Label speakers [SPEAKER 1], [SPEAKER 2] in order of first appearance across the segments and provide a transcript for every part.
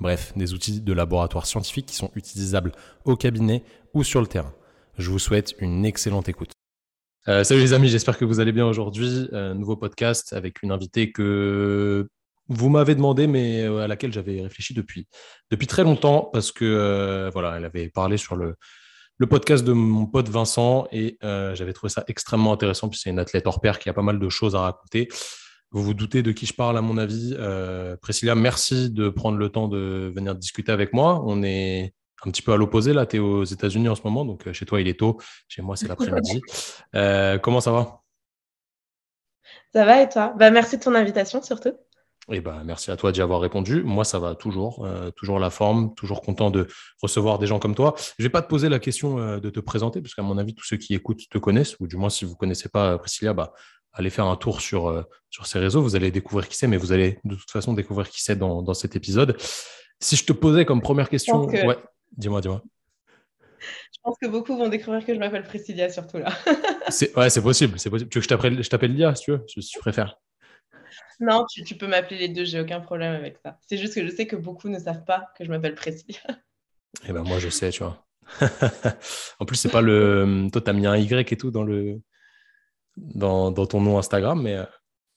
[SPEAKER 1] Bref, des outils de laboratoire scientifique qui sont utilisables au cabinet ou sur le terrain. Je vous souhaite une excellente écoute. Euh, salut les amis, j'espère que vous allez bien aujourd'hui. Euh, nouveau podcast avec une invitée que vous m'avez demandé, mais euh, à laquelle j'avais réfléchi depuis, depuis très longtemps parce que voilà, elle avait parlé sur le, podcast de mon pote Vincent et j'avais trouvé ça extrêmement intéressant. Puis c'est une athlète hors pair qui a pas mal de choses à raconter. Vous vous doutez de qui je parle, à mon avis. Euh, Priscilla, merci de prendre le temps de venir discuter avec moi. On est un petit peu à l'opposé. Là, tu es aux États-Unis en ce moment, donc euh, chez toi, il est tôt. Chez moi, c'est l'après-midi. Euh, comment ça va?
[SPEAKER 2] Ça va et toi? Bah, Merci de ton invitation, surtout.
[SPEAKER 1] Eh ben, merci à toi d'y avoir répondu. Moi, ça va toujours, toujours la forme, toujours content de recevoir des gens comme toi. Je ne vais pas te poser la question de te présenter, parce qu'à mon avis, tous ceux qui écoutent te connaissent, ou du moins, si vous ne connaissez pas Priscilla, bah, allez faire un tour sur, euh, sur ces réseaux. Vous allez découvrir qui c'est, mais vous allez de toute façon découvrir qui c'est dans, dans, cet épisode. Si je te posais comme première question, ouais, dis-moi, dis-moi.
[SPEAKER 2] Je pense que beaucoup vont découvrir que je m'appelle Priscilla, surtout là.
[SPEAKER 1] c'est, ouais, c'est possible, c'est possible. Tu veux que je t'appelle, je t'appelle Lia, si tu veux, si tu préfères.
[SPEAKER 2] Non, tu, tu peux m'appeler les deux, j'ai aucun problème avec ça. C'est juste que je sais que beaucoup ne savent pas que je m'appelle Priscilla.
[SPEAKER 1] Eh ben moi, je sais, tu vois. en plus, c'est pas le. Toi, t'as mis un Y et tout dans le dans, ton nom Instagram, mais euh,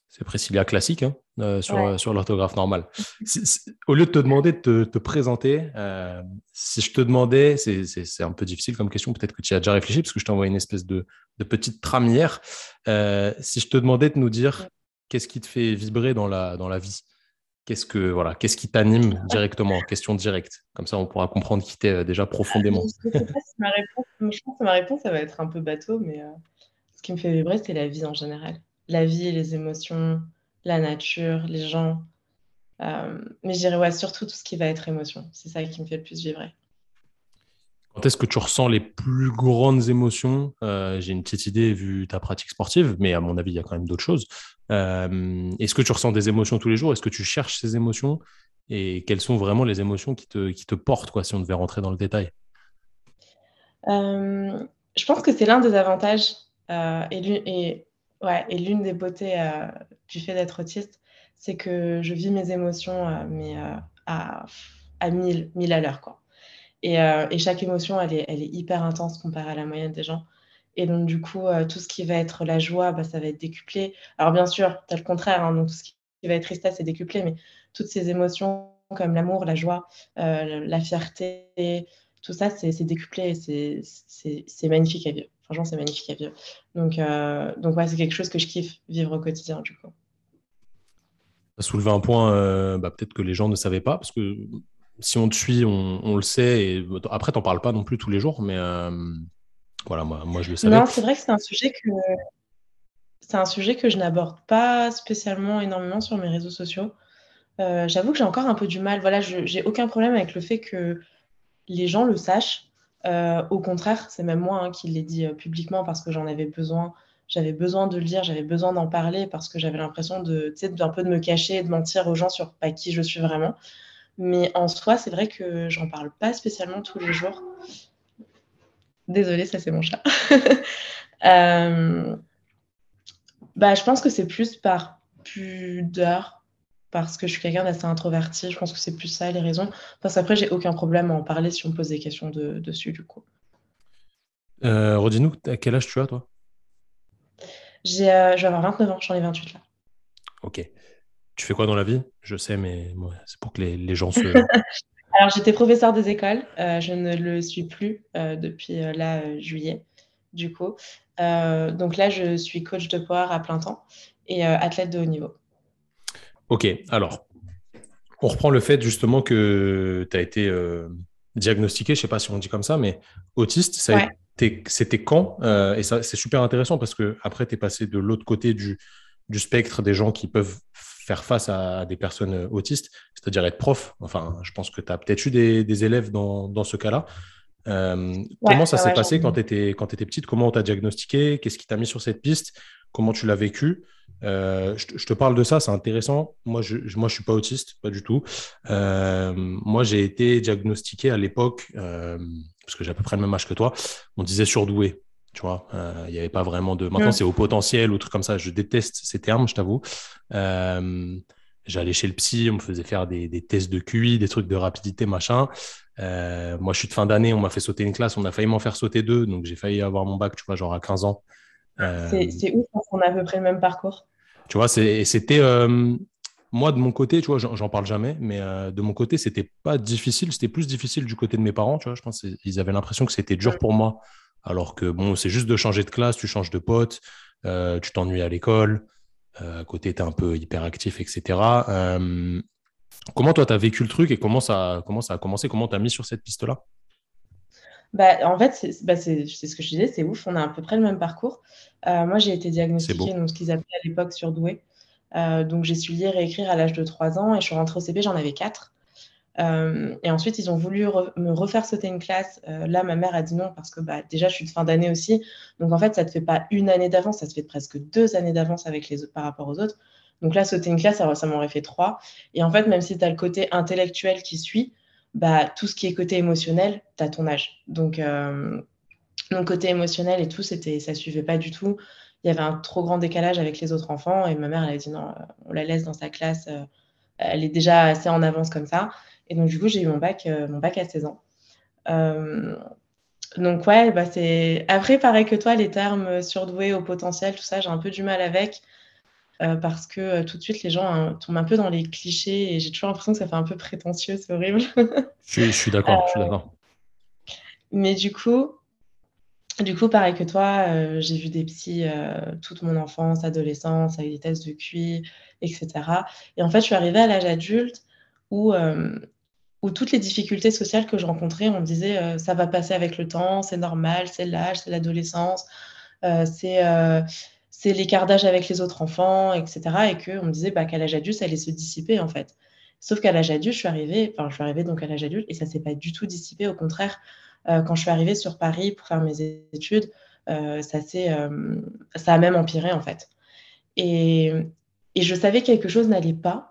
[SPEAKER 1] c'est Priscilla classique hein, euh, sur, sur l'orthographe normale. au lieu de te demander de te, présenter, euh, si je te demandais, c'est un peu difficile comme question, peut-être que tu y as déjà réfléchi, parce que je t'envoie une espèce de, de petite trame hier. si je te demandais de nous dire qu'est-ce qui te fait vibrer dans la, dans la vie Qu'est-ce que voilà, qu'est-ce qui t'anime directement Question directe. Comme ça, on pourra comprendre qui t'es déjà profondément.
[SPEAKER 2] Je, sais pas si ma réponse, je pense que ma réponse, ça va être un peu bateau, mais ce qui me fait vibrer, c'est la vie en général. La vie, les émotions, la nature, les gens. Euh, mais je dirais ouais, surtout tout ce qui va être émotion. C'est ça qui me fait le plus vibrer.
[SPEAKER 1] Quand est-ce que tu ressens les plus grandes émotions? Euh, J'ai une petite idée vu ta pratique sportive, mais à mon avis, il y a quand même d'autres choses. Euh, est-ce que tu ressens des émotions tous les jours? Est-ce que tu cherches ces émotions? Et quelles sont vraiment les émotions qui te, qui te portent, quoi, si on devait rentrer dans le détail?
[SPEAKER 2] Je pense que c'est l'un des avantages euh, et, l'une des beautés euh, du fait d'être autiste, c'est que je vis mes émotions euh, mais, à, à 1000, à l'heure. Quoi. Et, chaque émotion, elle est, est hyper intense comparée à la moyenne des gens. Et donc, du coup, tout ce qui va être la joie, bah, ça va être décuplé. Alors, bien sûr, tu as le contraire. Hein, donc, tout ce qui va être tristesse, c'est décuplé. Mais toutes ces émotions comme l'amour, la joie, la fierté, tout ça, c'est décuplé. C'est magnifique à vivre. Franchement, c'est magnifique à vivre. Donc, euh, donc ouais, c'est quelque chose que je kiffe vivre au quotidien, du coup.
[SPEAKER 1] Tu as soulevé un point, euh, bah, peut-être que les gens ne savaient pas, parce que si on te suit, on, le sait. Et après, tu n'en parles pas non plus tous les jours, mais euh, voilà, moi, moi, je le savais.
[SPEAKER 2] Non, c'est vrai que c'est un sujet que c'est un sujet que je n'aborde pas spécialement énormément sur mes réseaux sociaux. J'avoue que j'ai encore un peu du mal. Voilà, je j'ai aucun problème avec le fait que les gens le sachent. Euh, au contraire, c'est même moi hein, qui l'ai dit euh, publiquement parce que j'en avais besoin. J'avais besoin de le dire, j'avais besoin d'en parler parce que j'avais l'impression de, d'un peu de me cacher et de mentir aux gens sur pas qui je suis vraiment. Mais en soi, c'est vrai que j'en parle pas spécialement tous les jours. Désolée, ça c'est mon chat. Euh, bah, je pense que c'est plus par pudeur parce que je suis quelqu'un d'assez introverti. Je pense que c'est plus ça les raisons. Parce qu'après, j'ai aucun problème à en parler si on me pose des questions dessus, du coup.
[SPEAKER 1] Euh, Redis-nous, à quel âge tu as, toi?
[SPEAKER 2] J'ai, euh, Je vais avoir 29 ans, j'en ai 28 là.
[SPEAKER 1] Ok. Tu fais quoi dans la vie? Je sais, mais c'est pour que les, gens se.
[SPEAKER 2] Alors, j'étais professeur des écoles. Euh, je ne le suis plus euh, depuis là, juillet, du coup. donc là, je suis coach de poire à plein temps et athlète de haut niveau.
[SPEAKER 1] Ok, alors, on reprend le fait justement que tu as été euh, diagnostiqué, je ne sais pas si on dit comme ça, mais autiste, c'était quand euh, Et ça, c'est super intéressant parce que après, tu es passé de l'autre côté du, du, spectre des gens qui peuvent faire face à, des personnes autistes, c'est-à-dire être prof. Enfin, je pense que tu as peut-être eu des, élèves dans, ce cas-là. comment ça s'est passé quand tu étais, étais petite? Comment on t'a diagnostiqué? Qu'est-ce qui t'a mis sur cette piste? Comment tu l'as vécu euh, je, te parle de ça, c'est intéressant. Moi, je ne moi, je suis pas autiste, pas du tout. Euh, moi, j'ai été diagnostiqué à l'époque, euh, parce que j'ai à peu près le même âge que toi, on disait surdoué. Tu vois, il n'y avait pas vraiment de. Maintenant, c'est au potentiel ou truc comme ça. Je déteste ces termes, je t'avoue. J'allais chez le psy, on me faisait faire des, des, tests de QI, des trucs de rapidité, machin. moi, je suis de fin d'année, on m'a fait sauter une classe, on a failli m'en faire sauter deux, donc j'ai failli avoir mon bac, tu vois, genre à 15 ans.
[SPEAKER 2] C'est ouf qu'on a à peu près le même parcours.
[SPEAKER 1] Tu vois, c'était euh, moi de mon côté, tu vois, j'en parle jamais, mais euh, de mon côté, c'était pas difficile, c'était plus difficile du côté de mes parents, tu vois. Je pense qu'ils avaient l'impression que c'était dur pour moi, alors que bon, c'est juste de changer de classe, tu changes de pote, tu t'ennuies à l'école, côté, tu es un peu hyperactif, etc. comment toi, tu as vécu le truc et comment ça, comment ça a commencé? Comment tu as mis sur cette piste-là?
[SPEAKER 2] Bah, en fait, c'est bah, ce que je disais, c'est ouf, on a à peu près le même parcours. Euh, moi, j'ai été diagnostiquée, donc ce qu'ils appelaient à l'époque surdouée. Euh, donc, j'ai su lire et écrire à l'âge de 3 ans et je suis rentrée au CP, j'en avais 4. Euh, et ensuite, ils ont voulu me refaire sauter une classe. là, ma mère a dit non parce que bah, déjà, je suis de fin d'année aussi. Donc, en fait, ça ne te fait pas une année d'avance, ça te fait presque deux années d'avance avec les autres, par rapport aux autres. Donc là, sauter une classe, ça, ça m'aurait fait trois. Et en fait, même si tu as le côté intellectuel qui suit, bah, tout ce qui est côté émotionnel, tu as ton âge. Donc, euh, donc, côté émotionnel et tout, c'était, ça suivait pas du tout. Il y avait un trop grand décalage avec les autres enfants et ma mère, elle a dit non, euh, on la laisse dans sa classe, euh, elle est déjà assez en avance comme ça. Et donc, du coup, j'ai eu mon bac, mon bac à 16 ans. donc, ouais, bah, c'est. Après, pareil que toi, les termes surdoués au potentiel, tout ça, j'ai un peu du mal avec. Euh, parce que euh, tout de suite, les gens hein, tombent un peu dans les clichés et j'ai toujours l'impression que ça fait un peu prétentieux, c'est horrible.
[SPEAKER 1] je, suis d'accord, je suis d'accord.
[SPEAKER 2] Euh, mais du coup, du coup, pareil que toi, j'ai vu des psys toute mon enfance, adolescence, avec des tests de QI, etc. Et en fait, je suis arrivée à l'âge adulte où, où toutes les difficultés sociales que je rencontrais, on me disait ça va passer avec le temps, c'est normal, c'est l'âge, c'est l'adolescence, c'est c'est l'écart d'âge avec les autres enfants, etc. Et qu'on me disait bah, qu'à l'âge adulte, ça allait se dissiper en fait. Sauf qu'à l'âge adulte, je suis arrivée, enfin, je suis arrivée donc à l'âge adulte et ça s'est pas du tout dissipé. Au contraire, euh, quand je suis arrivée sur Paris pour faire mes études, euh, ça, euh, ça a même empiré en fait. Et, et je savais que quelque chose n'allait pas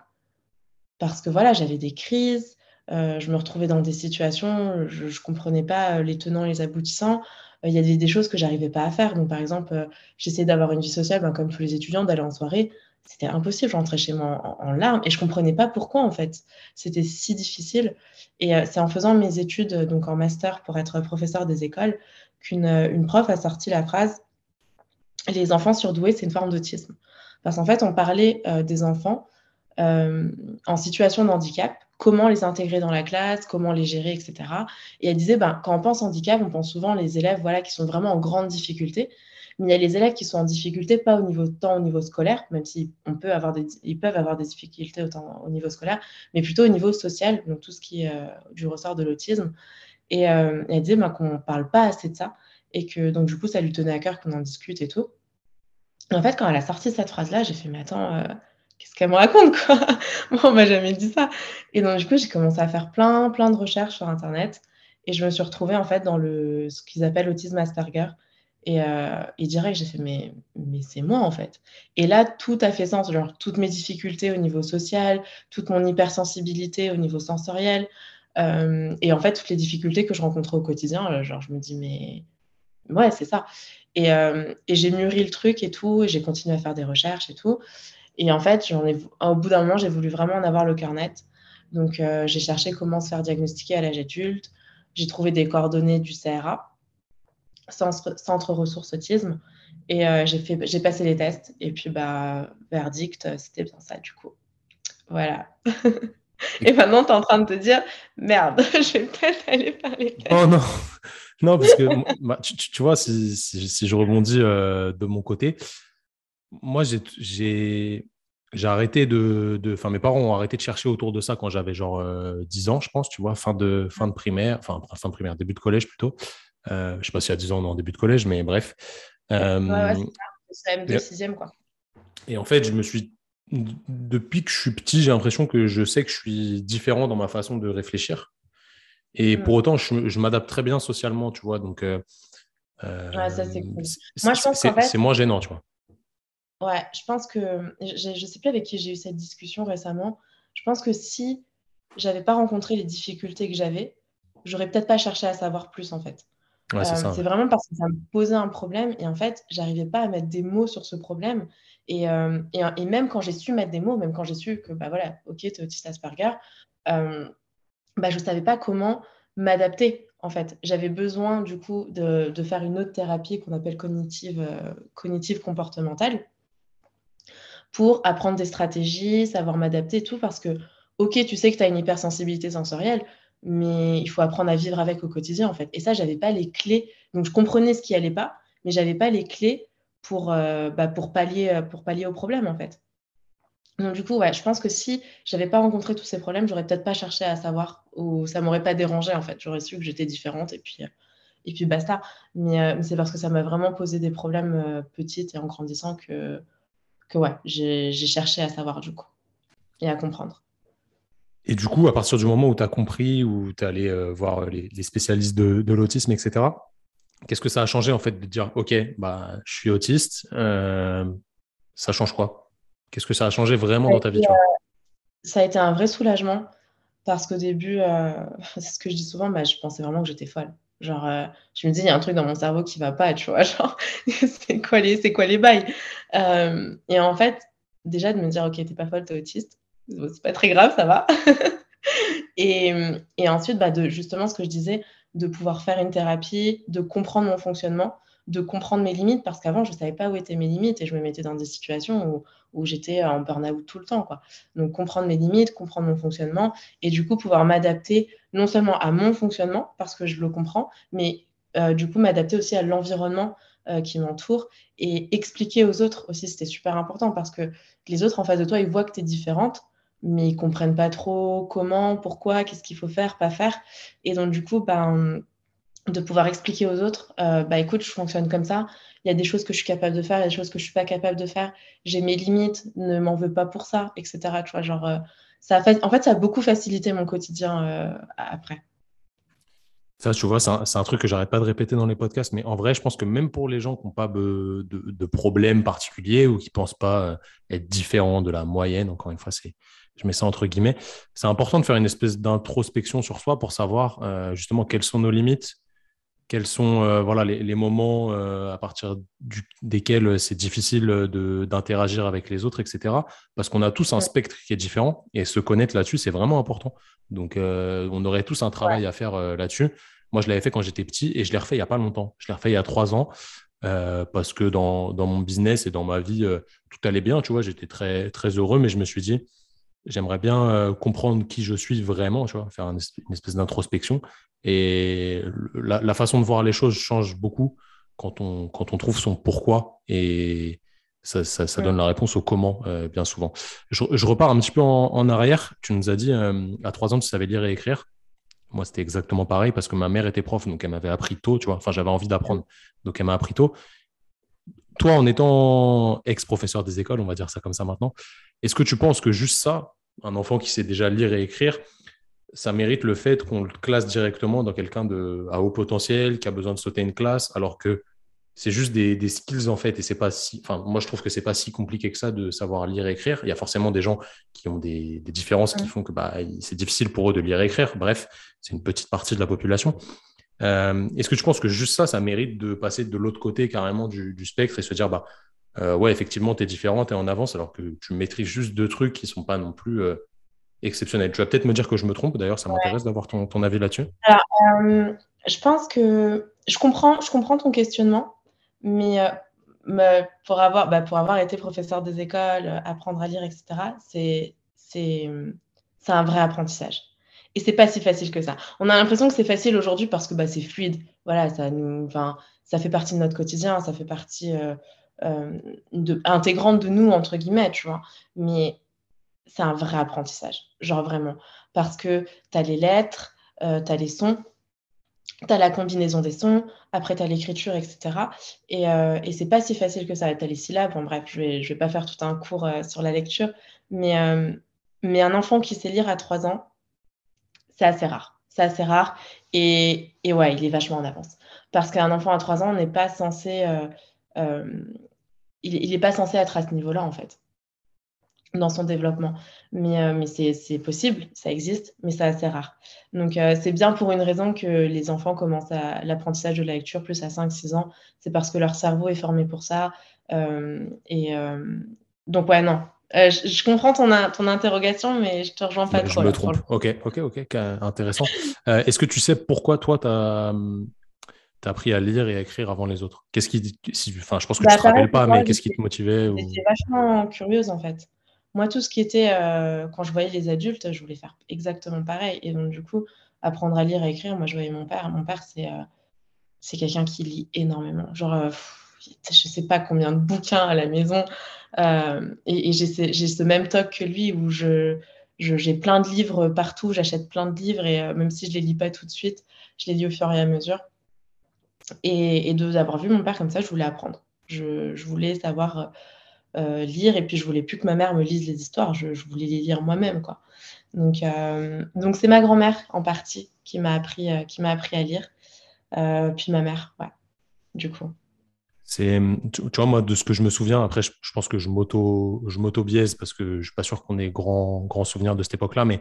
[SPEAKER 2] parce que voilà, j'avais des crises, je me retrouvais dans des situations, je ne comprenais pas les tenants et les aboutissants. Euh, il y a des, choses que j'arrivais pas à faire. Donc, par exemple, euh, j'essayais d'avoir une vie sociale, ben, comme tous les étudiants, d'aller en soirée. C'était impossible. Je rentrais chez moi en, larmes et je comprenais pas pourquoi, en fait. C'était si difficile. Et euh, c'est en faisant mes études, donc en master pour être professeur des écoles, qu'une une prof a sorti la phrase Les enfants surdoués, c'est une forme d'autisme. Parce qu'en fait, on parlait des enfants en situation de handicap comment les intégrer dans la classe, comment les gérer, etc. Et elle disait, ben, quand on pense handicap, on pense souvent les élèves voilà, qui sont vraiment en grande difficulté. Mais il y a les élèves qui sont en difficulté, pas au niveau tant au niveau scolaire, même s'ils peut avoir des, peuvent avoir des difficultés au niveau scolaire, mais plutôt au niveau social, donc tout ce qui est euh, du ressort de l'autisme. Et euh, elle disait ben, qu'on ne parle pas assez de ça, et que donc du coup, ça lui tenait à cœur qu'on en discute et tout. en fait, quand elle a sorti cette phrase-là, j'ai fait, mais attends, euh, qu'est-ce qu'elle me raconte, quoi? Moi, on m'a jamais dit ça. Et donc, du coup, j'ai commencé à faire plein, plein de recherches sur Internet. Et je me suis retrouvée, en fait, dans le, ce qu'ils appellent autisme Asperger. Et, euh, et direct, j'ai fait, mais, mais c'est moi, en fait. Et là, tout a fait sens. Genre, toutes mes difficultés au niveau social, toute mon hypersensibilité au niveau sensoriel. Euh, et en fait, toutes les difficultés que je rencontre au quotidien, euh, genre, je me dis, mais ouais, c'est ça. Et, euh, et j'ai mûri le truc et tout. Et j'ai continué à faire des recherches et tout. Et en fait, j'en ai, au bout d'un moment, j'ai voulu vraiment en avoir le cœur net. Donc, euh, j'ai cherché comment se faire diagnostiquer à l'âge adulte. J'ai trouvé des coordonnées du CRA, Centre, Ressources Autisme. Et euh, j'ai, fait, j'ai passé les tests. Et puis, bah, verdict, c'était bien ça, du coup. Voilà. et maintenant, tu es en train de te dire, merde, je vais peut-être aller faire les tests.
[SPEAKER 1] Oh non, non parce que bah, tu, vois, si, si, je rebondis euh, de mon côté, moi, j'ai arrêté de, Enfin, mes parents ont arrêté de chercher autour de ça quand j'avais genre 10 euh, ans, je pense, tu vois, fin de, fin de primaire, enfin, fin de primaire, début de collège plutôt. Euh, je ne sais pas si à 10 ans on est en début de collège, mais bref.
[SPEAKER 2] Euh, ouais, ouais, c'est ça. C'est 6 quoi.
[SPEAKER 1] Et en fait, je me suis depuis que je suis petit, j'ai l'impression que je sais que je suis différent dans ma façon de réfléchir. Et mm. pour autant, je, m'adapte très bien socialement, tu vois. Donc, euh,
[SPEAKER 2] c'est
[SPEAKER 1] moins gênant, tu vois.
[SPEAKER 2] Ouais, je pense que je ne sais plus avec qui j'ai eu cette discussion récemment. Je pense que si j'avais pas rencontré les difficultés que j'avais, j'aurais peut-être pas cherché à savoir plus en fait.
[SPEAKER 1] Euh,
[SPEAKER 2] c'est vraiment parce que ça me posait un problème et en fait, j'arrivais pas à mettre des mots sur ce problème. Et, euh, et, même quand j'ai su mettre des mots, même quand j'ai su que, bah voilà, ok, tu es autiste Asperger, euh, bah, je savais pas comment m'adapter en fait. J'avais besoin du coup de, de, faire une autre thérapie qu'on appelle cognitive, euh, cognitive comportementale pour apprendre des stratégies, savoir m'adapter, tout, parce que, ok, tu sais que tu as une hypersensibilité sensorielle, mais il faut apprendre à vivre avec au quotidien, en fait. Et ça, j'avais pas les clés. Donc, je comprenais ce qui allait pas, mais j'avais pas les clés pour, euh, bah, pour, pallier, euh, pour pallier au problème, en fait. Donc, du coup, ouais, je pense que si j'avais pas rencontré tous ces problèmes, j'aurais peut-être pas cherché à savoir, ou ça m'aurait pas dérangé, en fait. J'aurais su que j'étais différente, et puis, et puis basta. Mais, euh, c'est parce que ça m'a vraiment posé des problèmes petites et en grandissant que, que ouais, j'ai cherché à savoir, du coup, et à comprendre.
[SPEAKER 1] Et du coup, à partir du moment où tu as compris, où tu es allé euh, voir les, spécialistes de, l'autisme, etc., qu'est-ce que ça a changé en fait de dire, OK, bah, je suis autiste, euh, ça change quoi? Qu'est-ce que ça a changé vraiment dans ta vie
[SPEAKER 2] euh, Ça a été un vrai soulagement parce qu'au début, c'est ce que je dis souvent, bah, je pensais vraiment que j'étais folle. Genre, je me dis, il y a un truc dans mon cerveau qui va pas, tu vois, genre, c'est quoi les, quoi les bails? Et en fait, déjà de me dire, ok, t'es pas folle, t'es autiste, c'est pas très grave, ça va. et, et, ensuite, bah, de, justement, ce que je disais, de pouvoir faire une thérapie, de comprendre mon fonctionnement, de comprendre mes limites, parce qu'avant, je ne savais pas où étaient mes limites et je me mettais dans des situations où, où j'étais en burn-out tout le temps. Quoi. Donc, comprendre mes limites, comprendre mon fonctionnement et du coup, pouvoir m'adapter non seulement à mon fonctionnement, parce que je le comprends, mais euh, du coup, m'adapter aussi à l'environnement euh, qui m'entoure et expliquer aux autres aussi, c'était super important parce que les autres en face de toi, ils voient que tu es différente mais ils comprennent pas trop comment, pourquoi, qu'est-ce qu'il faut faire, pas faire. Et donc, du coup, ben, de pouvoir expliquer aux autres, euh, bah écoute, je fonctionne comme ça, il y a des choses que je suis capable de faire, il y a des choses que je suis pas capable de faire, j'ai mes limites, ne m'en veux pas pour ça, etc. Tu vois, genre, euh, ça a fait... en fait, ça a beaucoup facilité mon quotidien euh, après.
[SPEAKER 1] Ça, tu vois, c'est un, truc que j'arrête pas de répéter dans les podcasts, mais en vrai, je pense que même pour les gens qui n'ont pas de, problèmes particuliers ou qui pensent pas être différents de la moyenne, encore une fois, c'est je mets ça entre guillemets, c'est important de faire une espèce d'introspection sur soi pour savoir justement quelles sont nos limites, quels sont euh, voilà, les, moments euh, à partir desquels c'est difficile d'interagir avec les autres, etc. Parce qu'on a tous un spectre qui est différent et se connaître là-dessus, c'est vraiment important. Donc, on aurait tous un travail à faire là-dessus. Moi, je l'avais fait quand j'étais petit et je l'ai refait il n'y a pas longtemps. Je l'ai refait il y a trois ans. parce que dans, dans, mon business et dans ma vie, tout allait bien, tu vois, j'étais très, très heureux, mais je me suis dit, j'aimerais bien euh, comprendre qui je suis vraiment, tu vois, faire une espèce d'introspection. Et la, façon de voir les choses change beaucoup quand on, quand on trouve son pourquoi et ça, ça, donne la réponse au comment euh, bien souvent. Je, je, repars un petit peu en, arrière. Tu nous as dit euh, à trois ans, tu savais lire et écrire. Moi, c'était exactement pareil parce que ma mère était prof, donc elle m'avait appris tôt, tu vois. Enfin, j'avais envie d'apprendre, donc elle m'a appris tôt. Toi, en étant ex-professeur des écoles, on va dire ça comme ça maintenant, est-ce que tu penses que juste ça, un enfant qui sait déjà lire et écrire, ça mérite le fait qu'on le classe directement dans quelqu'un de, à haut potentiel, qui a besoin de sauter une classe, alors que c'est juste des, skills en fait. Et c'est pas si, enfin, moi je trouve que c'est pas si compliqué que ça de savoir lire et écrire. Il y a forcément des gens qui ont des, différences qui font que bah, c'est difficile pour eux de lire et écrire. Bref, c'est une petite partie de la population. Euh, est-ce que tu penses que juste ça, ça mérite de passer de l'autre côté carrément du, du, spectre et se dire, bah, euh, ouais, effectivement, tu es différent, tu es en avance, alors que tu maîtrises juste deux trucs qui ne sont pas non plus euh, exceptionnels. Tu vas peut-être me dire que je me trompe, d'ailleurs, ça m'intéresse d'avoir ton, avis là-dessus.
[SPEAKER 2] Alors, euh, je pense que je comprends, je comprends ton questionnement, mais, pour, avoir, bah, pour avoir été professeur des écoles, apprendre à lire, etc., c'est un vrai apprentissage. Et c'est pas si facile que ça. On a l'impression que c'est facile aujourd'hui parce que bah, c'est fluide. Voilà, ça, nous, ça fait partie de notre quotidien, ça fait partie euh, de, intégrante de nous, entre guillemets, tu vois. Mais c'est un vrai apprentissage, genre vraiment. Parce que tu as les lettres, euh, tu as les sons, tu as la combinaison des sons, après tu as l'écriture, etc. Et, euh, et c'est pas si facile que ça. Tu as les syllabes, bon bref, je vais, je vais pas faire tout un cours euh, sur la lecture, mais, euh, mais un enfant qui sait lire à 3 ans, c'est assez rare. C'est assez rare. Et, et, ouais, il est vachement en avance. Parce qu'un enfant à 3 ans n'est pas censé. Il n'est pas censé être à ce niveau-là, en fait dans son développement. Mais, euh, mais c'est possible, ça existe, mais c'est assez rare. Donc, euh, c'est bien pour une raison que les enfants commencent l'apprentissage de la lecture plus à 5-6 ans. C'est parce que leur cerveau est formé pour ça. Euh, et donc, ouais, non. Je, comprends ton, ton interrogation, mais je te rejoins pas trop.
[SPEAKER 1] Je me trompe. Ok, ok, ok, intéressant. Est-ce que tu sais pourquoi toi, tu as tu as appris à lire et à écrire avant les autres Qu'est-ce qui, enfin, je pense que tu bah, tu te rappelles pas, mais qu'est-ce qui te motivait ou...
[SPEAKER 2] J'étais vachement curieuse en fait. Moi, tout ce qui était, euh, quand je voyais les adultes, je voulais faire exactement pareil. Et donc, du coup, apprendre à lire et écrire, moi, je voyais mon père. Mon père, c'est euh, c'est quelqu'un qui lit énormément. Genre, je euh, je sais pas combien de bouquins à la maison. et, j'ai ce même toc que lui où je j'ai plein de livres partout, j'achète plein de livres et même si je les lis pas tout de suite, je les lis au fur et à mesure. Et, d'avoir vu mon père comme ça, je voulais apprendre. Je, voulais savoir euh, lire. Et puis, je voulais plus que ma mère me lise les histoires. Je, voulais les lire moi-même, quoi. Donc, euh, donc c'est ma grand-mère en partie qui m'a appris, euh, qui m'a appris à lire. puis ma mère, ouais. Du coup.
[SPEAKER 1] C'est, tu, vois, moi, de ce que je me souviens, après, je, pense que je m'auto, je m'auto-biaise parce que je suis pas sûr qu'on ait grand, grand souvenir de cette époque-là, mais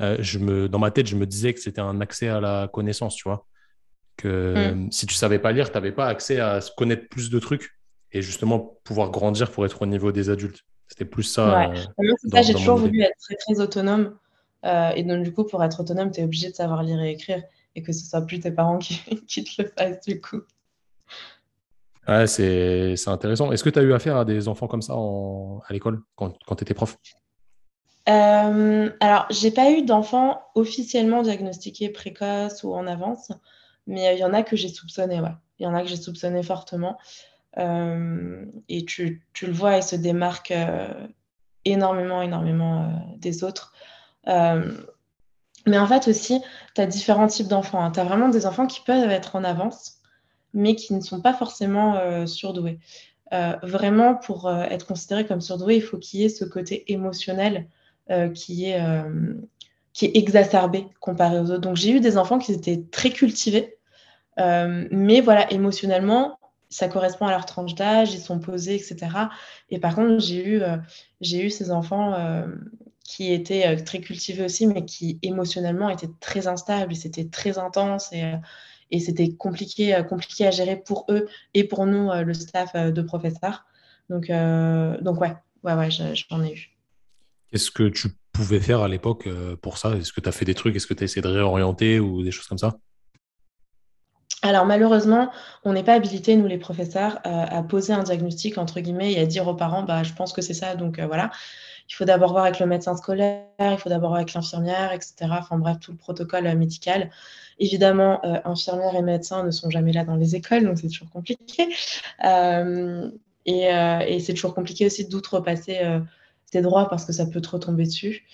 [SPEAKER 1] je me, dans ma tête, je me disais que c'était un accès à la connaissance, tu vois. Que mm. si tu savais pas lire, tu n'avais pas accès à connaître plus de trucs et justement pouvoir grandir pour être au niveau des adultes. C'était plus ça.
[SPEAKER 2] Ouais. Euh, ça, j'ai toujours voulu être très, très autonome. Euh, et donc, du coup, pour être autonome, tu es obligé de savoir lire et écrire et que ce soit plus tes parents qui, qui te le fassent, du coup.
[SPEAKER 1] Ouais, c'est intéressant. Est-ce que tu as eu affaire à des enfants comme ça en, à l'école quand, quand tu étais prof?
[SPEAKER 2] Euh, Alors, j'ai pas eu d'enfants officiellement diagnostiqués précoces ou en avance, mais il y en a que j'ai soupçonné, ouais. Il y en a que j'ai soupçonné fortement. Euh, et tu, le vois, il se démarque euh, énormément, énormément euh, des autres. mais en fait aussi, tu as différents types d'enfants. Hein. Tu as vraiment des enfants qui peuvent être en avance, mais qui ne sont pas forcément surdoués. vraiment, pour être considéré comme surdoué, il faut qu'il y ait ce côté émotionnel qui, est, qui est exacerbé comparé aux autres. Donc j'ai eu des enfants qui étaient très cultivés, mais voilà, émotionnellement, ça correspond à leur tranche d'âge, ils sont posés, etc. Et par contre, j'ai eu, euh, eu ces enfants euh, qui étaient euh, très cultivés aussi, mais qui émotionnellement étaient très instables, c'était très intense et, et c'était compliqué, compliqué à gérer pour eux et pour nous, le staff de professeurs. Donc, donc ouais, ouais, ouais, j'en ai eu.
[SPEAKER 1] Qu'est-ce que tu pouvais faire à l'époque pour ça? Est-ce que tu as fait des trucs? Est-ce que tu as essayé de réorienter ou des choses comme ça?
[SPEAKER 2] Alors malheureusement, on n'est pas habilité, nous les professeurs, euh, à poser un diagnostic, entre guillemets, et à dire aux parents, bah, je pense que c'est ça, donc euh, voilà. Il faut d'abord voir avec le médecin scolaire, il faut d'abord voir avec l'infirmière, etc. Enfin bref, tout le protocole euh, médical. Évidemment, infirmières et médecins ne sont jamais là dans les écoles, donc c'est toujours compliqué. et, et c'est toujours compliqué aussi d'outrepasser ses droits parce que ça peut te retomber dessus.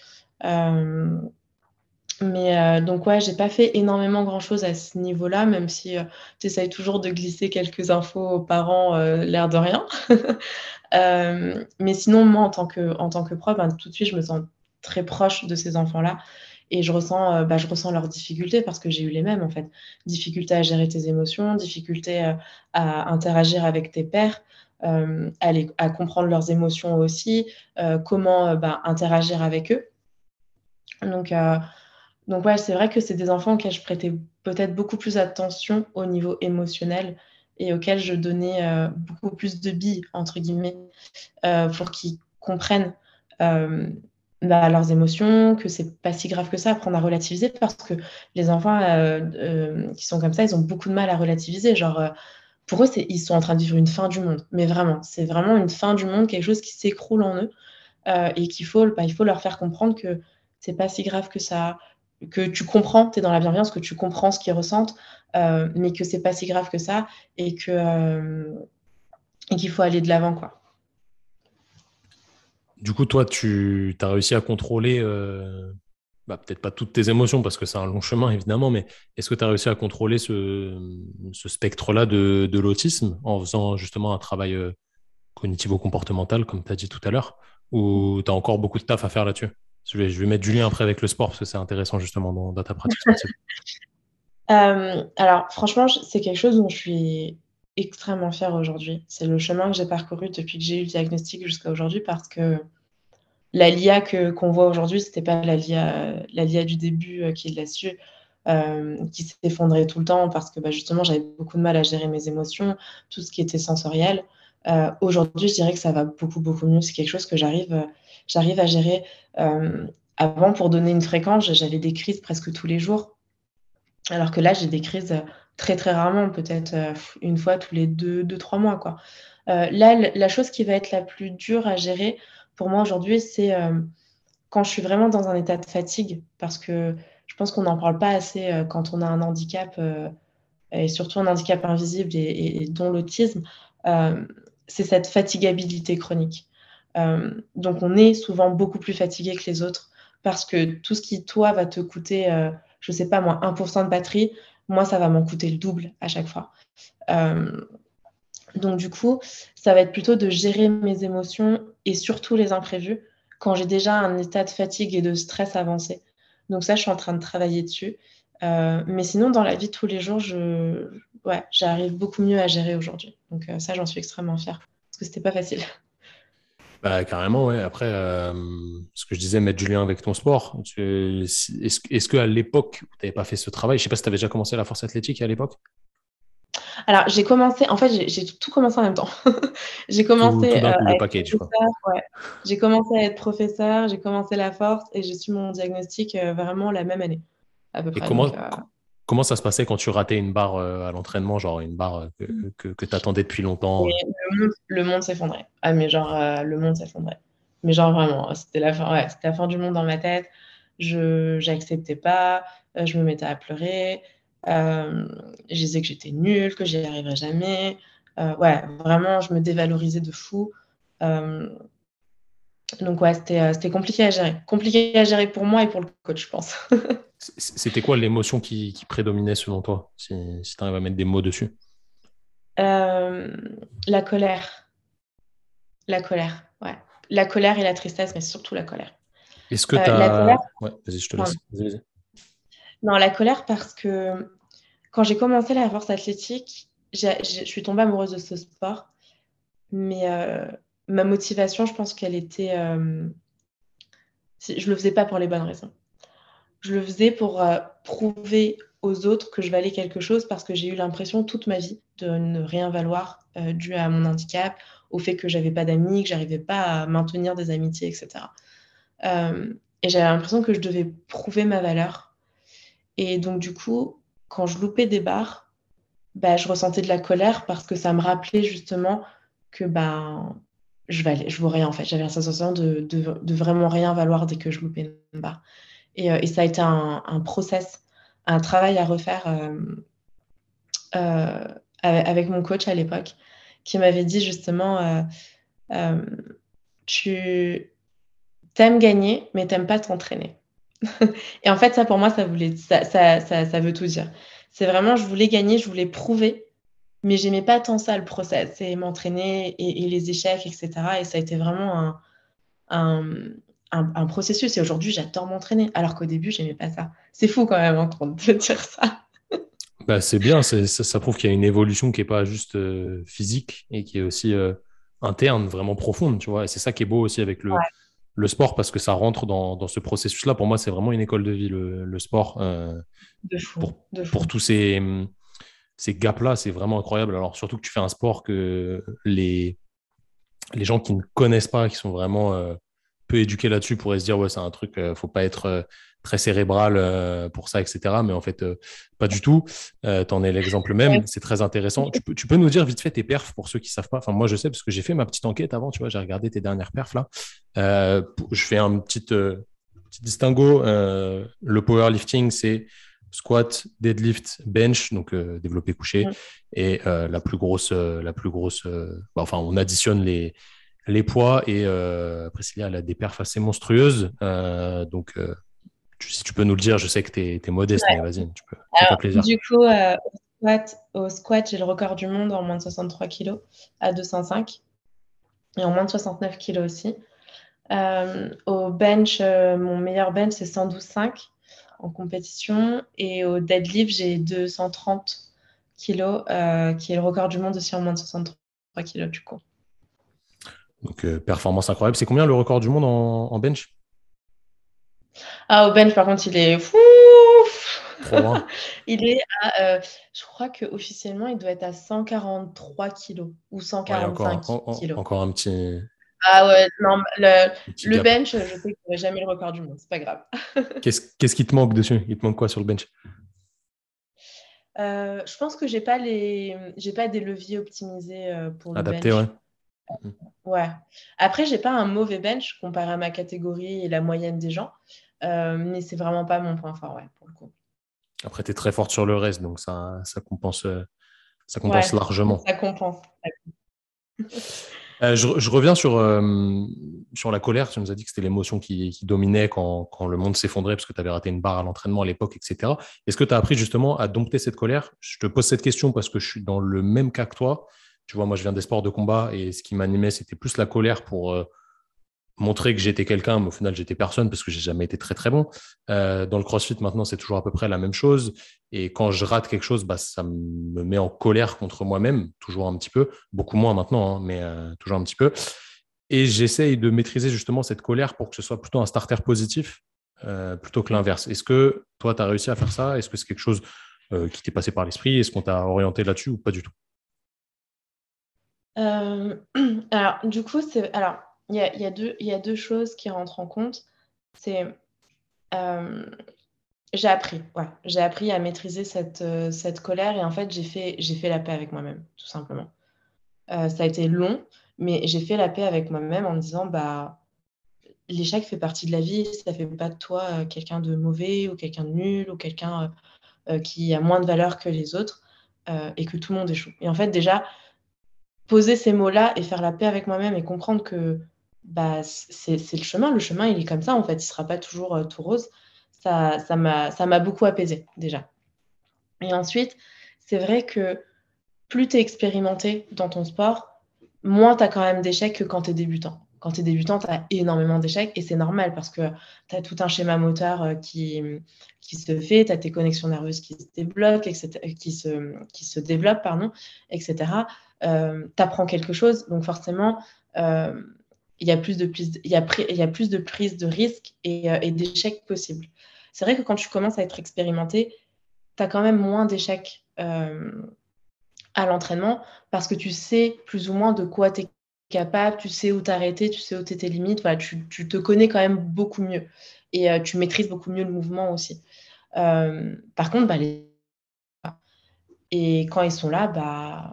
[SPEAKER 2] Mais euh, donc, ouais, j'ai pas fait énormément grand-chose à ce niveau-là, même si euh, tu essayes toujours de glisser quelques infos aux parents, euh, l'air de rien. mais sinon, moi, en tant que, en tant que prof, ben, tout de suite, je me sens très proche de ces enfants-là. Et je ressens, bah, je ressens leurs difficultés parce que j'ai eu les mêmes, en fait. Difficulté à gérer tes émotions, difficulté à interagir avec tes pairs. À, à, comprendre leurs émotions aussi, comment bah, interagir avec eux. Donc, donc ouais, c'est vrai que c'est des enfants auxquels je prêtais peut-être beaucoup plus attention au niveau émotionnel et auxquels je donnais euh, beaucoup plus de billes, entre guillemets, euh, pour qu'ils comprennent euh, bah, leurs émotions, que c'est pas si grave que ça, apprendre à relativiser, parce que les enfants qui sont comme ça, ils ont beaucoup de mal à relativiser. Genre, pour eux, ils sont en train de vivre une fin du monde. Mais vraiment, c'est vraiment une fin du monde, quelque chose qui s'écroule en eux, et qu'il faut, bah, il faut leur faire comprendre que c'est pas si grave que ça, que tu comprends, tu es dans la bienveillance, que tu comprends ce qu'ils ressentent, euh, mais que c'est pas si grave que ça et euh, qu'il faut aller de l'avant quoi.
[SPEAKER 1] Du coup, toi, tu as réussi à contrôler euh, bah, peut-être pas toutes tes émotions parce que c'est un long chemin évidemment, mais est-ce que tu as réussi à contrôler ce, spectre-là de, l'autisme en faisant justement un travail euh, cognitivo-comportemental, comme tu as dit tout à l'heure, ou tu as encore beaucoup de taf à faire là-dessus? Je vais, je vais mettre du lien après avec le sport parce que c'est intéressant justement dans, ta pratique sportive.
[SPEAKER 2] Euh, alors franchement, c'est quelque chose dont je suis extrêmement fière aujourd'hui. C'est le chemin que j'ai parcouru depuis que j'ai eu le diagnostic jusqu'à aujourd'hui parce que la LIA que, qu'on voit aujourd'hui, c'était pas la LIA, la du début euh, qui l'a su, euh, qui s'effondrait tout le temps parce que bah, justement j'avais beaucoup de mal à gérer mes émotions, tout ce qui était sensoriel. Euh, aujourd'hui, je dirais que ça va beaucoup, beaucoup mieux. C'est quelque chose que j'arrive, j'arrive à gérer. avant, pour donner une fréquence, j'avais des crises presque tous les jours. Alors que là, j'ai des crises très, très rarement, peut-être une fois tous les deux, deux trois mois. Quoi. là, la chose qui va être la plus dure à gérer, pour moi aujourd'hui, c'est euh, quand je suis vraiment dans un état de fatigue, parce que je pense qu'on n'en parle pas assez euh, quand on a un handicap, euh, et surtout un handicap invisible et, dont l'autisme, c'est cette fatigabilité chronique. donc on est souvent beaucoup plus fatigué que les autres, parce que tout ce qui, toi, va te coûter, je ne sais pas moi, 1% de batterie, moi, ça va m'en coûter le double à chaque fois. Donc du coup, ça va être plutôt de gérer mes émotions et surtout les imprévus quand j'ai déjà un état de fatigue et de stress avancé. Donc ça, je suis en train de travailler dessus. Euh, mais sinon, dans la vie de tous les jours, je, ouais, j'arrive beaucoup mieux à gérer aujourd'hui. Donc euh, ça, j'en suis extrêmement fière parce que c'était pas facile.
[SPEAKER 1] Bah, carrément, ouais. Après, euh, ce que je disais, mettre du lien avec ton sport. Est-ce, est-ce qu'à l'époque, tu n'avais pas fait ce travail Je sais pas si tu avais déjà commencé la force athlétique à l'époque?
[SPEAKER 2] Alors, j'ai commencé, en fait, j'ai tout commencé en même temps. j'ai commencé
[SPEAKER 1] euh, à être professeur,
[SPEAKER 2] J'ai commencé à être professeur, j'ai commencé la force et j'ai su mon diagnostic euh, vraiment la même année, à peu
[SPEAKER 1] près. Et comment, euh, comment ça se passait quand tu ratais une barre à l'entraînement, genre une barre que, que, tu attendais depuis longtemps
[SPEAKER 2] Le monde, s'effondrait. Ah, mais genre, le monde s'effondrait. Mais genre, vraiment, c'était la, fin, ouais, la fin du monde dans ma tête. Je n'acceptais pas, je me mettais à pleurer. Euh, je disais que j'étais nulle, que j'y arriverais jamais. Euh, ouais, vraiment, je me dévalorisais de fou. Euh, donc ouais, c'était compliqué à gérer. Compliqué à gérer pour moi et pour le coach, je pense.
[SPEAKER 1] c'était quoi l'émotion qui, prédominait selon toi, si, si tu arrives à mettre des mots dessus?
[SPEAKER 2] La colère. La colère, ouais. La colère et la tristesse, mais surtout la colère.
[SPEAKER 1] Est-ce que tu as... La colère... Ouais, vas-y, je te laisse. Vas
[SPEAKER 2] non, la colère parce que quand j'ai commencé la force athlétique, je suis tombée amoureuse de ce sport. Mais euh, ma motivation, je pense qu'elle était... Euh, je le faisais pas pour les bonnes raisons. Je le faisais pour euh, prouver aux autres que je valais quelque chose parce que j'ai eu l'impression toute ma vie de ne rien valoir dû à mon handicap, au fait que j'avais pas d'amis, que j'arrivais pas à maintenir des amitiés, etc. et j'avais l'impression que je devais prouver ma valeur et donc, du coup, quand je loupais des barres, bah, je ressentais de la colère parce que ça me rappelait justement que ben, je valais, je rien en fait. J'avais la sensation de, de, vraiment rien valoir dès que je loupais une barre. Et, euh, ça a été un, process, un travail à refaire euh, euh, avec mon coach à l'époque qui m'avait dit justement tu aimes gagner, mais t'aimes pas t'entraîner. et en fait, ça, pour moi, ça, voulait, ça, ça, ça, veut tout dire. C'est vraiment, je voulais gagner, je voulais prouver, mais j'aimais pas tant ça, le process, c'est m'entraîner et, les échecs, etc. Et ça a été vraiment un, un, processus. Et aujourd'hui, j'adore m'entraîner, alors qu'au début, j'aimais pas ça. C'est fou quand même, hein, de dire ça.
[SPEAKER 1] Bah, c'est bien, ça, ça, prouve qu'il y a une évolution qui n'est pas juste euh, physique et qui est aussi euh, interne, vraiment profonde, tu vois. Et c'est ça qui est beau aussi avec le, le sport parce que ça rentre dans, ce processus-là. Pour moi, c'est vraiment une école de vie, le, sport. Euh, pour, tous ces, ces gaps-là, c'est vraiment incroyable. Alors, surtout que tu fais un sport que les, les gens qui ne connaissent pas, qui sont vraiment euh, peu éduqués là-dessus, pourraient se dire, ouais, c'est un truc, euh, faut pas être très cérébral euh, pour ça, etc. Mais en fait, euh, pas du tout. Euh, tu en es l'exemple même. C'est très intéressant. Tu peux, tu peux, nous dire vite fait tes perfs pour ceux qui savent pas. Enfin, moi, je sais parce que j'ai fait ma petite enquête avant. Tu vois, j'ai regardé tes dernières perfs là. je fais un petit, petit distinguo. le powerlifting, c'est squat, deadlift, bench, donc développé couché, et la plus grosse, la plus grosse. Bah, enfin, on additionne les les poids et après, Célia, elle a des perfs assez monstrueuses. donc, si tu peux nous le dire, je sais que tu es, modeste, mais vas-y, tu peux. Alors, plaisir.
[SPEAKER 2] Du coup, euh, au squat, j'ai le record du monde en moins de 63 kg à 205 et en moins de 69 kg aussi. Euh, au bench, euh, mon meilleur bench, c'est 112,5 en compétition. Et au deadlift, j'ai 230 kg, qui est le record du monde aussi en moins de 63 kg du coup.
[SPEAKER 1] Donc, performance incroyable. C'est combien le record du monde en bench?
[SPEAKER 2] Ah, au bench, par contre, il est fou. il est à, euh, je crois qu'officiellement, il doit être à 143 kilos ou 145 kilos.
[SPEAKER 1] Encore un petit.
[SPEAKER 2] Ah ouais, non, le, bench, je sais que je jamais le record du monde, c'est pas grave.
[SPEAKER 1] Qu'est-ce qui te manque dessus? Il te manque quoi sur le bench?
[SPEAKER 2] Euh, Je pense que j'ai pas les, j'ai pas des leviers optimisés euh, pour le
[SPEAKER 1] Adapté, ouais.
[SPEAKER 2] Ouais. Après, j'ai pas un mauvais bench comparé à ma catégorie et la moyenne des gens. Euh, mais c'est vraiment pas mon point fort, ouais, pour le coup.
[SPEAKER 1] Après, tu es très forte sur le reste, donc ça, ça compense, euh, ça compense largement.
[SPEAKER 2] Ça compense.
[SPEAKER 1] Euh, je, reviens sur, sur la colère. Tu nous as dit que c'était l'émotion qui, qui, dominait quand, quand le monde s'effondrait parce que tu avais raté une barre à l'entraînement à l'époque, etc. Est-ce que tu as appris justement à dompter cette colère? Je te pose cette question parce que je suis dans le même cas que toi. Tu vois, moi, je viens des sports de combat et ce qui m'animait, c'était plus la colère pour montrer que j'étais quelqu'un, mais au final, j'étais personne parce que j'ai jamais été très très bon. Euh, dans le CrossFit, maintenant, c'est toujours à peu près la même chose. Et quand je rate quelque chose, bah, ça me met en colère contre moi-même, toujours un petit peu, beaucoup moins maintenant, hein, mais euh, toujours un petit peu. Et j'essaye de maîtriser justement cette colère pour que ce soit plutôt un starter positif euh, plutôt que l'inverse. Est-ce que toi, tu as réussi à faire ça? Est-ce que c'est quelque chose qui t'est passé par l'esprit? Est-ce qu'on t'a orienté là-dessus ou pas du tout?
[SPEAKER 2] Alors, du coup, c'est. Alors, il y a, y, y a deux choses qui rentrent en compte. C'est. Euh, j'ai appris, j'ai appris à maîtriser cette, euh, cette colère et en fait, j'ai fait, fait la paix avec moi-même, tout simplement. Euh, ça a été long, mais j'ai fait la paix avec moi-même en me disant, bah, l'échec fait partie de la vie, ça fait pas de toi quelqu'un de mauvais ou quelqu'un de nul ou quelqu'un qui a moins de valeur que les autres et que tout le monde échoue. Et en fait, déjà, poser ces mots-là et faire la paix avec moi-même et comprendre que bah, c'est le chemin. Le chemin, il est comme ça, en fait. Il ne sera pas toujours euh, tout rose. Ça m'a ça beaucoup apaisé, déjà. Et ensuite, c'est vrai que plus tu es expérimenté dans ton sport, moins tu as quand même d'échecs que quand tu es débutant. Quand tu es débutant, tu as énormément d'échecs et c'est normal parce que tu as tout un schéma moteur euh, qui, qui se fait, tu as tes connexions nerveuses qui se débloquent, etc., qui, se, qui se développent, pardon, etc. Euh, tu apprends quelque chose, donc forcément, euh, il y a plus de prise, il y a, il y a plus de prise de risque et, euh, et d'échecs possibles. C'est vrai que quand tu commences à être expérimenté, tu as quand même moins d'échecs euh, à l'entraînement parce que tu sais plus ou moins de quoi tu es capable, tu sais où t'arrêter, tu sais où t'es tes limites, voilà, tu, tu, te connais quand même beaucoup mieux et euh, tu maîtrises beaucoup mieux le mouvement aussi. par contre, bah, et quand ils sont là, bah,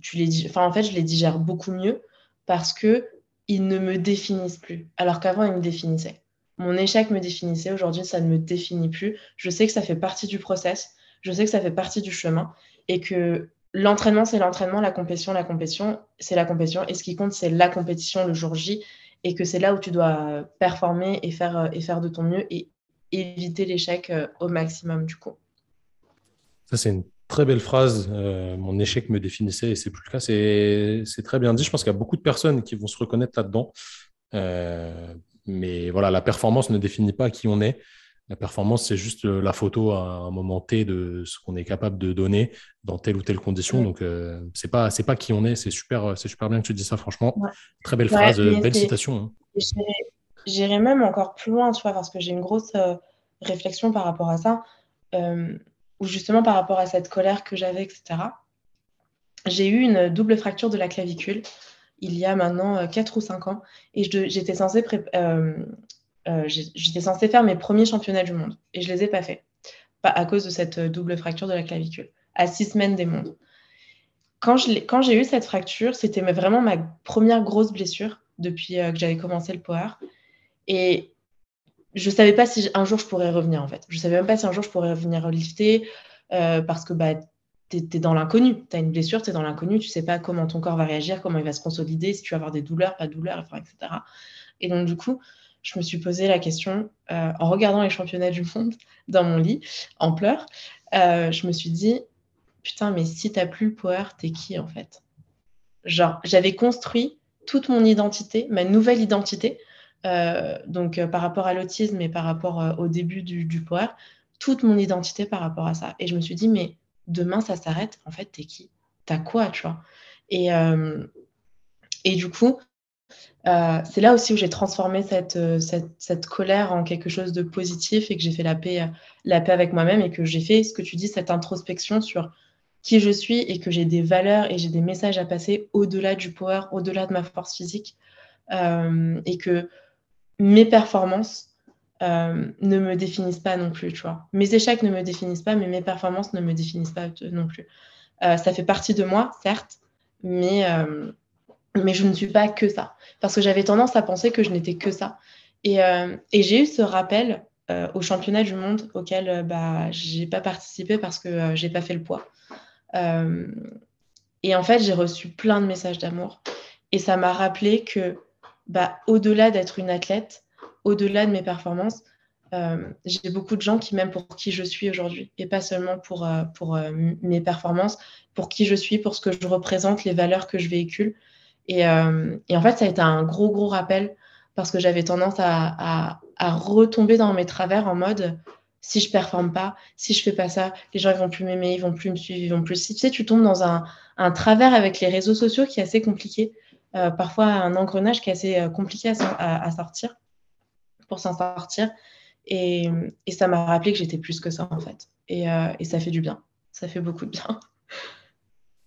[SPEAKER 2] tu les... enfin, en fait, je les digère beaucoup mieux parce que ils ne me définissent plus, alors qu'avant, ils me définissaient. Mon échec me définissait, aujourd'hui, ça ne me définit plus. Je sais que ça fait partie du process, je sais que ça fait partie du chemin, et que l'entraînement, c'est l'entraînement, la compétition, la compétition, c'est la compétition, et ce qui compte, c'est la compétition le jour J, et que c'est là où tu dois performer et faire, et faire de ton mieux, et éviter l'échec euh, au maximum, du coup.
[SPEAKER 1] Ça, c'est une Très belle phrase. Euh, mon échec me définissait et c'est plus le cas. C'est très bien dit. Je pense qu'il y a beaucoup de personnes qui vont se reconnaître là-dedans. Euh, mais voilà, la performance ne définit pas qui on est. La performance, c'est juste la photo à un moment T de ce qu'on est capable de donner dans telle ou telle condition. Donc, euh, c'est pas c'est pas qui on est. C'est super, c'est super bien que tu dis ça, franchement. Très belle phrase, belle citation.
[SPEAKER 2] Hein. J'irai même encore plus loin, tu vois, parce que j'ai une grosse réflexion par rapport à ça ou justement par rapport à cette colère que j'avais, etc. J'ai eu une double fracture de la clavicule il y a maintenant 4 euh, ou 5 ans et j'étais censée, euh, euh, censée faire mes premiers championnats du monde et je ne les ai pas faits à cause de cette double fracture de la clavicule à 6 semaines des mondes. Quand j'ai eu cette fracture, c'était vraiment ma première grosse blessure depuis que j'avais commencé le power. Et je savais pas si un jour je pourrais revenir en fait. Je savais même pas si un jour je pourrais revenir lifter euh, parce que bah, tu es, dans l'inconnu. Tu as une blessure, tu es dans l'inconnu, tu sais pas comment ton corps va réagir, comment il va se consolider, si tu vas avoir des douleurs, pas de douleurs, etc. Et donc du coup, je me suis posé la question, en regardant les championnats du monde dans mon lit, en pleurs, je me suis dit, putain, mais si t'as plus le power, t'es qui en fait? Genre, j'avais construit toute mon identité, ma nouvelle identité, euh, donc euh, par rapport à l'autisme et par rapport euh, au début du, du, power, toute mon identité par rapport à ça. Et je me suis dit, mais demain, ça s'arrête, en fait, t'es qui? T'as quoi, tu vois? Et, et du coup, c'est là aussi où j'ai transformé cette, cette, colère en quelque chose de positif et que j'ai fait la paix, la paix avec moi-même et que j'ai fait ce que tu dis, cette introspection sur qui je suis et que j'ai des valeurs et j'ai des messages à passer au-delà du power, au-delà de ma force physique. Euh, et que mes performances euh, ne me définissent pas non plus, tu vois. Mes échecs ne me définissent pas, mais mes performances ne me définissent pas non plus. Euh, ça fait partie de moi, certes, mais, mais je ne suis pas que ça. Parce que j'avais tendance à penser que je n'étais que ça. Et, et j'ai eu ce rappel au championnat du monde auquel bah, je n'ai pas participé parce que je n'ai pas fait le poids. Euh, et en fait, j'ai reçu plein de messages d'amour. Et ça m'a rappelé que, bah, au-delà d'être une athlète, au-delà de mes performances, euh, j'ai beaucoup de gens qui m'aiment pour qui je suis aujourd'hui et pas seulement pour, euh, pour mes performances, pour qui je suis, pour ce que je représente, les valeurs que je véhicule. Et, en fait, ça a été un gros, gros rappel parce que j'avais tendance à, retomber dans mes travers en mode si je performe pas, si je fais pas ça, les gens ils vont plus m'aimer, ils vont plus me suivre, ils vont plus. Tu sais, tu tombes dans un, travers avec les réseaux sociaux qui est assez compliqué, euh, parfois un engrenage qui est assez euh, compliqué à, sortir, pour s'en sortir. Et, ça m'a rappelé que j'étais plus que ça en fait. Euh, et, ça fait du bien, ça fait beaucoup de bien.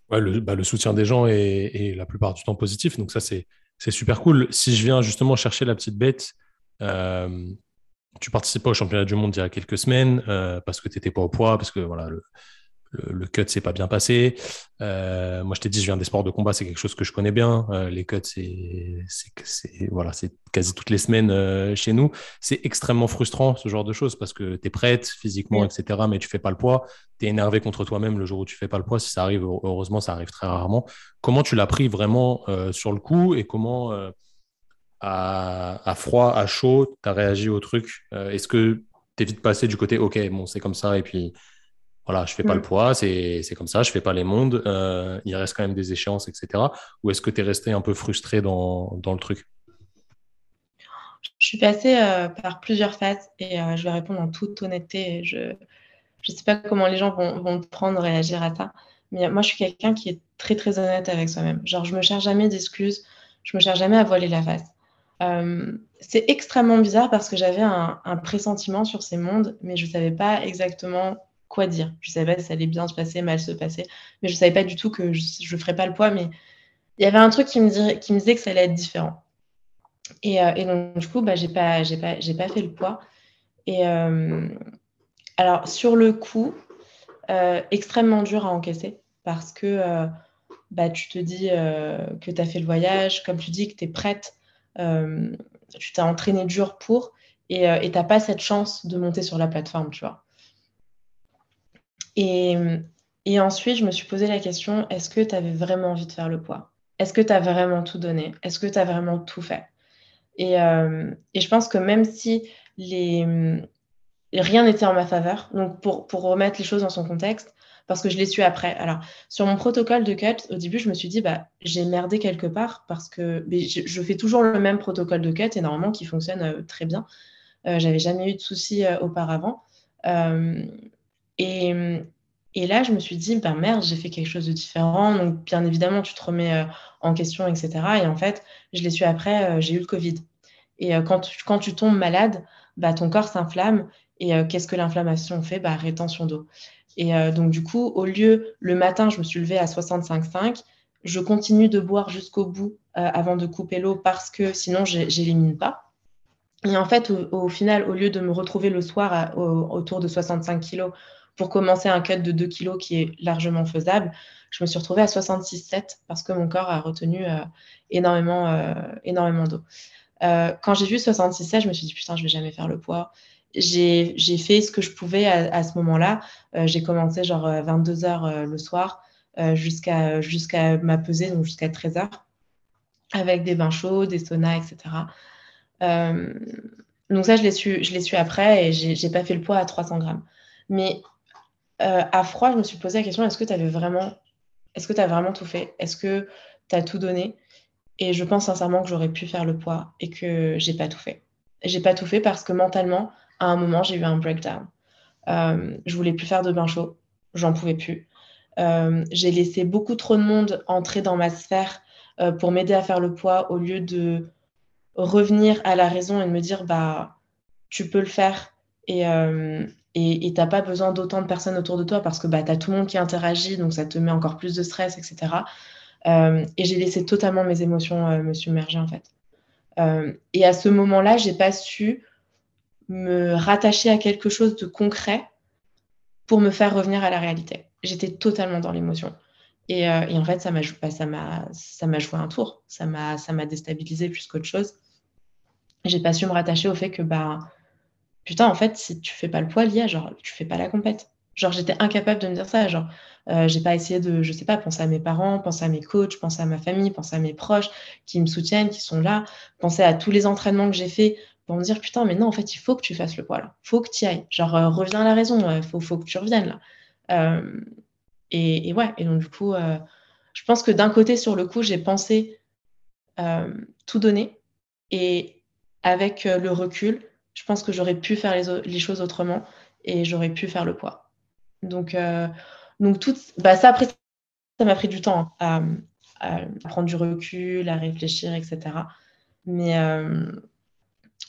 [SPEAKER 1] Ouais, le, bah, soutien des gens est, la plupart du temps positif, donc ça c'est super cool. Si je viens justement chercher la petite bête, tu participes pas au championnat du monde il y a quelques semaines euh, parce que tu n'étais pas au poids, parce que voilà, le, le, cut s'est pas bien passé. Euh, moi, je t'ai dit, je viens des sports de combat, c'est quelque chose que je connais bien. Euh, les cuts, c'est voilà, c'est quasi toutes les semaines chez nous. C'est extrêmement frustrant ce genre de choses parce que tu es prête physiquement, etc., mais tu fais pas le poids. Tu es énervé contre toi-même le jour où tu fais pas le poids. Si ça arrive, heureusement, ça arrive très rarement. Comment tu l'as pris vraiment sur le coup et comment à, froid, à chaud, tu as réagi au truc? Euh, Est-ce que tu es vite passé du côté, OK, bon, c'est comme ça, et puis voilà, je fais pas le mm. poids, c'est comme ça, je fais pas les mondes, euh, il reste quand même des échéances, etc. Ou est-ce que tu es resté un peu frustré dans, dans le truc?
[SPEAKER 2] Je suis passée euh, par plusieurs phases et je vais répondre en toute honnêteté. Je ne sais pas comment les gens vont, vont prendre, réagir à ça. Mais moi, je suis quelqu'un qui est très, très honnête avec soi-même. Genre, je me cherche jamais d'excuses, je me cherche jamais à voiler la face. Euh, c'est extrêmement bizarre parce que j'avais un, pressentiment sur ces mondes, mais je ne savais pas exactement quoi dire. Je savais pas si ça allait bien se passer, mal se passer, mais je savais pas du tout que je ne ferais pas le poids, mais il y avait un truc qui me, disait que ça allait être différent. Et, euh, donc, du coup, bah, je n'ai pas, pas, pas, fait le poids. Et euh, alors, sur le coup, extrêmement dur à encaisser parce que bah, tu te dis que tu as fait le voyage, comme tu dis que tu es prête euh, tu t'es entraîné dur pour et euh, tu n'as pas cette chance de monter sur la plateforme, tu vois. Et, ensuite, je me suis posé la question, est-ce que tu avais vraiment envie de faire le poids? Est-ce que tu as vraiment tout donné? Est-ce que tu as vraiment tout fait? Et, euh, je pense que même si rien n'était en ma faveur, donc pour, pour, remettre les choses dans son contexte, parce que je l'ai su après. Alors, sur mon protocole de cut, au début, je me suis dit, bah, j'ai merdé quelque part parce que je, fais toujours le même protocole de cut et normalement qui fonctionne euh, très bien. Euh, J'avais jamais eu de soucis euh, auparavant. Euh, et, là, je me suis dit, bah merde, j'ai fait quelque chose de différent. Donc, bien évidemment, tu te remets en question, etc. Et en fait, je l'ai su après, j'ai eu le Covid. Et quand, tu, tombes malade, bah, ton corps s'inflamme. Et qu'est-ce que l'inflammation fait? Bah, Rétention d'eau. Et euh, donc, du coup, au lieu, le matin, je me suis levée à 65,5. Je continue de boire jusqu'au bout euh, avant de couper l'eau parce que sinon, j'élimine pas. Et en fait, au, final, au lieu de me retrouver le soir autour de 65 kg pour commencer un cut de 2 kg qui est largement faisable, je me suis retrouvée à 66,7 parce que mon corps a retenu euh, énormément, énormément d'eau. quand j'ai vu 66,7, je me suis dit putain, je vais jamais faire le poids j'ai fait ce que je pouvais à, ce moment-là. Euh, j'ai commencé genre 22 euh, heures euh, le soir jusqu'à jusqu'à ma pesée, donc jusqu'à 13 heures, avec des bains chauds, des saunas, etc. donc ça, je l'ai su, su après et j'ai pas fait le poids à 300 grammes. Mais à froid, je me suis posé la question est-ce que tu avais vraiment, as vraiment tout fait? Est-ce que tu as tout donné? Et je pense sincèrement que j'aurais pu faire le poids et que j'ai pas tout fait. J'ai pas tout fait parce que mentalement, à un moment, j'ai eu un breakdown. Euh, je voulais plus faire de bain chaud, j'en pouvais plus. Euh, j'ai laissé beaucoup trop de monde entrer dans ma sphère euh, pour m'aider à faire le poids au lieu de revenir à la raison et de me dire bah tu peux le faire et euh, et t'as pas besoin d'autant de personnes autour de toi parce que bah, tu as tout le monde qui interagit, donc ça te met encore plus de stress, etc. et j'ai laissé totalement mes émotions me submerger en fait. et à ce moment-là, j'ai pas su me rattacher à quelque chose de concret pour me faire revenir à la réalité. J'étais totalement dans l'émotion. Et, euh, en fait, ça m'a joué, bah, ça m'a joué un tour. Ça m'a déstabilisé plus qu'autre chose. J'ai pas su me rattacher au fait que, bah, putain, en fait, si tu fais pas le poids, Lia, genre, tu fais pas la compète. Genre, j'étais incapable de me dire ça. Genre, euh, j'ai pas essayé de, je sais pas, penser à mes parents, penser à mes coachs, penser à ma famille, penser à mes proches qui me soutiennent, qui sont là, penser à tous les entraînements que j'ai faits pour me dire putain, mais non, en fait, il faut que tu fasses le poids là. Faut que tu y ailles. Genre, euh, reviens à la raison. Il faut, faut que tu reviennes là. Euh, et, ouais, et donc du coup, euh, je pense que d'un côté, sur le coup, j'ai pensé tout donner. Et avec le recul, je pense que j'aurais pu faire les, les, choses autrement et j'aurais pu faire le poids. Donc, donc tout, bah, ça, après, ça m'a pris du temps hein, à, à, prendre du recul, à réfléchir, etc. Mais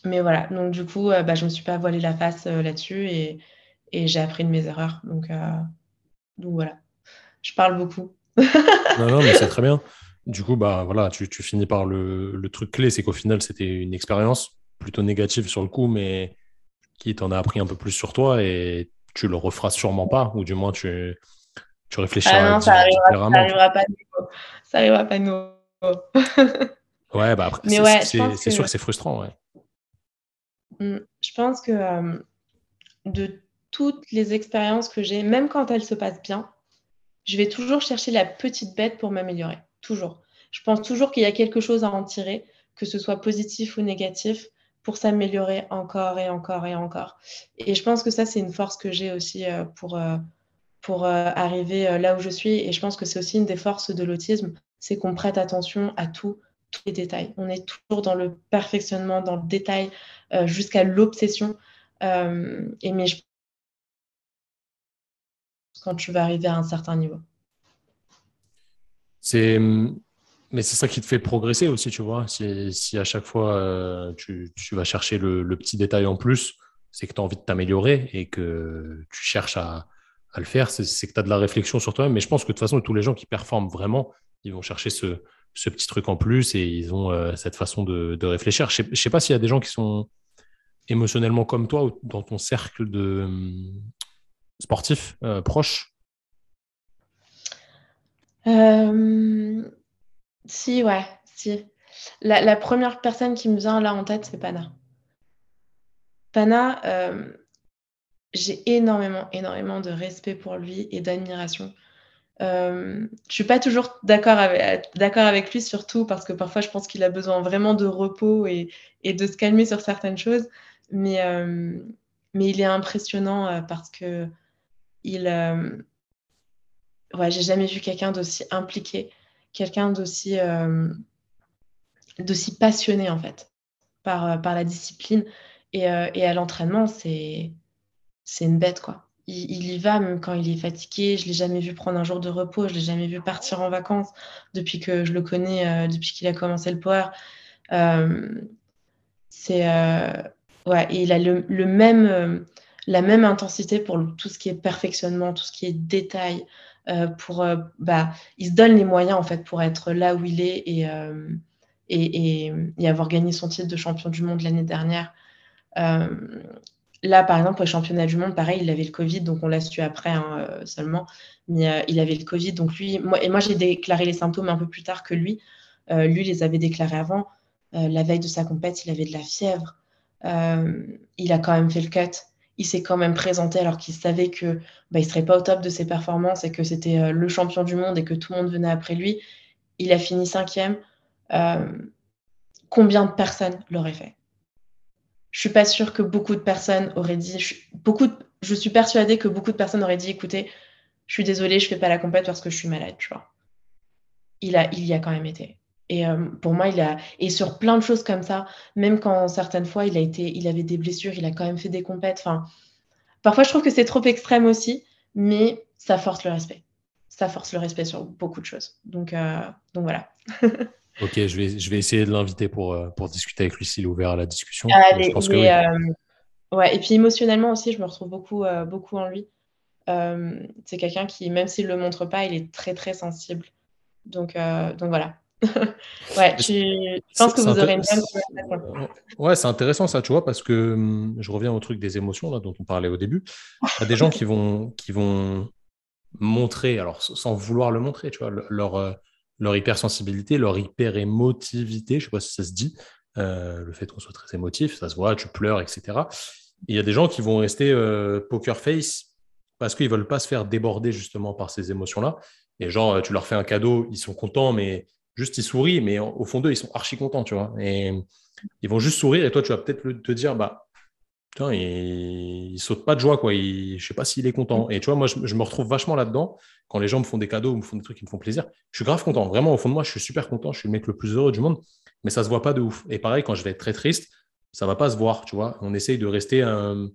[SPEAKER 2] mais voilà, donc du coup, euh, bah, je ne me suis pas voilé la face euh, là-dessus et, j'ai appris de mes erreurs. Donc, euh, donc voilà, je parle beaucoup.
[SPEAKER 1] non, non, mais c'est très bien. Du coup, bah, voilà, tu, finis par le, truc clé, c'est qu'au final, c'était une expérience plutôt négative sur le coup, mais qui t'en a appris un peu plus sur toi et tu le referas sûrement pas, ou du moins tu, tu réfléchiras
[SPEAKER 2] ah non, ça arrivera, Ça n'arrivera pas de nouveau. Ça arrivera pas de nouveau.
[SPEAKER 1] ouais, bah après, c'est sûr que c'est frustrant, ouais.
[SPEAKER 2] Mm. Je pense que euh, de toutes les expériences que j'ai, même quand elles se passent bien, je vais toujours chercher la petite bête pour m'améliorer. Toujours. Je pense toujours qu'il y a quelque chose à en tirer, que ce soit positif ou négatif, pour s'améliorer encore et encore et encore. Et je pense que ça, c'est une force que j'ai aussi euh, pour, euh, pour arriver là où je suis. Et je pense que c'est aussi une des forces de l'autisme, c'est qu'on prête attention à tout, tous les détails. On est toujours dans le perfectionnement, dans le détail, euh, jusqu'à l'obsession. Euh, et mais je... quand tu vas arriver à un certain niveau.
[SPEAKER 1] C'est mais c'est ça qui te fait progresser aussi, tu vois. Si, à chaque fois euh, tu, vas chercher le, petit détail en plus, c'est que tu as envie de t'améliorer et que tu cherches à, le faire, c'est que tu as de la réflexion sur toi-même. Mais je pense que de toute façon, tous les gens qui performent vraiment, ils vont chercher ce, petit truc en plus et ils ont cette façon de, réfléchir. Je ne sais, pas s'il y a des gens qui sont émotionnellement comme toi dans ton cercle de hum, sportifs euh, proches
[SPEAKER 2] euh, Si, ouais, si. La, première personne qui me vient là en tête, c'est Pana. Pana, euh, j'ai énormément, énormément de respect pour lui et d'admiration. Euh, je suis pas toujours d'accord avec, avec lui, surtout parce que parfois je pense qu'il a besoin vraiment de repos et, et, de se calmer sur certaines choses. Mais, euh, mais il est impressionnant euh, parce que il, ouais, j'ai jamais vu quelqu'un d'aussi impliqué, quelqu'un d'aussi, d'aussi passionné en fait par, par la discipline et, et à l'entraînement. C'est, c'est une bête quoi. Il, y va même quand il est fatigué. Je l'ai jamais vu prendre un jour de repos. Je l'ai jamais vu partir en vacances depuis que je le connais, depuis qu'il a commencé le power. c'est Ouais, et il a le, même, euh, la même intensité pour tout ce qui est perfectionnement, tout ce qui est détail. Euh, pour, euh, bah, il se donne les moyens en fait pour être là où il est et, et, et, avoir gagné son titre de champion du monde l'année dernière. là, par exemple, au championnat du monde, pareil, il avait le Covid, donc on l'a su après hein, seulement, mais il avait le Covid, donc lui, moi, et moi j'ai déclaré les symptômes un peu plus tard que lui. lui les avait déclarés avant. la veille de sa compète, il avait de la fièvre. Euh, il a quand même fait le cut. Il s'est quand même présenté alors qu'il savait que bah, il serait pas au top de ses performances et que c'était euh, le champion du monde et que tout le monde venait après lui. Il a fini cinquième. Euh, combien de personnes l'auraient fait? Je suis pas sûre que beaucoup de personnes auraient dit, je, beaucoup je suis persuadée que beaucoup de personnes auraient dit, écoutez, je suis désolée, je fais pas la compète parce que je suis malade, tu vois. Il, a, il y a quand même été. Et euh, pour moi, il a et sur plein de choses comme ça, même quand certaines fois il a été, il avait des blessures, il a quand même fait des compètes. Enfin, parfois je trouve que c'est trop extrême aussi, mais ça force le respect. Ça force le respect sur beaucoup de choses. Donc, euh, donc voilà.
[SPEAKER 1] ok, je vais, je vais essayer de l'inviter pour, euh, pour discuter avec lui s'il est ouvert à la discussion.
[SPEAKER 2] je pense que ouais, et puis émotionnellement aussi, je me retrouve beaucoup, beaucoup en lui. c'est quelqu'un qui, même s'il le montre pas, il est très très sensible. Donc, donc voilà. ouais, je pense que vous aurez une bonne
[SPEAKER 1] Ouais, c'est intéressant ça, tu vois, parce que hum, je reviens au truc des émotions là, dont on parlait au début. Il y a des gens qui vont, qui vont montrer, alors sans vouloir le montrer, tu vois, leur, euh, leur hypersensibilité, leur hyper-émotivité, je sais pas si ça se dit, euh, le fait qu'on soit très émotif, ça se voit, tu pleures, etc. il y a des gens qui vont rester euh, poker face parce qu'ils veulent pas se faire déborder justement par ces émotions-là. Et genre, tu leur fais un cadeau, ils sont contents, mais juste ils sourient, mais au fond d'eux, ils sont archi contents, tu vois. Et ils vont juste sourire, et toi, tu vas peut-être te dire, bah, putain, il, il saute pas de joie, quoi. Il, je sais pas s'il est content. Et tu vois, moi, je, me retrouve vachement là-dedans quand les gens me font des cadeaux me font des trucs qui me font plaisir. Je suis grave content. Vraiment, au fond de moi, je suis super content. Je suis le mec le plus heureux du monde, mais ça se voit pas de ouf. Et pareil, quand je vais être très triste, ça va pas se voir, tu vois. On essaye de rester. un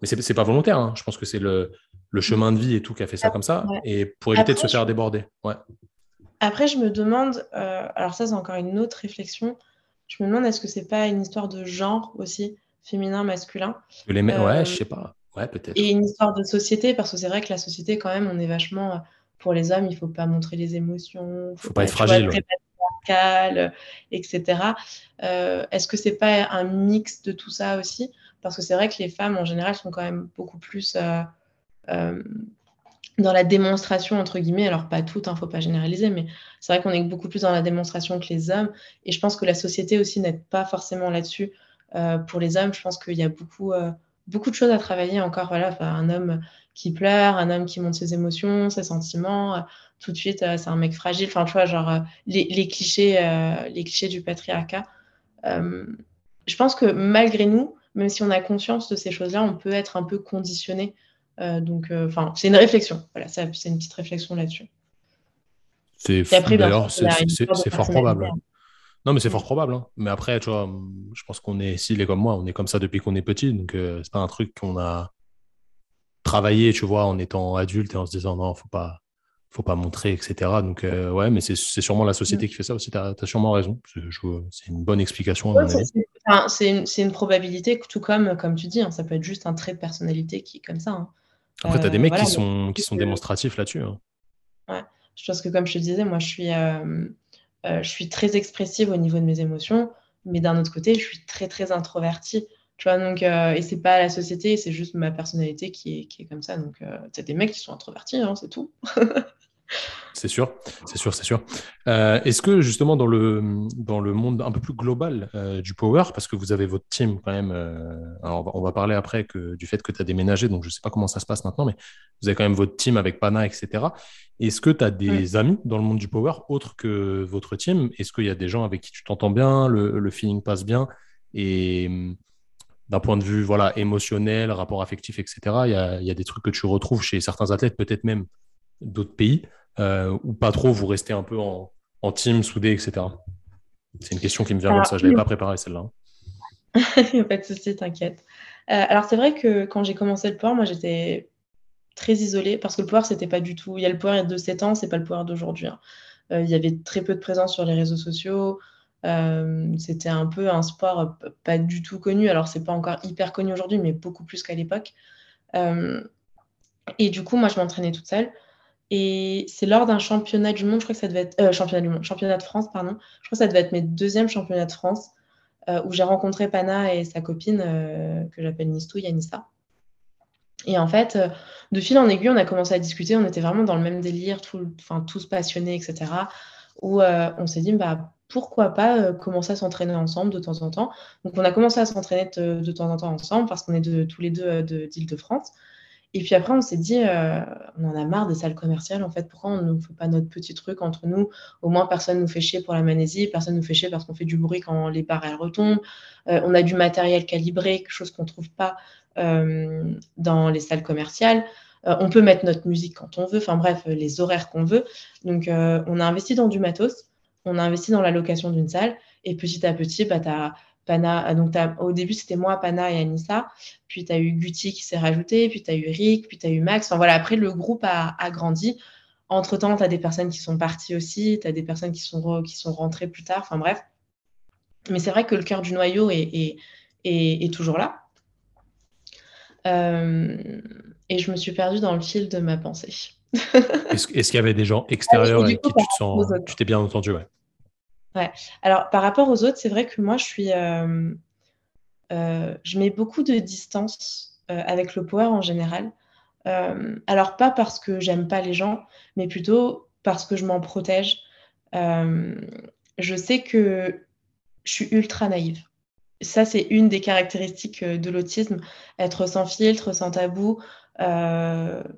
[SPEAKER 1] Mais c'est, c'est pas volontaire. Hein. Je pense que c'est le, le, chemin de vie et tout qui a fait ça comme ça. Et pour éviter de se faire déborder. Ouais.
[SPEAKER 2] Après, je me demande, euh, alors ça c'est encore une autre réflexion, je me demande est-ce que c'est pas une histoire de genre aussi, féminin, masculin
[SPEAKER 1] les Ouais, euh, je sais pas. Ouais, peut-être.
[SPEAKER 2] Et une histoire de société, parce que c'est vrai que la société, quand même, on est vachement. Euh, pour les hommes, il faut pas montrer les émotions.
[SPEAKER 1] Faut, faut pas être fragile.
[SPEAKER 2] etc. est-ce que c'est pas un mix de tout ça aussi? Parce que c'est vrai que les femmes, en général, sont quand même beaucoup plus dans la démonstration, entre guillemets, alors pas toutes, il hein, ne faut pas généraliser, mais c'est vrai qu'on est beaucoup plus dans la démonstration que les hommes. Et je pense que la société aussi n'aide pas forcément là-dessus. Euh, pour les hommes, je pense qu'il y a beaucoup, euh, beaucoup de choses à travailler encore. Voilà, un homme qui pleure, un homme qui montre ses émotions, ses sentiments, euh, tout de suite, c'est un mec fragile. Enfin, tu vois, genre les, clichés, les clichés du patriarcat. je pense que malgré nous, même si on a conscience de ces choses-là, on peut être un peu conditionné donc, euh, enfin, c'est une réflexion. Voilà, c'est une petite réflexion là-dessus.
[SPEAKER 1] C'est c'est fort probable. Non, mais c'est fort probable. Hein. Mais après, tu vois, je pense qu'on est, s'il est comme moi, on est comme ça depuis qu'on est petit. Donc, euh, c'est pas un truc qu'on a travaillé, tu vois, en étant adulte et en se disant non, faut pas, faut pas montrer, etc. Donc, ouais, mais c'est sûrement la société qui fait ça aussi. Tu as, sûrement raison. C'est une bonne explication,
[SPEAKER 2] C'est une, une, probabilité, tout comme, comme tu dis, hein, ça peut être juste un trait de personnalité qui est comme ça.
[SPEAKER 1] Après, tu as des mecs qui, sont, qui sont démonstratifs là-dessus. Hein.
[SPEAKER 2] Ouais. Je pense que, comme je te disais, moi, je suis, euh, euh, je suis très expressive au niveau de mes émotions, mais d'un autre côté, je suis très, très introvertie. Tu vois, donc, euh, et c'est pas la société, c'est juste ma personnalité qui est, qui est comme ça. Donc, tu as des mecs qui sont introvertis, hein, c'est tout.
[SPEAKER 1] C'est sûr, c'est sûr, c'est sûr. Euh, est-ce que justement dans le, dans le monde un peu plus global euh, du Power, parce que vous avez votre team quand même, euh, alors on va, parler après que, du fait que tu as déménagé, donc je ne sais pas comment ça se passe maintenant, mais vous avez quand même votre team avec Pana, etc. Est-ce que tu as des amis dans le monde du Power autres que votre team? Est-ce qu'il y a des gens avec qui tu t'entends bien, le, le, feeling passe bien? Et d'un point de vue voilà, émotionnel, rapport affectif, etc., il y a, y a des trucs que tu retrouves chez certains athlètes, peut-être même d'autres pays euh, ou pas trop, vous restez un peu en, team, soudé, etc. C'est une question qui me vient comme ça, je ne l'avais pas préparée celle-là.
[SPEAKER 2] pas de souci, t'inquiète. Euh, alors c'est vrai que quand j'ai commencé le power, moi j'étais très isolée parce que le power c'était pas du tout. Il y a le power de 7 ans, c'est pas le power d'aujourd'hui. Hein. Euh, il y avait très peu de présence sur les réseaux sociaux. c'était un peu un sport pas du tout connu. Alors c'est pas encore hyper connu aujourd'hui, mais beaucoup plus qu'à l'époque. et du coup, moi je m'entraînais toute seule. Et c'est lors d'un championnat du monde, je crois que ça devait être. Euh, championnat du monde, championnat de France, pardon. Je crois que ça devait être mes deuxièmes championnats de France, euh, où j'ai rencontré Pana et sa copine, euh, que j'appelle Nistou, Yanissa. Et en fait, de fil en aiguille, on a commencé à discuter. On était vraiment dans le même délire, tous passionnés, etc. Où on s'est dit, bah, pourquoi pas commencer à s'entraîner ensemble de temps en temps. Donc, on a commencé à s'entraîner de, temps en temps ensemble parce qu'on est tous les deux d'Île-de-France. Et puis après, on s'est dit, euh, on en a marre des salles commerciales, en fait. Pourquoi on ne fait pas notre petit truc entre nous? Au moins, personne ne nous fait chier pour la manésie, personne ne nous fait chier parce qu'on fait du bruit quand les barres, retombent. Euh, on a du matériel calibré, quelque chose qu'on ne trouve pas euh, dans les salles commerciales. on peut mettre notre musique quand on veut, enfin bref, les horaires qu'on veut. Donc, on a investi dans du matos, on a investi dans la location d'une salle, et petit à petit, bah, tu Pana, euh, donc au début, c'était moi, Pana et Anissa. Puis tu as eu Guti qui s'est rajouté, puis tu as eu Rick, puis tu as eu Max. Enfin voilà, après, le groupe a, grandi. Entre-temps, tu as des personnes qui sont parties aussi, tu as des personnes qui sont, qui sont rentrées plus tard. Enfin bref. Mais c'est vrai que le cœur du noyau est, est, toujours là. Euh, et je me suis perdue dans le fil de ma pensée.
[SPEAKER 1] est-ce, qu'il y avait des gens extérieurs avec qui tu te sens, tu t'es bien entendu ouais.
[SPEAKER 2] Ouais. Alors, par rapport aux autres, c'est vrai que moi, je suis. Euh, euh, je mets beaucoup de distance euh, avec le power en général. alors, pas parce que j'aime pas les gens, mais plutôt parce que je m'en protège. je sais que je suis ultra naïve. Ça, c'est une des caractéristiques de l'autisme, être sans filtre, sans tabou,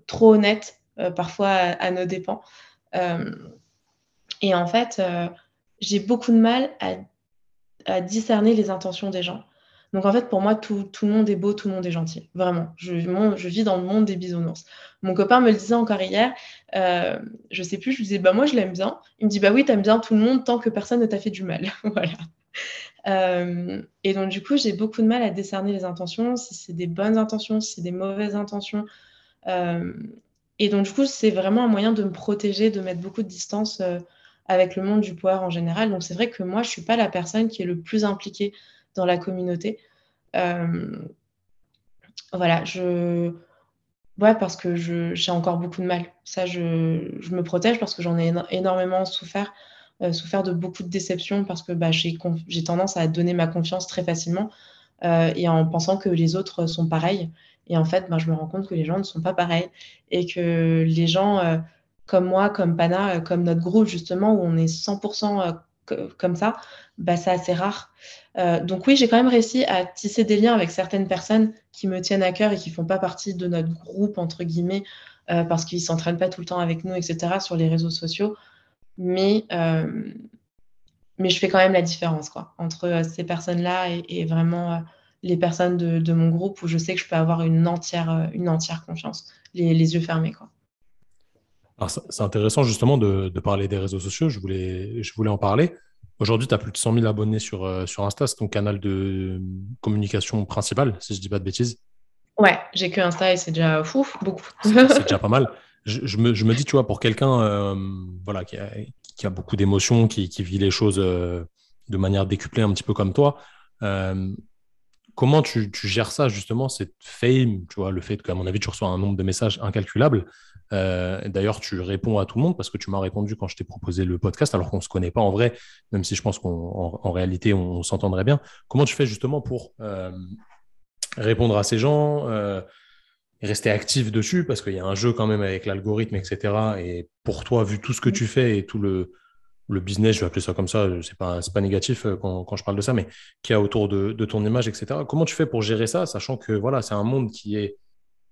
[SPEAKER 2] trop honnête, parfois à, nos dépens. et en fait, j'ai beaucoup de mal à, discerner les intentions des gens. Donc en fait, pour moi, tout, le monde est beau, tout le monde est gentil. Vraiment. Je, je, vis dans le monde des bisounours. Mon copain me le disait encore hier. Euh, je sais plus, je lui disais, bah moi, je l'aime bien. Il me dit, bah oui, t'aimes bien tout le monde tant que personne ne t'a fait du mal. voilà. Euh, et donc, du coup, j'ai beaucoup de mal à décerner les intentions, si c'est des bonnes intentions, si c'est des mauvaises intentions. Euh, et donc, du coup, c'est vraiment un moyen de me protéger, de mettre beaucoup de distance euh, avec le monde du power en général. Donc c'est vrai que moi, je ne suis pas la personne qui est le plus impliquée dans la communauté. Euh, voilà, je... Ouais, parce que j'ai encore beaucoup de mal. Ça, je, me protège parce que j'en ai énormément souffert, euh, souffert de beaucoup de déceptions parce que bah, j'ai tendance à donner ma confiance très facilement euh, et en pensant que les autres sont pareils. Et en fait, bah, je me rends compte que les gens ne sont pas pareils et que les gens comme moi, comme Pana, euh, comme notre groupe, justement, où on est 100% euh, comme ça, bah, c'est assez rare. Euh, donc oui, j'ai quand même réussi à tisser des liens avec certaines personnes qui me tiennent à cœur et qui font pas partie de notre groupe, entre guillemets, parce qu'ils s'entraînent pas tout le temps avec nous, etc., sur les réseaux sociaux. Mais, mais je fais quand même la différence quoi, entre ces personnes-là et, vraiment les personnes de, mon groupe où je sais que je peux avoir une entière, une entière confiance, les, les yeux fermés. Quoi.
[SPEAKER 1] C'est intéressant justement de, parler des réseaux sociaux. Je voulais, je voulais en parler. Aujourd'hui, tu as plus de 100 000 abonnés sur, euh, sur Insta. C'est ton canal de communication principal, si je ne dis pas de bêtises.
[SPEAKER 2] Ouais, j'ai que Insta et c'est déjà fou, beaucoup.
[SPEAKER 1] C'est déjà pas mal. Je, me, je, me, dis, tu vois, pour quelqu'un euh, voilà, qui a, qui, a, beaucoup d'émotions, qui, qui, vit les choses euh, de manière décuplée, un petit peu comme toi, comment tu, tu, gères ça, justement, cette fame, tu vois, le fait qu'à mon avis, tu reçois un nombre de messages incalculable euh, d'ailleurs, tu réponds à tout le monde parce que tu m'as répondu quand je t'ai proposé le podcast, alors qu'on ne se connaît pas en vrai, même si je pense qu'en réalité, on, s'entendrait bien. Comment tu fais justement pour euh, répondre à ces gens euh, rester actif dessus? Parce qu'il y a un jeu quand même avec l'algorithme, etc. Et pour toi, vu tout ce que tu fais et tout le, business, je vais appeler ça comme ça, c'est pas, pas négatif quand, je parle de ça, mais qui a autour de, de, ton image, etc. Comment tu fais pour gérer ça, sachant que voilà, c'est un monde qui est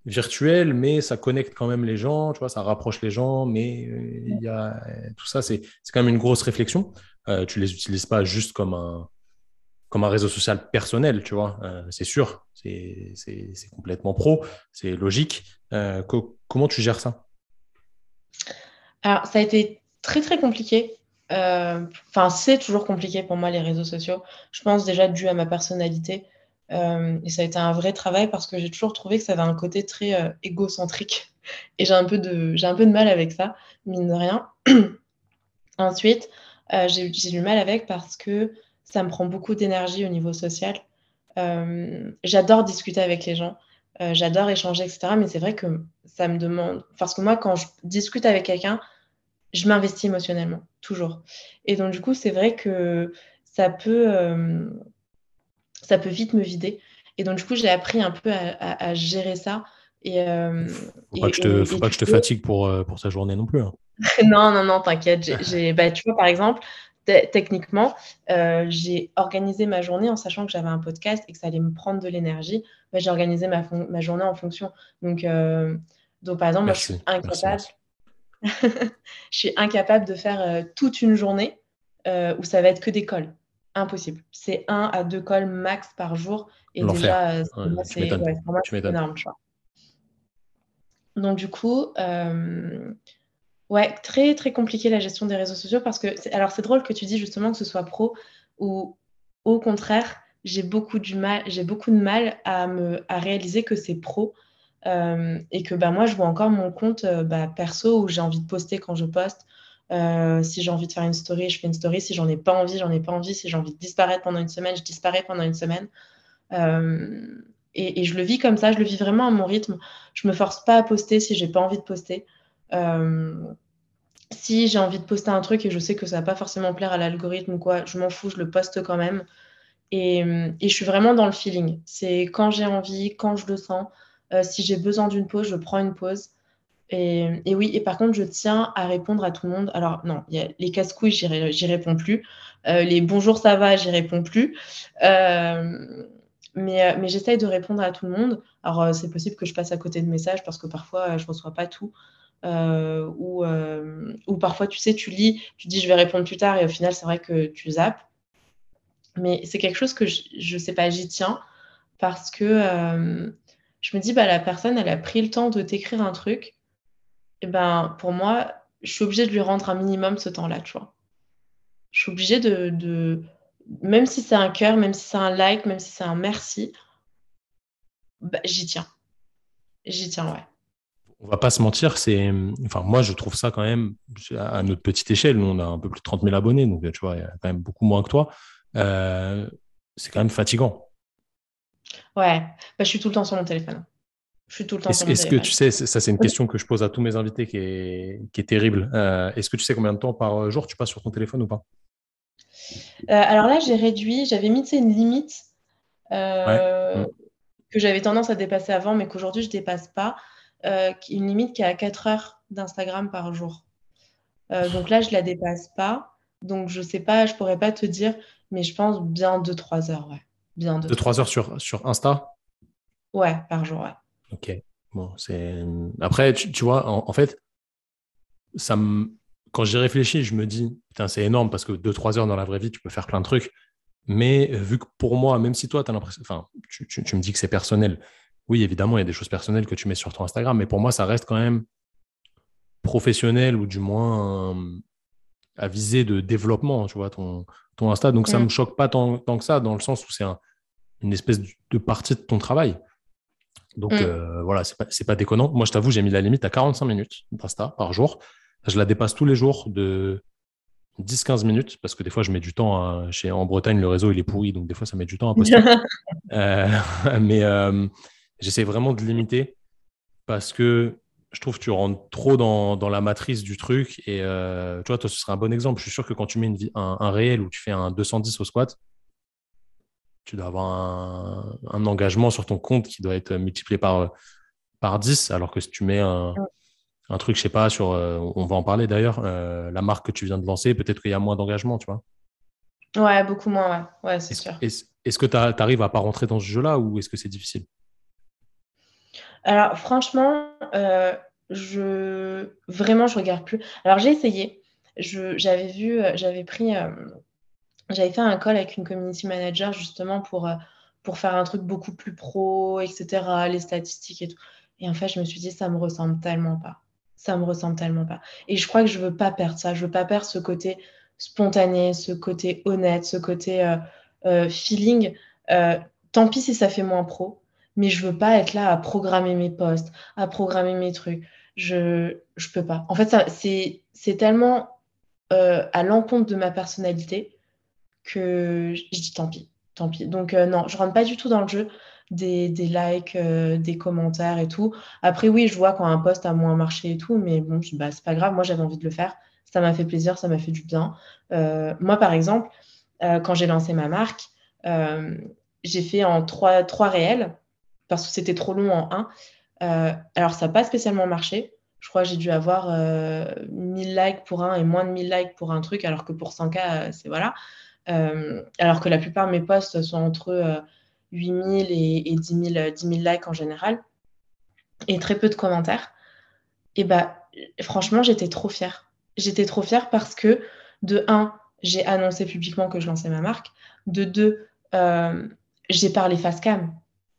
[SPEAKER 1] virtuel, mais ça connecte quand même les gens, tu vois, ça rapproche les gens, mais euh, il y a tout ça, c'est quand même une grosse réflexion. Euh, tu les utilises pas juste comme un, comme un réseau social personnel, tu vois, euh, c'est sûr, c'est complètement pro, c'est logique. comment tu gères ça?
[SPEAKER 2] Alors, ça a été très très compliqué. Enfin, c'est toujours compliqué pour moi les réseaux sociaux. Je pense déjà dû à ma personnalité. Euh, et ça a été un vrai travail parce que j'ai toujours trouvé que ça avait un côté très euh, égocentrique. Et j'ai un, peu de, j'ai un peu de mal avec ça, mine de rien. Ensuite, euh, j'ai, du mal avec parce que ça me prend beaucoup d'énergie au niveau social. j'adore discuter avec les gens, j'adore échanger, etc. Mais c'est vrai que ça me demande. Parce que moi, quand je discute avec quelqu'un, je m'investis émotionnellement, toujours. Et donc, du coup, c'est vrai que ça peut ça peut vite me vider. Et donc, du coup, j'ai appris un peu à, gérer ça. Et,
[SPEAKER 1] euh, faut pas que je te, faut pas que je te fatigue pour, euh, pour sa journée non plus. Hein.
[SPEAKER 2] non, non, non, t'inquiète. J'ai, bah, tu vois, par exemple, techniquement, euh, j'ai organisé ma journée en sachant que j'avais un podcast et que ça allait me prendre de l'énergie. Bah, j'ai organisé ma, ma, journée en fonction. Donc, euh, donc par exemple, moi, je suis incapable. je suis incapable de faire toute une journée où ça va être que des calls. Impossible. C'est un à deux calls max par jour. Et déjà, c'est énorme. Tu vois. Donc, du coup, Ouais, très très compliqué la gestion des réseaux sociaux parce que alors c'est drôle que tu dis justement que ce soit pro ou au contraire j'ai beaucoup du mal j'ai beaucoup de mal à me à réaliser que c'est pro euh, et que bah moi je vois encore mon compte euh, bah, perso où j'ai envie de poster quand je poste euh, si j'ai envie de faire une story je fais une story si j'en ai pas envie j'en ai pas envie si j'ai envie de disparaître pendant une semaine je disparais pendant une semaine et, et, je le vis comme ça je le vis vraiment à mon rythme je me force pas à poster si j'ai pas envie de poster euh, si j'ai envie de poster un truc et je sais que ça va pas forcément plaire à l'algorithme ou quoi, je m'en fous, je le poste quand même. Et, je suis vraiment dans le feeling. C'est quand j'ai envie, quand je le sens. Euh, si j'ai besoin d'une pause, je prends une pause. Et, oui, et par contre, je tiens à répondre à tout le monde. Alors, non, y a les casse-couilles, j'y réponds plus. Euh, les bonjour, ça va, j'y réponds plus. Euh, mais, mais j'essaye de répondre à tout le monde. Alors, c'est possible que je passe à côté de messages parce que parfois, je reçois pas tout. Euh, euh, ou, parfois, tu sais, tu lis, tu dis je vais répondre plus tard et au final, c'est vrai que tu zappes. Mais c'est quelque chose que je ne sais pas, j'y tiens parce que euh, je me dis, bah, la personne, elle a pris le temps de t'écrire un truc. Et ben, pour moi, je suis obligée de lui rendre un minimum ce temps-là, tu vois. Je suis obligée de, de... même si c'est un cœur, même si c'est un like, même si c'est un merci, bah, j'y tiens. J'y tiens, ouais
[SPEAKER 1] on va pas se mentir, c'est, enfin, moi, je trouve ça quand même, à notre petite échelle, nous, on a un peu plus de 30 000 abonnés, donc tu vois, il y a quand même beaucoup moins que toi. Euh, c'est quand même fatigant.
[SPEAKER 2] Ouais, bah, je suis tout le temps sur mon téléphone. Je suis tout le temps.
[SPEAKER 1] Est-ce que tu sais, ça, c'est une question que je pose à tous mes invités qui est, qui est terrible. Euh, est-ce que tu sais combien de temps par jour tu passes sur ton téléphone ou pas?
[SPEAKER 2] Euh, Alors là, j'ai réduit, j'avais mis une limite que j'avais tendance à dépasser avant, mais qu'aujourd'hui, je dépasse pas. Euh, une limite qui est à 4 heures d'Instagram par jour. Euh, donc là, je ne la dépasse pas. Donc je ne sais pas, je ne pourrais pas te dire, mais je pense bien 2-3 heures. Ouais. Bien
[SPEAKER 1] 2-3 heures sur, sur Insta?
[SPEAKER 2] Ouais, par jour, ouais.
[SPEAKER 1] Ok. Bon, c'est... Après, tu, vois, en, fait, ça quand j'y réfléchis, je me dis, putain, c'est énorme parce que 2-3 heures dans la vraie vie, tu peux faire plein de trucs. Mais vu que pour moi, même si toi, as l'impression, enfin, tu, tu, me dis que c'est personnel, oui, évidemment, il y a des choses personnelles que tu mets sur ton Instagram, mais pour moi, ça reste quand même professionnel ou du moins euh, à viser de développement, tu vois, ton, ton Insta. Donc, ça ne me choque pas tant, que ça, dans le sens où c'est une espèce de partie de ton travail. Donc, mm. euh, voilà, c'est pas, pas déconnant. Moi, je t'avoue, j'ai mis la limite à 45 minutes d'Insta par jour. Je la dépasse tous les jours de 10-15 minutes, parce que des fois, je mets du temps. chez, en Bretagne, le réseau, il est pourri, donc des fois, ça met du temps à poster. Euh, mais, J'essaie vraiment de limiter parce que je trouve que tu rentres trop dans, dans la matrice du truc. Et euh, tu vois, toi, ce serait un bon exemple. Je suis sûr que quand tu mets une un, un, réel où tu fais un 210 au squat, tu dois avoir un, un, engagement sur ton compte qui doit être multiplié par, par 10. Alors que si tu mets un, un truc, je sais pas, sur, euh, on va en parler d'ailleurs, euh, la marque que tu viens de lancer, peut-être qu'il y a moins d'engagement, tu vois.
[SPEAKER 2] Ouais, beaucoup moins, ouais, ouais c'est sûr.
[SPEAKER 1] Est-ce que tu arrives à pas rentrer dans ce jeu-là ou est-ce que c'est difficile?
[SPEAKER 2] Alors, franchement, euh, je vraiment, je regarde plus. Alors, j'ai essayé. J'avais vu, euh, j'avais pris, euh, j'avais fait un call avec une community manager justement pour, pour faire un truc beaucoup plus pro, etc., les statistiques et tout. Et en fait, je me suis dit, ça me ressemble tellement pas. Ça me ressemble tellement pas. Et je crois que je veux pas perdre ça. Je veux pas perdre ce côté spontané, ce côté honnête, ce côté feeling. tant pis si ça fait moins pro mais je veux pas être là à programmer mes posts, à programmer mes trucs. Je je peux pas. En fait, c'est tellement euh, à l'encontre de ma personnalité que je, dis tant pis, tant pis. Donc euh, non, je rentre pas du tout dans le jeu des, des likes, euh, des commentaires et tout. Après oui, je vois quand un post a moins marché et tout, mais bon, bah, c'est pas grave. Moi, j'avais envie de le faire. Ça m'a fait plaisir, ça m'a fait du bien. moi, par exemple, quand j'ai lancé ma marque, j'ai fait en trois, trois réels parce que c'était trop long en un. Euh, alors, ça n'a pas spécialement marché. je crois que j'ai dû avoir 1000 likes pour un et moins de 1000 likes pour un truc, alors que pour 100K, c'est voilà. Alors que la plupart de mes posts sont entre 8000 et, et 10, 000, 10 000 likes en général, et très peu de commentaires. Et bah, franchement, j'étais trop fière. J'étais trop fière parce que, de un, j'ai annoncé publiquement que je lançais ma marque. De deux, euh, j'ai parlé face cam.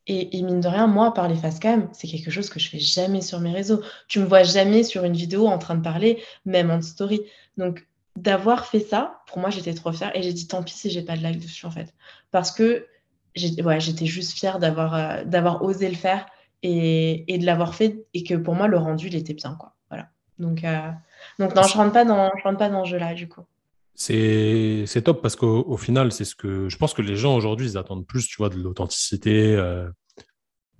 [SPEAKER 2] Et, mine de rien, moi, parler face cam, c'est quelque chose que je fais jamais sur mes réseaux. Tu me vois jamais sur une vidéo en train de parler, même en story. Donc, d'avoir fait ça, pour moi, j'étais trop fière. Et j'ai dit, tant pis si j'ai pas de like dessus, en fait. Parce que j'étais juste fière d'avoir euh, osé le faire et, de l'avoir fait. Et que pour moi, le rendu, il était bien, quoi. Voilà. Donc, euh, donc non, je rentre pas dans, je rentre pas dans ce jeu-là, du coup.
[SPEAKER 1] C'est top parce qu'au final, c'est ce que je pense que les gens aujourd'hui, ils attendent plus, tu vois, de l'authenticité. Euh,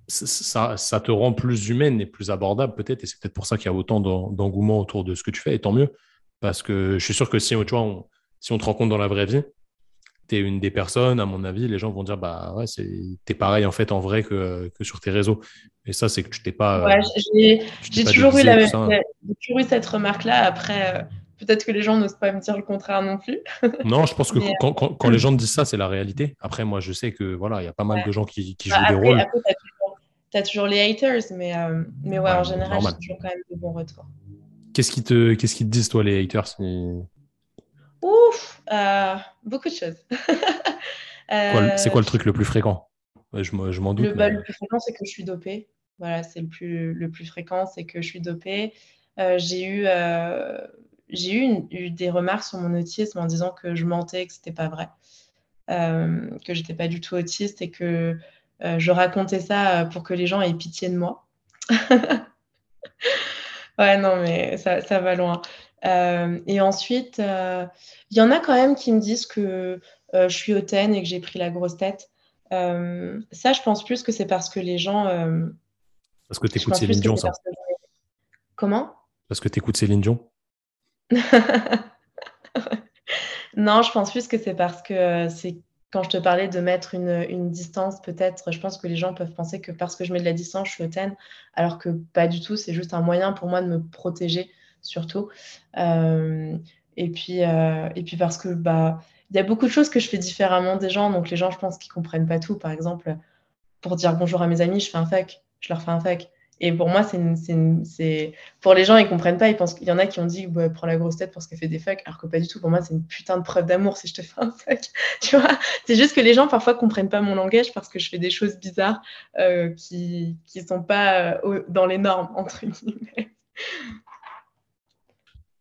[SPEAKER 1] ça, ça, te rend plus humaine et plus abordable peut-être. Et c'est peut-être pour ça qu'il y a autant d'engouement autour de ce que tu fais. Et tant mieux. Parce que je suis sûr que si, tu vois, si on te rencontre dans la vraie vie, tu es une des personnes, à mon avis, les gens vont dire, bah ouais, t'es pareil en fait en vrai que, que sur tes réseaux. Et ça, c'est que tu t'es pas.
[SPEAKER 2] Ouais, j'ai toujours, eu toujours eu cette remarque-là. Après, euh, peut-être que les gens n'osent pas me dire le contraire non plus.
[SPEAKER 1] non, je pense que quand, quand, les gens te disent ça, c'est la réalité. Après, moi, je sais que voilà, il y a pas mal de gens qui, qui bah, jouent des rôles.
[SPEAKER 2] Après, tu as, toujours les haters, mais, euh, mais ouais, en général, j'ai toujours quand même de bons retours.
[SPEAKER 1] Qu'est-ce qui te, qu'est-ce te disent, toi, les haters
[SPEAKER 2] Ouf, euh, beaucoup de choses.
[SPEAKER 1] c'est quoi le truc le plus fréquent? Je, m'en doute.
[SPEAKER 2] Le, bah, le, plus fréquent, c'est que je suis dopée. Voilà, c'est le plus, le plus fréquent, c'est que je suis dopée. Euh, j'ai eu, euh, j'ai eu, eu, des remarques sur mon autisme en disant que je mentais, que c'était pas vrai, euh, que j'étais pas du tout autiste et que euh, je racontais ça pour que les gens aient pitié de moi. ouais, non, mais ça, ça va loin. et ensuite, il y en a quand même qui me disent que je suis hautaine et que j'ai pris la grosse tête. ça, je pense plus que c'est parce que les gens
[SPEAKER 1] parce que tu écoutes Céline Dion, ça.
[SPEAKER 2] Comment?
[SPEAKER 1] Parce que tu écoutes Céline Dion
[SPEAKER 2] Non, je pense plus que c'est parce que euh, c'est quand je te parlais de mettre une, distance, peut-être, je pense que les gens peuvent penser que parce que je mets de la distance, je suis hautaine, alors que pas du tout, c'est juste un moyen pour moi de me protéger, surtout. Euh, et, puis, euh, et puis parce que bah, il y a beaucoup de choses que je fais différemment des gens, donc les gens, je pense qu'ils comprennent pas tout. Par exemple, pour dire bonjour à mes amis, je fais un fuck je leur fais un fuck. Et pour moi, c'est pour les gens, ils comprennent pas. Ils pensent qu'il y en a qui ont dit, bah, prends la grosse tête parce qu'elle fait des fucks, alors que pas du tout. Pour moi, c'est une putain de preuve d'amour si je te fais un fuck. Tu vois C'est juste que les gens parfois comprennent pas mon langage parce que je fais des choses bizarres euh, qui qui sont pas euh, dans les normes entre guillemets.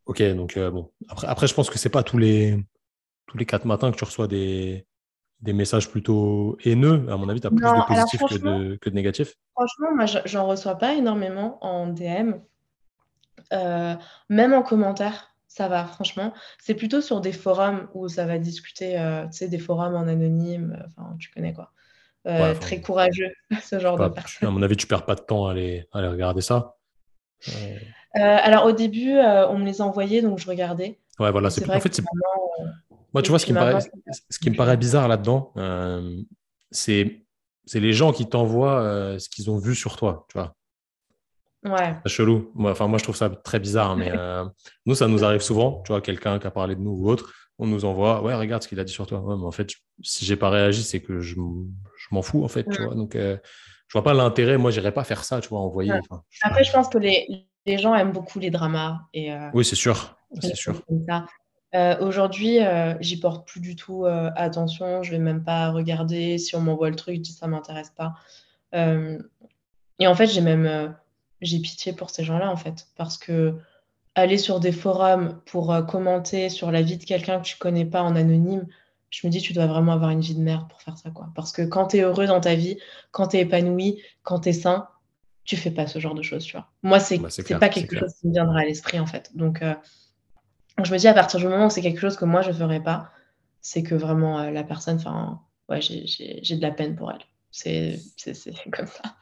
[SPEAKER 1] Ok, donc euh, bon. Après, après, je pense que c'est pas tous les tous les quatre matins que tu reçois des des messages plutôt haineux. À mon avis, tu as plus de positifs que de, que de négatifs.
[SPEAKER 2] Franchement, moi, j'en reçois pas énormément en DM. Euh, même en commentaire, ça va, franchement. C'est plutôt sur des forums où ça va discuter, euh, tu sais, des forums en anonyme, enfin, tu connais quoi. Euh, très courageux, ce genre de personnes.
[SPEAKER 1] À mon avis, tu perds pas de temps à aller, à aller regarder ça.
[SPEAKER 2] alors, au début, on me les envoyait, donc je regardais.
[SPEAKER 1] Ouais, voilà. C'est en fait, c'est moi, tu vois, ce qui, me paraît, ce qui me paraît bizarre là-dedans, euh, c'est les gens qui t'envoient euh, ce qu'ils ont vu sur toi, tu vois.
[SPEAKER 2] Ouais.
[SPEAKER 1] C'est chelou. Moi, enfin, moi, je trouve ça très bizarre, mais euh, nous, ça nous arrive souvent. Tu vois, quelqu'un qui a parlé de nous ou autre, on nous envoie, ouais, regarde ce qu'il a dit sur toi. Ouais, mais en fait, si j'ai pas réagi, c'est que je, m'en fous, en fait, tu vois. Donc, je vois pas l'intérêt. Moi, j'irais pas faire ça, tu vois, envoyer.
[SPEAKER 2] Après, je pense que les, les, gens aiment beaucoup les dramas. Et,
[SPEAKER 1] oui, c'est sûr. C'est sûr.
[SPEAKER 2] Euh, aujourd'hui, euh, j'y porte plus du tout euh, attention. Je vais même pas regarder si on m'envoie le truc, je dis ça m'intéresse pas. et en fait, j'ai même j'ai pitié pour ces gens-là en fait, parce que aller sur des forums pour commenter sur la vie de quelqu'un que tu connais pas en anonyme, je me dis tu dois vraiment avoir une vie de merde pour faire ça quoi. Parce que quand tu es heureux dans ta vie, quand tu es épanoui, quand tu es sain, tu fais pas ce genre de choses, tu vois. Moi, c'est bah, c'est pas quelque chose qui me viendra à l'esprit en fait. Donc je me dis à partir du moment où c'est quelque chose que moi je ferais pas, c'est que vraiment euh, la personne, enfin, ouais, j'ai de la peine pour elle. C'est comme ça.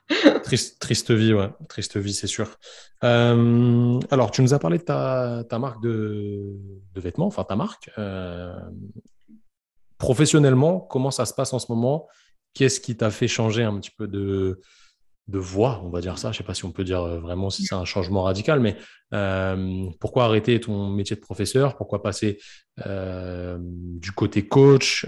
[SPEAKER 1] triste, vie, ouais. Triste vie, c'est sûr. Euh, alors, tu nous as parlé de ta, marque de, de, vêtements, enfin ta marque. Euh, professionnellement, comment ça se passe en ce moment? Qu'est-ce qui t'a fait changer un petit peu de, de voie, on va dire ça. Je ne sais pas si on peut dire euh, vraiment si c'est un changement radical, mais euh, pourquoi arrêter ton métier de professeur? Pourquoi passer euh, du côté coach?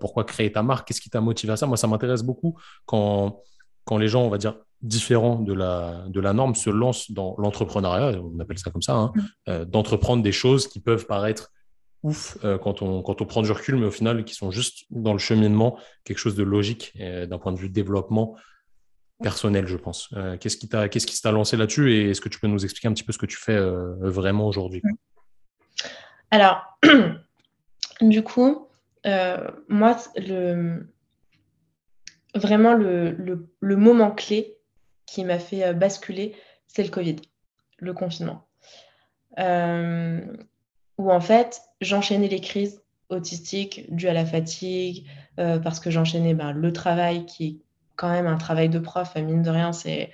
[SPEAKER 1] Pourquoi créer ta marque? Qu'est-ce qui t'a motivé à ça? Moi, ça m'intéresse beaucoup quand, quand les gens, on va dire, différents de la, de la norme se lancent dans l'entrepreneuriat, on appelle ça comme ça, hein, mm. d'entreprendre des choses qui peuvent paraître ouf quand, on, quand on prend du recul, mais au final, qui sont juste dans le cheminement, quelque chose de logique d'un point de vue développement personnel, je pense. Euh, qu'est-ce qui t'a qu'est-ce qui t'a lancé là-dessus et est-ce que tu peux nous expliquer un petit peu ce que tu fais euh, vraiment aujourd'hui?
[SPEAKER 2] Alors, du coup, euh, moi, le, vraiment le, moment clé qui m'a fait basculer, c'est le Covid, le confinement. où en fait, j'enchaînais les crises autistiques dues à la fatigue, parce que j'enchaînais ben, le travail qui quand même un travail de prof, mine de rien, c'est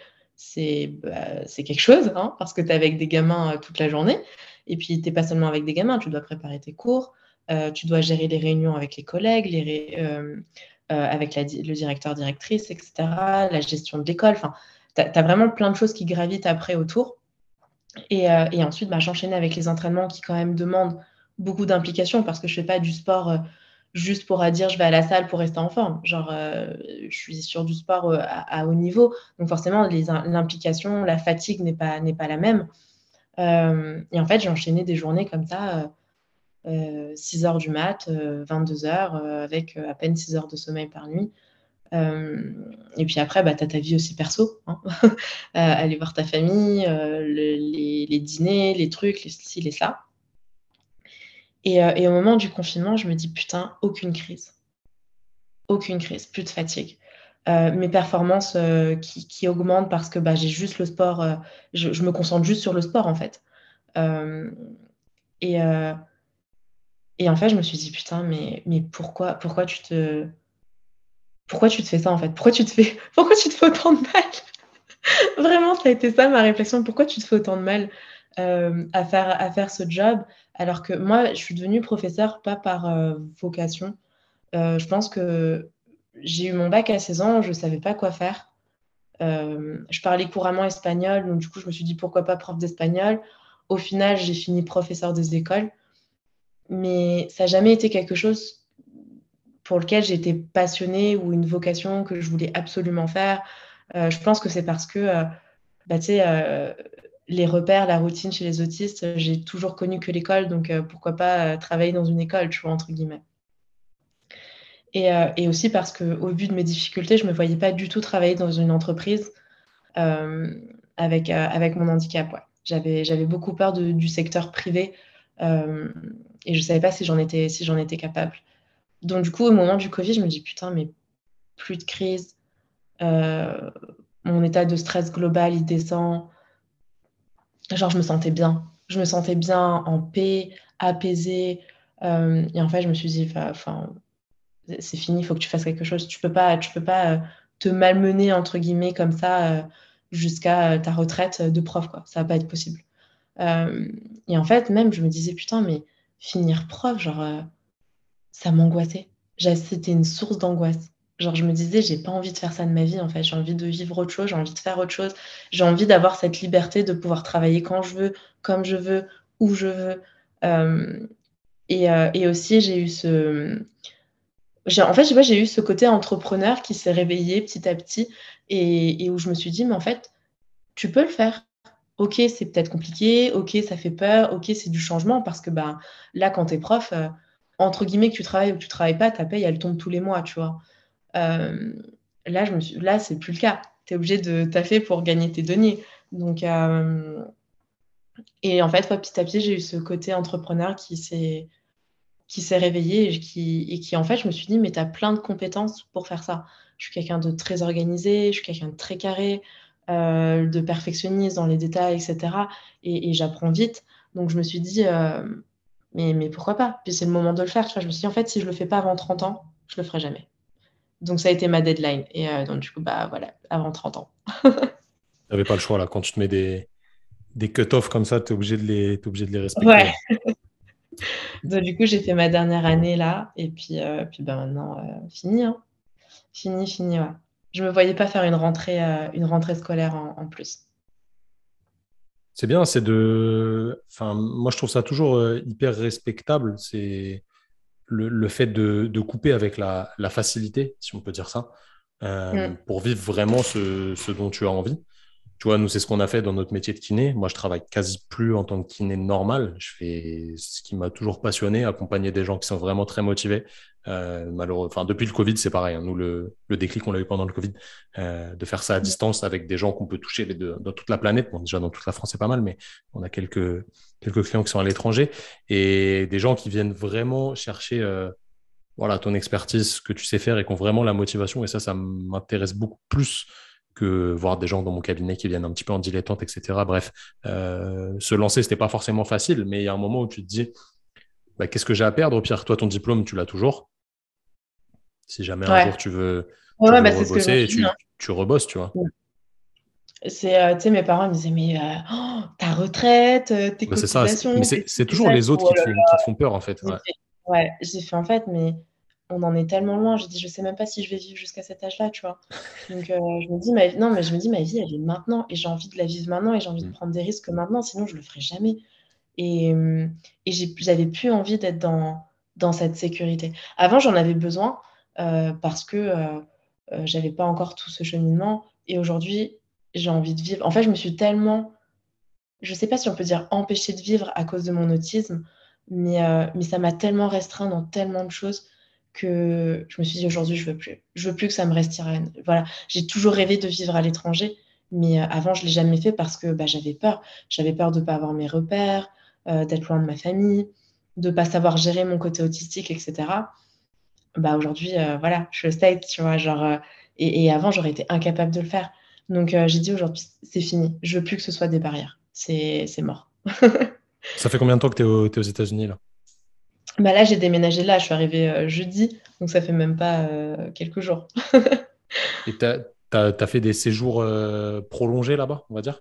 [SPEAKER 2] bah, quelque chose, hein, parce que tu es avec des gamins euh, toute la journée. Et puis, tu n'es pas seulement avec des gamins, tu dois préparer tes cours, euh, tu dois gérer les réunions avec les collègues, euh, avec le directeur, directrice, etc., la gestion de l'école. Enfin, tu as, vraiment plein de choses qui gravitent après autour. Et, ensuite, bah, avec les entraînements qui, quand même, demandent beaucoup d'implication parce que je ne fais pas du sport juste pour dire je vais à la salle pour rester en forme. Genre, euh, je suis sur du sport euh, à, haut niveau. Donc forcément, l'implication, la fatigue n'est pas, pas la même. Euh, et en fait, j'ai enchaîné des journées comme ça, 6 heures du mat, 22 heures, avec à peine 6 heures de sommeil par nuit. et puis après, bah, tu as ta vie aussi perso. Hein. aller voir ta famille, les, les, dîners, les trucs, les ci, les ça. Euh, et, au moment du confinement, je me dis putain, aucune crise. Aucune crise, plus de fatigue. Euh, mes performances euh, qui, augmentent parce que bah, j'ai juste le sport, je, me concentre juste sur le sport en fait. et, et en fait, je me suis dit putain, mais, mais pourquoi, pourquoi tu te. Pourquoi tu te fais ça en fait? Pourquoi tu te fais, pourquoi tu te fais autant de mal? Vraiment, ça a été ça ma réflexion. Pourquoi tu te fais autant de mal à, faire, à faire ce job? Alors que moi, je suis devenue professeure pas par euh, vocation. Euh, je pense que j'ai eu mon bac à 16 ans, je ne savais pas quoi faire. Euh, je parlais couramment espagnol, donc du coup, je me suis dit pourquoi pas prof d'espagnol? Au final, j'ai fini professeur des écoles. Mais ça n'a jamais été quelque chose pour lequel j'étais passionnée ou une vocation que je voulais absolument faire. je pense que c'est parce que, bah, sais, les repères, la routine chez les autistes, j'ai toujours connu que l'école, donc euh, pourquoi pas euh, travailler dans une école, tu vois, entre guillemets. Et, euh, aussi parce qu'au vu de mes difficultés, je ne me voyais pas du tout travailler dans une entreprise avec, avec mon handicap. J'avais beaucoup peur du secteur privé et je ne savais pas si j'en étais, si étais capable. Donc du coup, au moment du Covid, je me dis, putain, mais plus de crise, mon état de stress global, il descend genre, je me sentais bien. Je me sentais bien en paix, apaisée. Euh, et en fait, je me suis dit, enfin, c'est fini, il faut que tu fasses quelque chose. Tu peux pas, tu peux pas euh, te malmener, entre guillemets, comme ça, euh, jusqu'à ta retraite de prof, quoi. Ça va pas être possible. et en fait, même, je me disais, putain, mais finir prof, genre, ça m'angoissait. C'était une source d'angoisse. Genre, je me disais, j'ai pas envie de faire ça de ma vie, en fait. J'ai envie de vivre autre chose, j'ai envie de faire autre chose. J'ai envie d'avoir cette liberté de pouvoir travailler quand je veux, comme je veux, où je veux. Euh, euh, et, aussi, j'ai eu ce. En fait, j'ai eu ce côté entrepreneur qui s'est réveillé petit à petit et, où je me suis dit, mais en fait, tu peux le faire. Ok, c'est peut-être compliqué, ok, ça fait peur, ok, c'est du changement parce que bah, là, quand tu es prof, euh, entre guillemets, que tu travailles ou que tu travailles pas, ta paye, elle tombe tous les mois, tu vois. Euh, là, je me suis... là, c'est plus le cas. Tu es obligé de taffer pour gagner tes deniers. Donc, euh, et en fait, petit à petit, j'ai eu ce côté entrepreneur qui s'est qui s'est réveillé et qui, et qui, en fait, je me suis dit, mais tu as plein de compétences pour faire ça. Je suis quelqu'un de très organisé, je suis quelqu'un de très carré, euh, de perfectionniste dans les détails, etc. Et, j'apprends vite. Donc, je me suis dit, mais, pourquoi pas? Puis c'est le moment de le faire. Je me suis dit, en fait, si je le fais pas avant 30 ans, je le ferai jamais. Donc ça a été ma deadline. Et euh, donc du coup, bah voilà, avant 30 ans.
[SPEAKER 1] tu n'avais pas le choix là. Quand tu te mets des, des cut-offs comme ça, tu es, obligé de les, obligé de les respecter.
[SPEAKER 2] Ouais. donc du coup, j'ai fait ma dernière année là. Et puis, euh, puis bah, maintenant, euh, fini. Hein. Fini, fini, ouais. je me voyais pas faire une rentrée, une rentrée scolaire en, plus.
[SPEAKER 1] C'est bien, c'est de. Enfin, moi, je trouve ça toujours hyper respectable. C'est le, fait de, couper avec la, facilité, si on peut dire ça, mm. pour vivre vraiment ce, dont tu as envie. Tu vois, nous, c'est ce qu'on a fait dans notre métier de kiné. Moi, je travaille quasi plus en tant que kiné normal. Je fais ce qui m'a toujours passionné, accompagner des gens qui sont vraiment très motivés. Euh, malheureusement, enfin, depuis le Covid, c'est pareil. Hein. Nous, le, le déclic, on l'a eu pendant le Covid, euh, de faire ça à distance avec des gens qu'on peut toucher les deux, dans toute la planète. Bon, déjà, dans toute la France, c'est pas mal, mais on a quelques, quelques clients qui sont à l'étranger et des gens qui viennent vraiment chercher euh, voilà, ton expertise, ce que tu sais faire et qui ont vraiment la motivation. Et ça, ça m'intéresse beaucoup plus que voir des gens dans mon cabinet qui viennent un petit peu en dilettante, etc. Bref, euh, se lancer, c'était pas forcément facile, mais il y a un moment où tu te dis, bah, qu'est-ce que j'ai à perdre Au pire, toi, ton diplôme, tu l'as toujours. Si jamais un jour tu veux, tu bah, rebosser, tu, hein. tu, rebosses, tu vois.
[SPEAKER 2] C'est, euh, tu sais, mes parents me disaient, mais euh, oh, ta retraite, tes bah, cotisations.
[SPEAKER 1] C'est toujours les autres qui te, font, qui te, font, peur, en fait.
[SPEAKER 2] Ouais, j'ai fait, en fait, mais on en est tellement loin. Je dis, je sais même pas si je vais vivre jusqu'à cet âge-là, tu vois. Donc, euh, je me dis, ma... non, mais je me dis, ma vie, elle est maintenant et j'ai envie de la vivre maintenant et j'ai envie de mm. prendre des risques maintenant, sinon je le ferai jamais. Et, euh, et j'avais plus envie d'être dans, dans cette sécurité. Avant, j'en avais besoin euh, parce que j'avais pas encore tout ce cheminement et aujourd'hui, j'ai envie de vivre. En fait, je me suis tellement, je sais pas si on peut dire empêchée de vivre à cause de mon autisme, mais, mais ça m'a tellement restreint dans tellement de choses que je me suis dit aujourd'hui, je veux plus. Je veux plus que ça me reste Voilà, j'ai toujours rêvé de vivre à l'étranger, mais euh, avant, je l'ai jamais fait parce que bah, j'avais peur. J'avais peur de pas avoir mes repères, euh, d'être loin de ma famille, de pas savoir gérer mon côté autistique, etc. Bah aujourd'hui, euh, voilà, je sais, tu vois, genre, et, avant, j'aurais été incapable de le faire. Donc j'ai dit aujourd'hui, c'est fini. Je veux plus que ce soit des barrières. C'est mort.
[SPEAKER 1] ça fait combien de temps que tu es, aux États-Unis là?
[SPEAKER 2] Bah là, j'ai déménagé là, je suis arrivée euh, jeudi, donc ça fait même pas euh, quelques jours.
[SPEAKER 1] Et tu as, fait des séjours euh, prolongés là-bas, on va dire?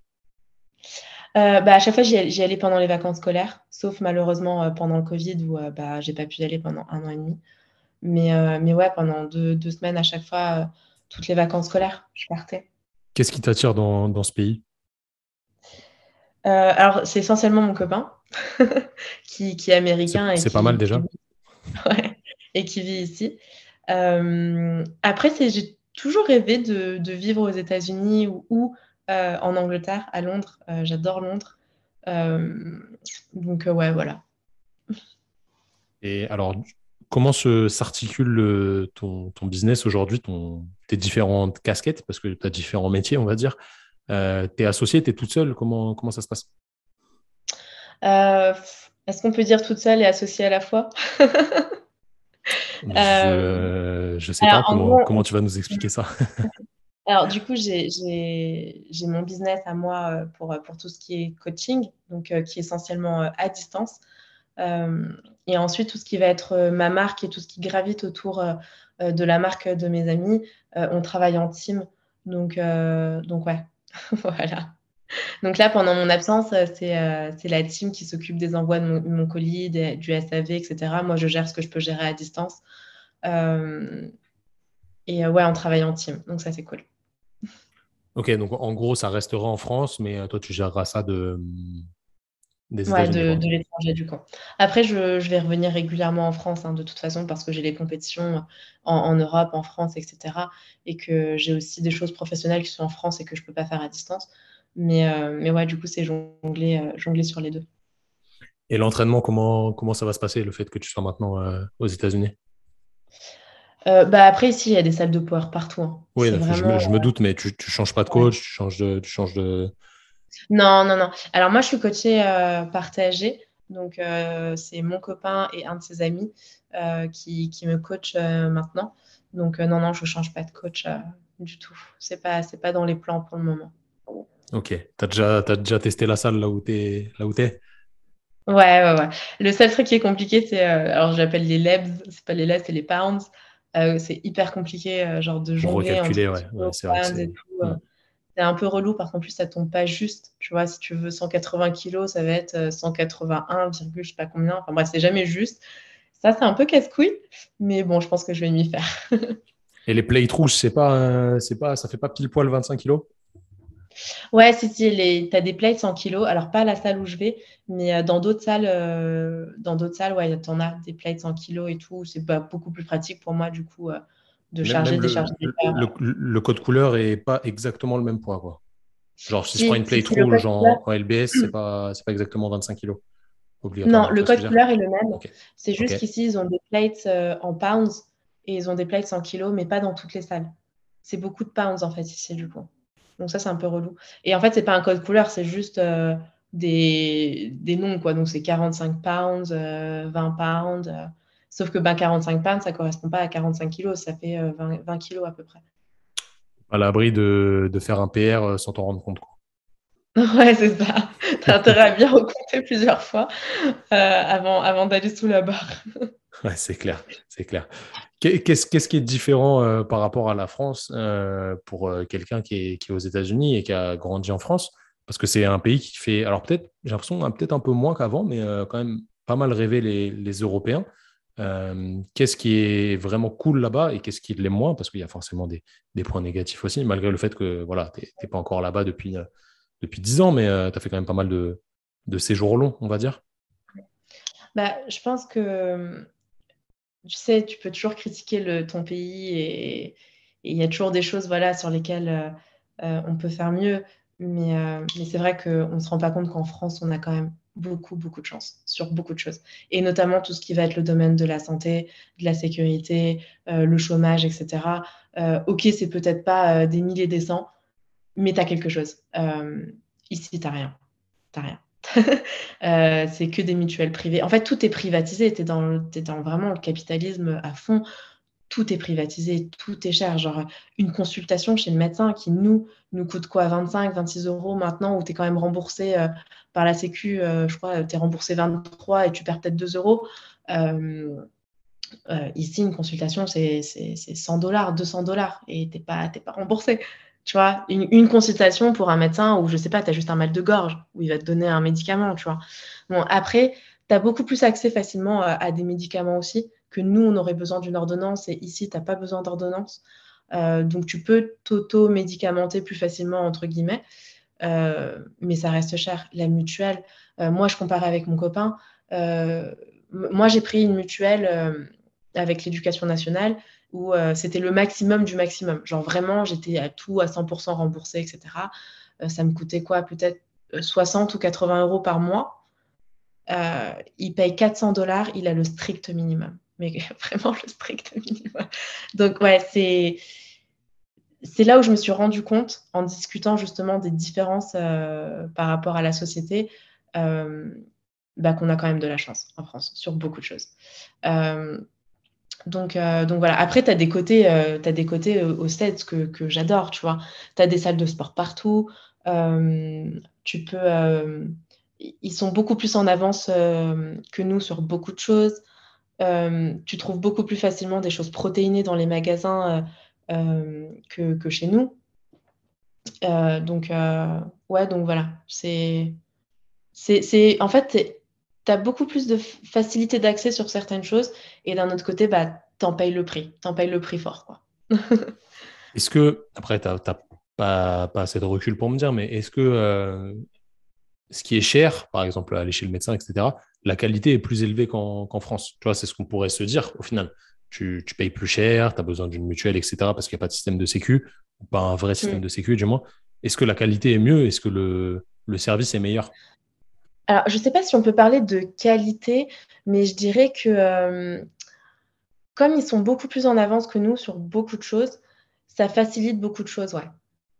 [SPEAKER 2] Bah, à chaque fois, j'y allais pendant les vacances scolaires, sauf malheureusement pendant le Covid où bah, j'ai pas pu y aller pendant un an et demi. Mais, mais ouais, pendant deux, deux, semaines à chaque fois, toutes les vacances scolaires, je partais.
[SPEAKER 1] Qu'est-ce qui t'attire dans, dans, ce pays?
[SPEAKER 2] Alors, c'est essentiellement mon copain. qui, est américain.
[SPEAKER 1] C'est pas mal déjà.
[SPEAKER 2] et qui vit ici. Euh, après, j'ai toujours rêvé de, vivre aux États-Unis ou, euh, en Angleterre, à Londres. Euh, j'adore Londres. donc, ouais, voilà.
[SPEAKER 1] Et alors, comment s'articule ton, ton, business aujourd'hui, tes différentes casquettes? Parce que tu as différents métiers, on va dire. tu es associé, tu es toute seule comment, comment ça se passe?
[SPEAKER 2] Euh, est-ce qu'on peut dire toute seule et associée à la fois?
[SPEAKER 1] Je ne euh, sais pas comment, tu vas nous expliquer ça.
[SPEAKER 2] Alors, du coup, j'ai mon business à moi euh, pour, pour tout ce qui est coaching, donc qui est essentiellement à distance. Et ensuite, tout ce qui va être ma marque et tout ce qui gravite autour de la marque de mes amis, on travaille en team. Donc, donc ouais, voilà. Donc là, pendant mon absence, euh, euh, c'est la team qui s'occupe des envois de mon, colis, du SAV, etc. Moi, je gère ce que je peux gérer à distance. Euh, et ouais, on travaille en team. Donc ça, c'est cool.
[SPEAKER 1] Ok, donc en gros, ça restera en France, mais toi, tu géreras ça de,
[SPEAKER 2] des ouais, de, de l'étranger du coup. Après, je, vais revenir régulièrement en France, hein, de toute façon, parce que j'ai les compétitions en, Europe, en France, etc. Et que j'ai aussi des choses professionnelles qui sont en France et que je ne peux pas faire à distance. Mais, euh, mais ouais, du coup, c'est jongler, euh, jongler sur les deux.
[SPEAKER 1] Et l'entraînement, comment, comment ça va se passer, le fait que tu sois maintenant euh, aux États-Unis?
[SPEAKER 2] Bah après, ici, il y a des salles de power partout. Hein.
[SPEAKER 1] Oui, je, me, doute, mais tu ne changes pas de coach, tu, changes de, tu changes de.
[SPEAKER 2] Non, non, non. Alors, moi, je suis coachée par TAG. Donc, c'est mon copain et un de ses amis qui, qui, me coach maintenant. Donc, non, non, je ne change pas de coach du tout. Ce n'est pas, pas dans les plans pour le moment.
[SPEAKER 1] Ok. Tu as déjà, déjà testé la salle là où tu es, là où es
[SPEAKER 2] Ouais, ouais, ouais. Le seul truc qui est compliqué, c'est. Euh, alors, j'appelle les lebs, c'est pas les lebs, c'est les pounds. Euh, c'est hyper compliqué, euh, genre de jongler.
[SPEAKER 1] Recalculer, ouais. c'est
[SPEAKER 2] C'est un peu relou parce qu'en plus, ça tombe pas juste. Tu vois, si tu veux 180 kilos, ça va être 181, je sais pas combien. Enfin bref, c'est jamais juste. Ça, c'est un peu casse-couille, mais bon, je pense que je vais m'y faire.
[SPEAKER 1] Et les plates rouges, c'est pas, c'est pas, ça fait pas pile poil 25 kilos?
[SPEAKER 2] Ouais, si, si, tu as des plates 100 kilos. Alors, pas à la salle où je vais, mais euh, dans d'autres salles, euh, dans d'autres salles, ouais, tu en as des plates 100 kilos et tout. C'est beaucoup plus pratique pour moi, du coup, euh, de charger, décharger.
[SPEAKER 1] Le, le, code couleur est pas exactement le même poids, quoi. Genre, si, je prends une plate rouge en, LBS, c'est pas, pas exactement 25 kilos.
[SPEAKER 2] Non, le code couleur est le même. C'est juste qu'ici, ils ont des plates en pounds et ils ont des plates 100 kilos, mais pas dans toutes les salles. C'est beaucoup de pounds, en fait, ici, du coup. Donc ça, c'est un peu relou. Et en fait, c'est pas un code couleur, c'est juste euh, des, des, noms, quoi. Donc c'est 45 pounds, 20 euh, pounds. Euh. sauf que ben, 45 pounds, ça correspond pas à 45 kilos, ça fait 20, 20 kilos à peu près.
[SPEAKER 1] À l'abri de, de, faire un PR sans t'en rendre compte. Quoi.
[SPEAKER 2] Ouais, c'est ça. T'as intérêt à bien recompter plusieurs fois avant, avant d'aller sous la barre.
[SPEAKER 1] ouais, c'est clair, c'est clair. Qu'est-ce qui est différent euh, par rapport à la France euh, pour euh, quelqu'un qui est, aux États-Unis et qui a grandi en France? Parce que c'est un pays qui fait, alors peut-être, j'ai l'impression peut-être un peu moins qu'avant, mais quand même pas mal rêver les, Européens. Qu'est-ce qui est vraiment cool là-bas et qu'est-ce qui l'est moins? Parce qu'il y a forcément des, points négatifs aussi, malgré le fait que voilà, tu n'es pas encore là-bas depuis, depuis 10 ans, mais tu as fait quand même pas mal de, de séjours longs, on va dire.
[SPEAKER 2] Bah, je pense que tu sais, tu peux toujours critiquer le, ton pays et il y a toujours des choses voilà, sur lesquelles euh, euh, on peut faire mieux. Mais, euh, mais c'est vrai qu'on ne se rend pas compte qu'en France, on a quand même beaucoup, beaucoup de chance sur beaucoup de choses. Et notamment tout ce qui va être le domaine de la santé, de la sécurité, le chômage, etc. ok, c'est peut-être pas des milliers des cents, mais tu as quelque chose. ici, tu rien. Tu rien. Euh, c'est que des mutuelles privées. En fait, tout est privatisé. Tu es, dans vraiment le capitalisme à fond. Tout est privatisé, tout est cher. Genre, une consultation chez le médecin qui, nous, nous coûte quoi 25, 26 euros maintenant, où tu es quand même remboursé euh, par la Sécu, euh, je crois, tu es remboursé 23 et tu perds peut-être 2 euros. ici, une consultation, c'est 100 dollars, 200 dollars et tu n'es pas, pas remboursé. Tu vois, une, consultation pour un médecin où, je sais pas, tu as juste un mal de gorge, où il va te donner un médicament, tu vois. Bon, après, tu as beaucoup plus accès facilement à, des médicaments aussi, que nous, on aurait besoin d'une ordonnance, et ici, tu n'as pas besoin d'ordonnance. Euh, donc, tu peux t'auto-médicamenter plus facilement, entre guillemets, euh, mais ça reste cher. La mutuelle, euh, moi, je compare avec mon copain. moi, j'ai pris une mutuelle avec l'éducation nationale où c'était le maximum du maximum. Genre vraiment, j'étais à tout à 100% remboursé, etc. Ça me coûtait quoi? Peut-être 60 euh, ou 80 euros par mois. il paye 400 dollars, il a le strict minimum. Mais vraiment le strict minimum. Donc ouais, c'est c'est là où je me suis rendu compte, en discutant justement des différences par rapport à la société, bah, qu'on a quand même de la chance en France sur beaucoup de choses. Donc, euh, donc voilà. Après, tu as des côtés, euh, as des côtés euh, au set que, que j'adore, tu vois. Tu as des salles de sport partout. tu peux. ils sont beaucoup plus en avance que nous sur beaucoup de choses. Tu trouves beaucoup plus facilement des choses protéinées dans les magasins que, que, chez nous. donc, ouais, donc voilà. C'est. C'est, en fait, tu as beaucoup plus de facilité d'accès sur certaines choses et d'un autre côté, bah, tu en payes le prix. Tu en payes le prix fort. Quoi.
[SPEAKER 1] est-ce que, après, tu n'as pas, pas, assez de recul pour me dire, mais est-ce que euh, ce qui est cher, par exemple, aller chez le médecin, etc., la qualité est plus élevée qu'en France Tu vois, c'est ce qu'on pourrait se dire au final. Tu, tu payes plus cher, tu as besoin d'une mutuelle, etc., parce qu'il n'y a pas de système de sécu, ou pas un vrai système mm. de sécu, du moins. Est-ce que la qualité est mieux? Est-ce que le, le service est meilleur?
[SPEAKER 2] Alors, je ne sais pas si on peut parler de qualité, mais je dirais que euh, comme ils sont beaucoup plus en avance que nous sur beaucoup de choses, ça facilite beaucoup de choses, ouais.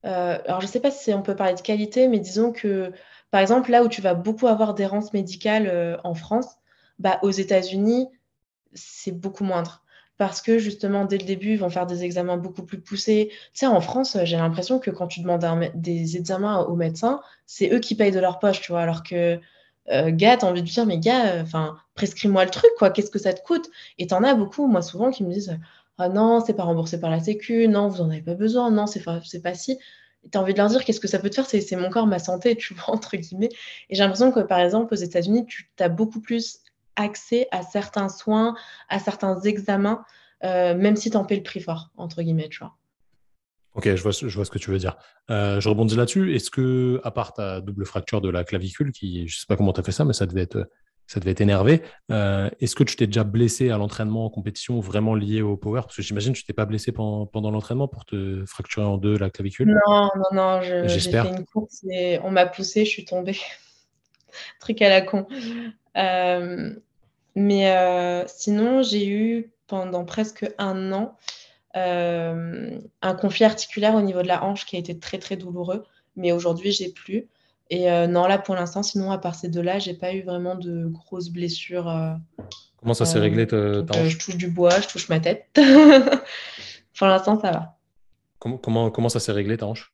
[SPEAKER 2] Euh, alors, je ne sais pas si on peut parler de qualité, mais disons que, par exemple, là où tu vas beaucoup avoir d'errance médicale euh, en France, bah, aux États-Unis, c'est beaucoup moindre. Parce que justement, dès le début, ils vont faire des examens beaucoup plus poussés. Tu sais, en France, j'ai l'impression que quand tu demandes des examens aux médecins, c'est eux qui payent de leur poche, tu vois, alors que euh, gars, t'as envie de dire, mais gars, enfin, prescris-moi le truc, quoi, qu'est-ce que ça te coûte? Et t'en as beaucoup, moi, souvent, qui me disent, ah non, c'est pas remboursé par la Sécu, non, vous en avez pas besoin, non, c'est pas, pas si. Tu as envie de leur dire, qu'est-ce que ça peut te faire C'est mon corps, ma santé, tu vois, entre guillemets. Et j'ai l'impression que, par exemple, aux États-Unis, tu as beaucoup plus accès à certains soins, à certains examens même si tu en paies le prix fort, entre guillemets, tu vois.
[SPEAKER 1] Ok, je vois, je vois ce que tu veux dire. je rebondis là-dessus. Est-ce que, à part ta double fracture de la clavicule, qui, je sais pas comment tu as fait ça, mais ça devait être ça devait t'énerver. Euh, est-ce que tu t'es déjà blessé à l'entraînement en compétition vraiment lié au power? Parce que j'imagine que tu t'es pas blessé pendant, l'entraînement pour te fracturer en deux la clavicule
[SPEAKER 2] Non, non, non. J'ai fait une course et on m'a poussé, je suis tombée. Truc à la con. Euh, mais euh, sinon, j'ai eu pendant presque un an un conflit articulaire au niveau de la hanche qui a été très très douloureux. Mais aujourd'hui, j'ai plus. Et euh, non, là, pour l'instant, sinon, à part ces deux-là, j'ai pas eu vraiment de grosses blessures. Euh,
[SPEAKER 1] comment ça s'est réglé
[SPEAKER 2] ta,
[SPEAKER 1] ta
[SPEAKER 2] Je touche du bois, je touche ma tête. pour l'instant, ça va.
[SPEAKER 1] Comment, comment, comment ça s'est réglé ta hanche?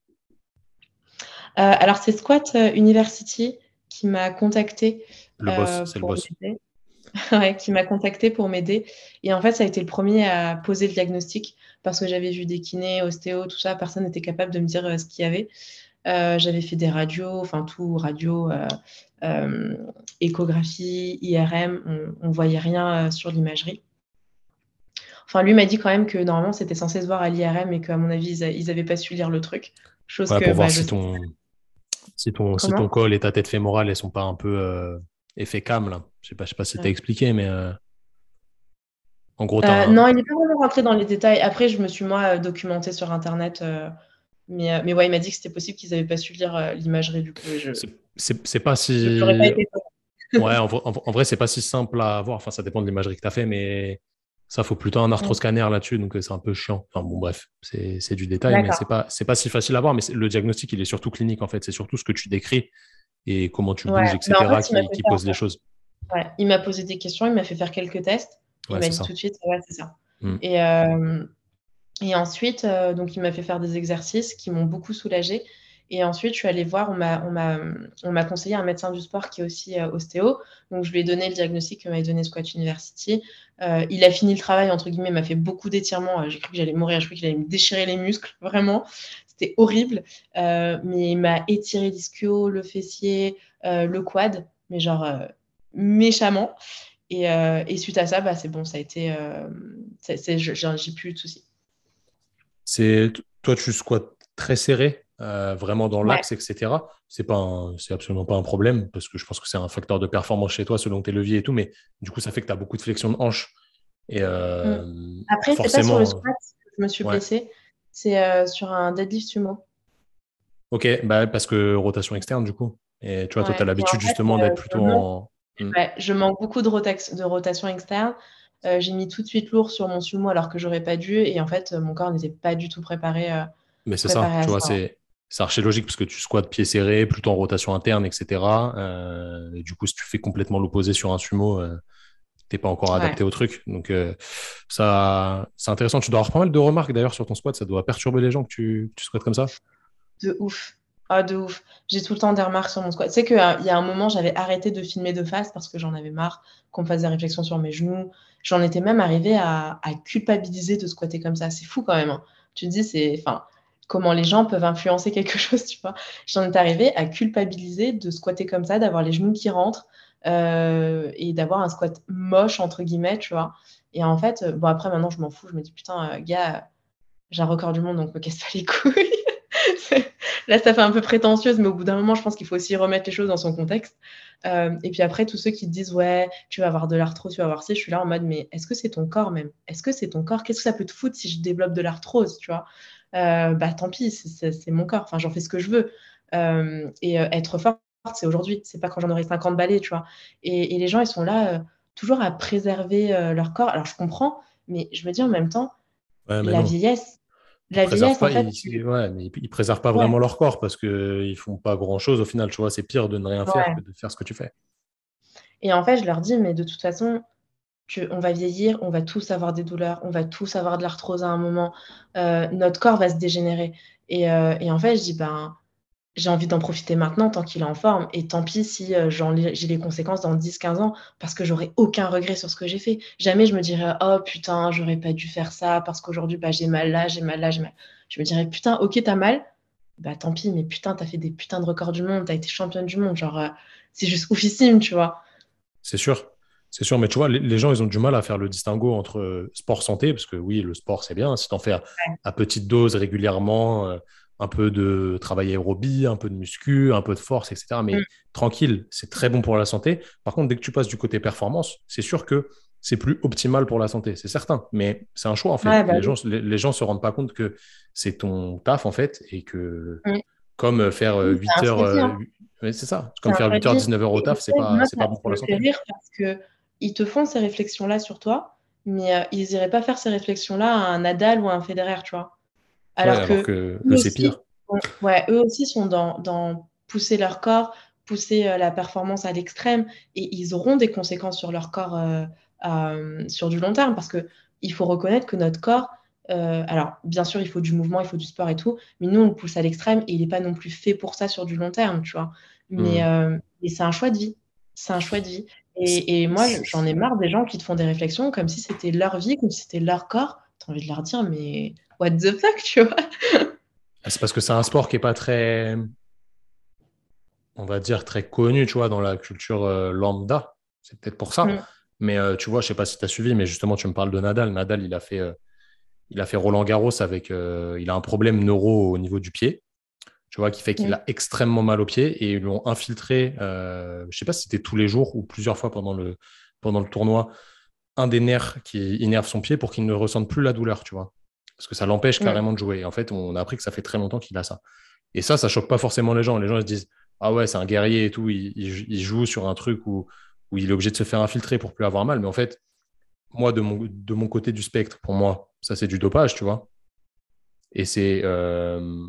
[SPEAKER 2] Euh, Alors, c'est Squat University qui m'a contacté.
[SPEAKER 1] Le boss, c'est le boss.
[SPEAKER 2] ouais, qui m'a contacté pour m'aider. Et en fait, ça a été le premier à poser le diagnostic parce que j'avais vu des kinés, ostéo, tout ça. Personne n'était capable de me dire ce qu'il y avait. Euh, j'avais fait des radios, enfin tout, radio, euh, euh, échographie, IRM, on, ne voyait rien sur l'imagerie. Enfin, lui m'a dit quand même que normalement c'était censé se voir à l'IRM et qu'à mon avis ils, n'avaient pas su lire le truc.
[SPEAKER 1] Chose que, pour voir bah, si, ton, si, ton, si ton col et ta tête fémorale elles sont pas un peu effet cam là. Je sais pas, je sais pas si tu as expliqué, mais
[SPEAKER 2] en gros. Non, il n'est pas vraiment rentré dans les détails. Après, je me suis moi documenté sur internet mais, euh, mais ouais, il m'a dit que c'était possible qu'ils n'avaient pas su lire euh, l'imagerie du coup. Je...
[SPEAKER 1] C'est pas si. Pas été... ouais, en, en, vrai, c'est pas si simple à voir. Enfin, ça dépend de l'imagerie que tu as fait, mais ça, faut plutôt un arthroscanner là-dessus, donc euh, c'est un peu chiant. Enfin, bon, bref, c'est du détail, mais c'est pas, pas si facile à voir. Mais le diagnostic, il est surtout clinique, en fait. C'est surtout ce que tu décris et comment tu bouges, etc., qui, pose les choses.
[SPEAKER 2] Ouais, il m'a posé des questions, il m'a fait faire quelques tests. Il m'a dit tout de suite, ouais, c'est ça. Mm. Et, et ensuite, euh, donc, il m'a fait faire des exercices qui m'ont beaucoup soulagée. Et ensuite, je suis allée voir, on m'a conseillé un médecin du sport qui est aussi euh, ostéo. Donc, je lui ai donné le diagnostic que m'avait donné Squat University. Euh, il a fini le travail, entre guillemets, m'a fait beaucoup d'étirements. J'ai cru que j'allais mourir, je cru qu'il allait me déchirer les muscles, vraiment. C'était horrible. mais il m'a étiré l'ischio, le fessier, le quad, mais genre méchamment. Et, suite à ça, bah, c'est bon, ça a été. J'ai plus de soucis.
[SPEAKER 1] C'est toi, tu squats très serré, euh, vraiment dans l'axe, etc. C'est pas, c'est absolument pas un problème parce que je pense que c'est un facteur de performance chez toi selon tes leviers et tout, mais du coup, ça fait que tu as beaucoup de flexion de hanche. Et euh.
[SPEAKER 2] Après, c'est pas sur le squat que je me suis blessée, c'est euh, sur un deadlift sumo.
[SPEAKER 1] Ok, bah, parce que rotation externe, du coup. Et tu vois, toi, tu as l'habitude justement d'être plutôt en.
[SPEAKER 2] Mm. je manque beaucoup de, de rotation externe. Euh, j'ai mis tout de suite lourd sur mon sumo alors que j'aurais pas dû. Et en fait, mon corps n'était pas du tout préparé. Euh,
[SPEAKER 1] Mais c'est ça, tu vois, c'est. Archi logique parce que tu squattes pieds serrés, plutôt en rotation interne, etc. Euh, et du coup, si tu fais complètement l'opposé sur un sumo, tu t'es pas encore adapté au truc. Donc, ça, c'est intéressant. Tu dois avoir pas mal de remarques d'ailleurs sur ton squat. Ça doit perturber les gens que tu, tu squattes comme ça.
[SPEAKER 2] De ouf. Ah, de ouf. J'ai tout le temps des remarques sur mon squat. Tu sais qu'il y a un moment, j'avais arrêté de filmer de face parce que j'en avais marre qu'on me fasse des réflexions sur mes genoux, J'en étais même arrivée à, culpabiliser de squatter comme ça. C'est fou quand même. Hein. Tu te dis, c'est, enfin, comment les gens peuvent influencer quelque chose, tu vois. J'en étais arrivée à culpabiliser de squatter comme ça, d'avoir les genoux qui rentrent euh, et d'avoir un squat moche, entre guillemets, tu vois. Et en fait, bon, après, maintenant, je m'en fous. Je me dis, putain, euh, gars, j'ai un record du monde, donc me casse pas les couilles. Là, ça fait un peu prétentieuse, mais au bout d'un moment, je pense qu'il faut aussi remettre les choses dans son contexte. Euh, et puis après, tous ceux qui disent, ouais, tu vas avoir de l'arthrose, tu vas avoir ci, je suis là en mode, mais est-ce que c'est ton corps même? Est-ce que c'est ton corps? Qu'est-ce que ça peut te foutre si je développe de l'arthrose, tu vois? Euh, Bah tant pis, c'est mon corps. Enfin, j'en fais ce que je veux. Euh, et être forte, c'est aujourd'hui. C'est pas quand j'en aurai 50 balais, tu vois? Et, les gens, ils sont là toujours à préserver leur corps. Alors, je comprends, mais je me dis en même temps, la vieillesse,
[SPEAKER 1] la vieillesse, en fait, ils, ouais, mais ils, préservent pas vraiment leur corps parce qu'ils font pas grand chose au final. Tu vois, c'est pire de ne rien faire que de faire ce que tu fais.
[SPEAKER 2] Et en fait, je leur dis, mais de toute façon, on va vieillir, on va tous avoir des douleurs, on va tous avoir de l'arthrose à un moment. Euh, notre corps va se dégénérer. Et, euh, et, en fait, je dis, ben, j'ai envie d'en profiter maintenant tant qu'il est en forme. Et tant pis si euh, j'ai les conséquences dans 10-15 ans parce que j'aurai aucun regret sur ce que j'ai fait. Jamais je me dirais oh putain, j'aurais pas dû faire ça parce qu'aujourd'hui bah, j'ai mal là, j'ai mal là, j'ai mal. Je me dirais putain, ok, t'as mal. Bah tant pis, mais putain, t'as fait des putains de records du monde, t'as été championne du monde. Genre, euh, c'est juste oufissime, tu vois.
[SPEAKER 1] C'est sûr. C'est sûr, mais tu vois, les, gens, ils ont du mal à faire le distinguo entre euh, sport santé, parce que oui, le sport, c'est bien. Si tu en fais à, petite dose régulièrement, euh, un peu de travail aérobie, un peu de muscu, un peu de force, etc. Mais mm. tranquille, c'est très bon pour la santé. Par contre, dès que tu passes du côté performance, c'est sûr que c'est plus optimal pour la santé, c'est certain. Mais c'est un choix, en fait. Bah les, gens, les, gens se rendent pas compte que c'est ton taf, en fait, et que mm. comme faire 8 euh, heures. c'est ça. Comme faire 8 heures, 19 heures au taf, c'est pas, pas bon pour la santé.
[SPEAKER 2] rire parce que ils te font ces réflexions-là sur toi, mais euh, ils n'iraient pas faire ces réflexions-là à un Nadal ou à un Federer, tu vois.
[SPEAKER 1] Alors, que, c'est pire.
[SPEAKER 2] ouais, eux aussi sont dans, dans pousser leur corps, pousser euh, la performance à l'extrême, et ils auront des conséquences sur leur corps euh, sur du long terme, parce que il faut reconnaître que notre corps, alors bien sûr, il faut du mouvement, il faut du sport et tout, mais nous, on le pousse à l'extrême et il n'est pas non plus fait pour ça sur du long terme, tu vois. Mais, mais c'est un choix de vie. C'est un choix de vie. Et, moi, j'en ai marre des gens qui te font des réflexions comme si c'était leur vie, comme si c'était leur corps. T'as envie de leur dire, mais what the fuck, tu vois?
[SPEAKER 1] Ah, C'est parce que c'est un sport qui est pas très, on va dire, très connu, tu vois, dans la culture euh, lambda. C'est peut-être pour ça. Mm. Mais euh, tu vois, je sais pas si tu as suivi, mais justement, tu me parles de Nadal. Nadal, il a fait, euh, il a fait Roland Garros avec. il a un problème neuro au niveau du pied tu vois, qui fait qu'il a extrêmement mal aux pieds et ils l'ont infiltré, je sais pas si c'était tous les jours ou plusieurs fois pendant le, pendant le tournoi, un des nerfs qui innerve son pied pour qu'il ne ressente plus la douleur, tu vois. Parce que ça l'empêche carrément de jouer. Et en fait, on a appris que ça fait très longtemps qu'il a ça. Et ça, ça choque pas forcément les gens. Les gens ils se disent Ah ouais, c'est un guerrier et tout, il, joue sur un truc où, où il est obligé de se faire infiltrer pour plus avoir mal. Mais en fait, moi, de mon, de mon côté du spectre, pour moi, ça c'est du dopage, tu vois. Et c'est. Euh,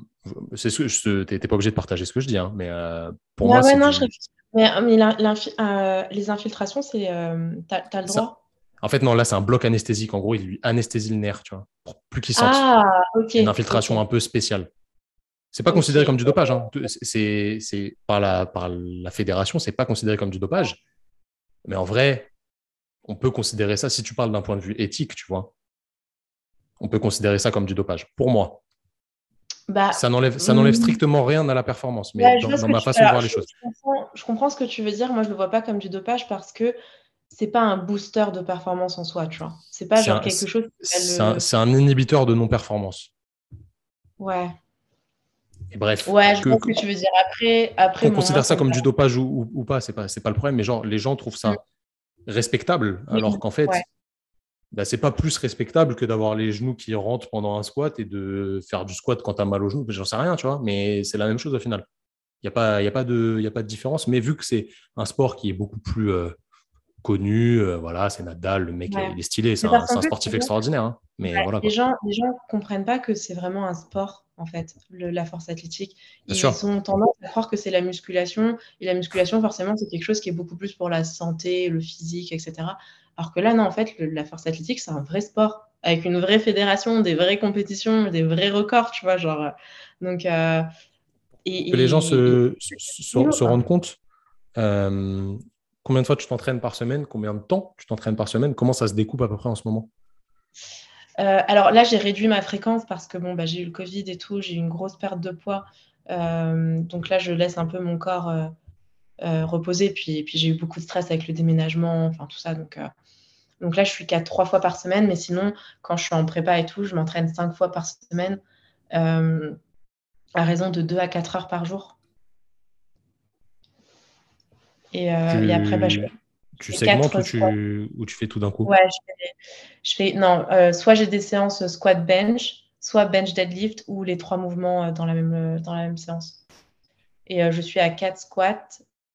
[SPEAKER 1] c'est ce que t'es pas obligé de partager ce que je dis, hein, mais euh, pour moi. Ouais, non, je...
[SPEAKER 2] Mais, mais euh, les infiltrations, c'est. T'as as le droit
[SPEAKER 1] En fait, non, là, c'est un bloc anesthésique. En gros, il lui anesthésie le nerf, tu vois, pour plus qu'il sente. Ah, ok. Une infiltration un peu spéciale. C'est pas considéré comme du dopage. Hein. C'est par la, par la fédération, c'est pas considéré comme du dopage. Mais en vrai, on peut considérer ça si tu parles d'un point de vue éthique, tu vois on peut considérer ça comme du dopage, pour moi. Bah, ça n'enlève hmm. strictement rien à la performance, mais bah, dans, ma façon de voir les choses.
[SPEAKER 2] Je comprends, ce que tu veux dire. Moi, je ne le vois pas comme du dopage parce que c'est pas un booster de performance en soi, tu vois. C'est pas genre quelque chose.
[SPEAKER 1] C'est un, inhibiteur de non-performance.
[SPEAKER 2] Ouais.
[SPEAKER 1] Et bref.
[SPEAKER 2] Ouais, je que, ce que tu veux dire. Après, après
[SPEAKER 1] on considère ça comme du dopage ou, pas, c'est pas, pas le problème. Mais genre, les gens trouvent ça mm. respectable, alors qu'en fait, bah, c'est pas plus respectable que d'avoir les genoux qui rentrent pendant un squat et de faire du squat quand tu as mal aux genoux. J'en sais rien, tu vois, mais c'est la même chose au final. Il n'y a, pas, y a, pas de, a pas de différence. Mais vu que c'est un sport qui est beaucoup plus euh, connu, euh, voilà, c'est Nadal, le mec, il est stylé, c'est un, sportif extraordinaire. Hein. Mais voilà,
[SPEAKER 2] les gens ne comprennent pas que c'est vraiment un sport, en fait, la force athlétique. Ils ont tendance à croire que c'est la musculation. Et la musculation, forcément, c'est quelque chose qui est beaucoup plus pour la santé, le physique, etc. Alors que là, non, en fait, la force athlétique, c'est un vrai sport avec une vraie fédération, des vraies compétitions, des vrais records, tu vois, genre. Euh, donc, euh,
[SPEAKER 1] et, que les gens se, se, rendent compte. Euh, combien de fois tu t'entraînes par semaine? Combien de temps tu t'entraînes par semaine? Comment ça se découpe à peu près en ce moment?
[SPEAKER 2] Alors là, j'ai réduit ma fréquence parce que bon, bah, j'ai eu le Covid et tout, j'ai eu une grosse perte de poids. donc là, je laisse un peu mon corps reposer. Puis, j'ai eu beaucoup de stress avec le déménagement, enfin tout ça. Donc, donc là, je suis qu'à trois fois par semaine, mais sinon, quand je suis en prépa et tout, je m'entraîne cinq fois par semaine, euh, à raison de deux à quatre heures par jour. Et, euh, après, bah, je
[SPEAKER 1] tu segmentes ou tu, ou tu fais tout d'un coup?
[SPEAKER 2] Ouais, je fais, non, euh, soit j'ai des séances squat bench, soit bench deadlift ou les trois mouvements dans la même, dans la même séance. Et je suis à quatre squats,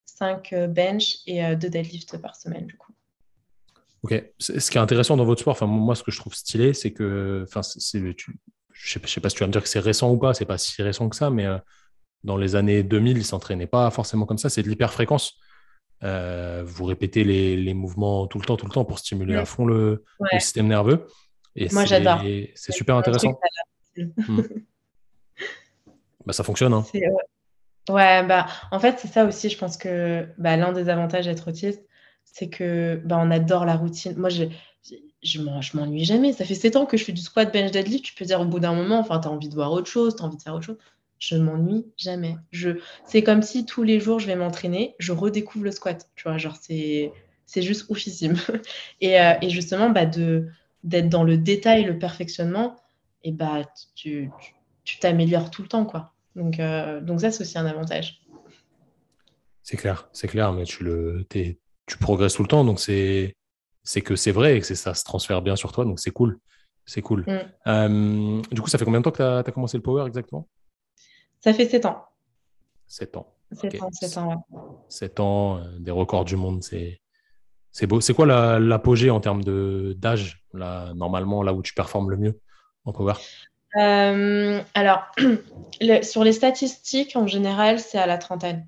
[SPEAKER 2] cinq bench et deux deadlifts par semaine du coup.
[SPEAKER 1] Ok. Ce qui est intéressant dans votre sport, enfin moi ce que je trouve stylé, c'est que, enfin c'est, je sais, sais pas si tu vas me dire que c'est récent ou pas, c'est pas si récent que ça, mais euh, dans les années 2000, ils s'entraînaient pas forcément comme ça. C'est de l'hyperfréquence. Euh, vous répétez les, mouvements tout le temps, tout le temps pour stimuler à fond le, système nerveux.
[SPEAKER 2] Et moi j'adore.
[SPEAKER 1] C'est super intéressant. Hmm. bah, ça fonctionne. Hein.
[SPEAKER 2] Ouais, bah en fait c'est ça aussi. Je pense que bah, l'un des avantages d'être autiste c'est que bah, on adore la routine. Moi, je, je, m'ennuie jamais. Ça fait 7 ans que je fais du squat, bench, deadlift. Tu peux dire au bout d'un moment, enfin, tu as envie de voir autre chose, tu as envie de faire autre chose. Je m'ennuie jamais. Je, c'est comme si tous les jours, je vais m'entraîner, je redécouvre le squat. Tu vois, genre, c'est, c'est juste oufissime. et, euh, et, justement, bah, d'être dans le détail, le perfectionnement, et bah, tu t'améliores tout le temps. Quoi. Donc, euh, donc ça, c'est aussi un avantage.
[SPEAKER 1] C'est clair, c'est clair, mais tu, le, tu progresses tout le temps, donc c'est que c'est vrai et que ça se transfère bien sur toi, donc c'est cool. C'est cool. Mm. Euh, du coup, ça fait combien de temps que tu as, commencé le power exactement?
[SPEAKER 2] Ça fait 7 ans.
[SPEAKER 1] 7 ans.
[SPEAKER 2] 7 ans, 7 ans, ouais.
[SPEAKER 1] 7 ans, euh, des records du monde, c'est c'est beau. C'est quoi l'apogée en termes d'âge, normalement, là où tu performes le mieux en power?
[SPEAKER 2] Euh, Alors, sur les statistiques, en général, c'est à la trentaine.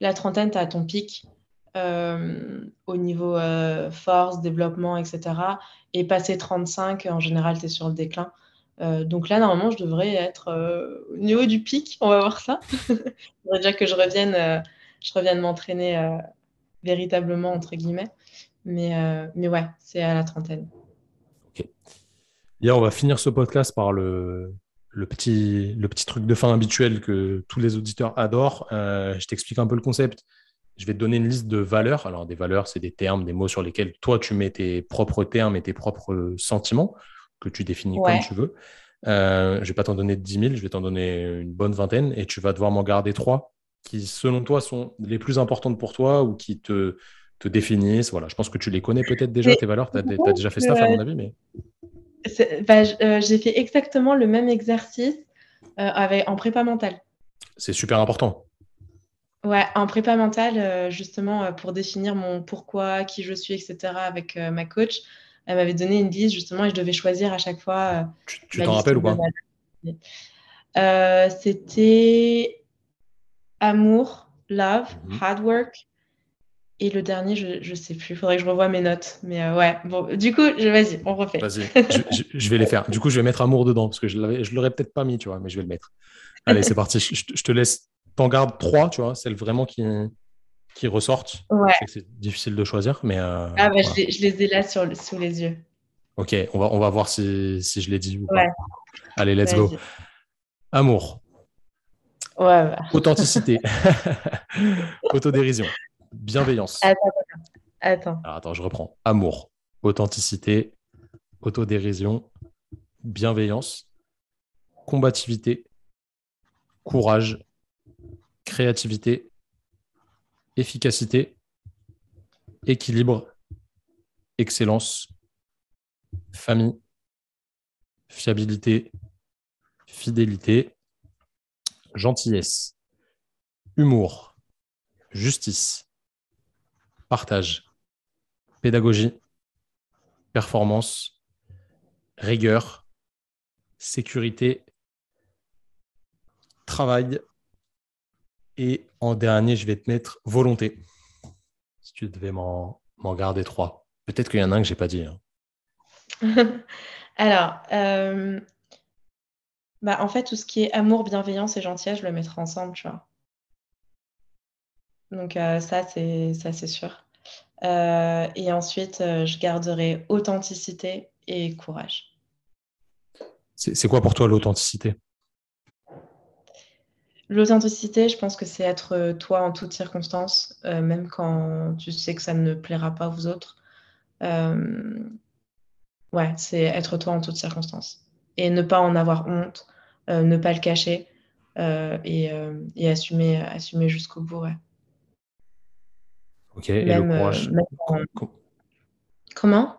[SPEAKER 2] La trentaine, tu as ton pic euh, au niveau force, développement, etc. Et passer 35, en général, tu es sur le déclin. Euh, donc là, normalement, je devrais être euh, au niveau du pic. On va voir ça. Il faudrait déjà que je revienne, euh, m'entraîner véritablement, entre guillemets. Mais, mais ouais, c'est à la trentaine.
[SPEAKER 1] Ok. On va finir ce podcast par le, le, petit, le petit truc de fin habituel que tous les auditeurs adorent. je t'explique un peu le concept. Je vais te donner une liste de valeurs. Alors, des valeurs, c'est des termes, des mots sur lesquels toi, tu mets tes propres termes et tes propres sentiments que tu définis comme tu veux. Euh, je ne vais pas t'en donner 10 000, je vais t'en donner une bonne vingtaine et tu vas devoir m'en garder trois qui, selon toi, sont les plus importantes pour toi ou qui te, te définissent. Voilà, je pense que tu les connais peut-être déjà, tes valeurs. Tu as, déjà fait ça, à mon avis. Mais...
[SPEAKER 2] Bah, euh, J'ai fait exactement le même exercice euh, avec, en prépa mentale.
[SPEAKER 1] C'est super important.
[SPEAKER 2] Ouais, en prépa mentale, justement, pour définir mon pourquoi, qui je suis, etc., avec ma coach elle m'avait donné une liste justement et je devais choisir à chaque fois. Euh,
[SPEAKER 1] tu t'en rappelles ou pas
[SPEAKER 2] euh, C'était amour, love, mhm. hard work. Et le dernier, je ne sais plus. Il faudrait que je revoie mes notes. Mais euh, ouais, bon, du coup, vas-y, on refait.
[SPEAKER 1] Vas-y, je, vais les faire. Du coup, je vais mettre amour dedans parce que je ne l'aurais peut-être pas mis, tu vois, mais je vais le mettre. Allez, c'est parti. Je, te laisse. T'en gardes trois, tu vois, celle vraiment qui, qui ressortent. C'est difficile de choisir, mais.
[SPEAKER 2] Euh, ah, bah, je, les, ai là sur, sous les yeux.
[SPEAKER 1] Ok, on va, on va voir si, si je l'ai dit ou pas. Allez, let's go. Amour.
[SPEAKER 2] Ouais,
[SPEAKER 1] Authenticité. Autodérision. Bienveillance.
[SPEAKER 2] Attends, attends.
[SPEAKER 1] attends, je reprends. Amour. Authenticité. Autodérision. Bienveillance. Combativité. Courage. Créativité efficacité, équilibre, excellence, famille, fiabilité, fidélité, gentillesse, humour, justice, partage, pédagogie, performance, rigueur, sécurité, travail, et en dernier, je vais te mettre volonté. Si tu devais m'en garder trois. Peut-être qu'il y en a un que je n'ai pas dit.
[SPEAKER 2] Hein. Alors, euh, bah, en fait, tout ce qui est amour, bienveillance et gentillesse, je le mettrai ensemble, tu vois. Donc euh, ça, c'est ça, c'est sûr. Euh, et ensuite, je garderai authenticité et courage.
[SPEAKER 1] C'est quoi pour toi l'authenticité?
[SPEAKER 2] L'authenticité, je pense que c'est être euh, toi en toutes circonstances, euh, même quand tu sais que ça ne plaira pas aux autres. Euh, ouais, c'est être toi en toutes circonstances. Et ne pas en avoir honte, ne pas le cacher et, assumer, assumer jusqu'au bout. Ouais.
[SPEAKER 1] Ok, et le courage
[SPEAKER 2] Comment?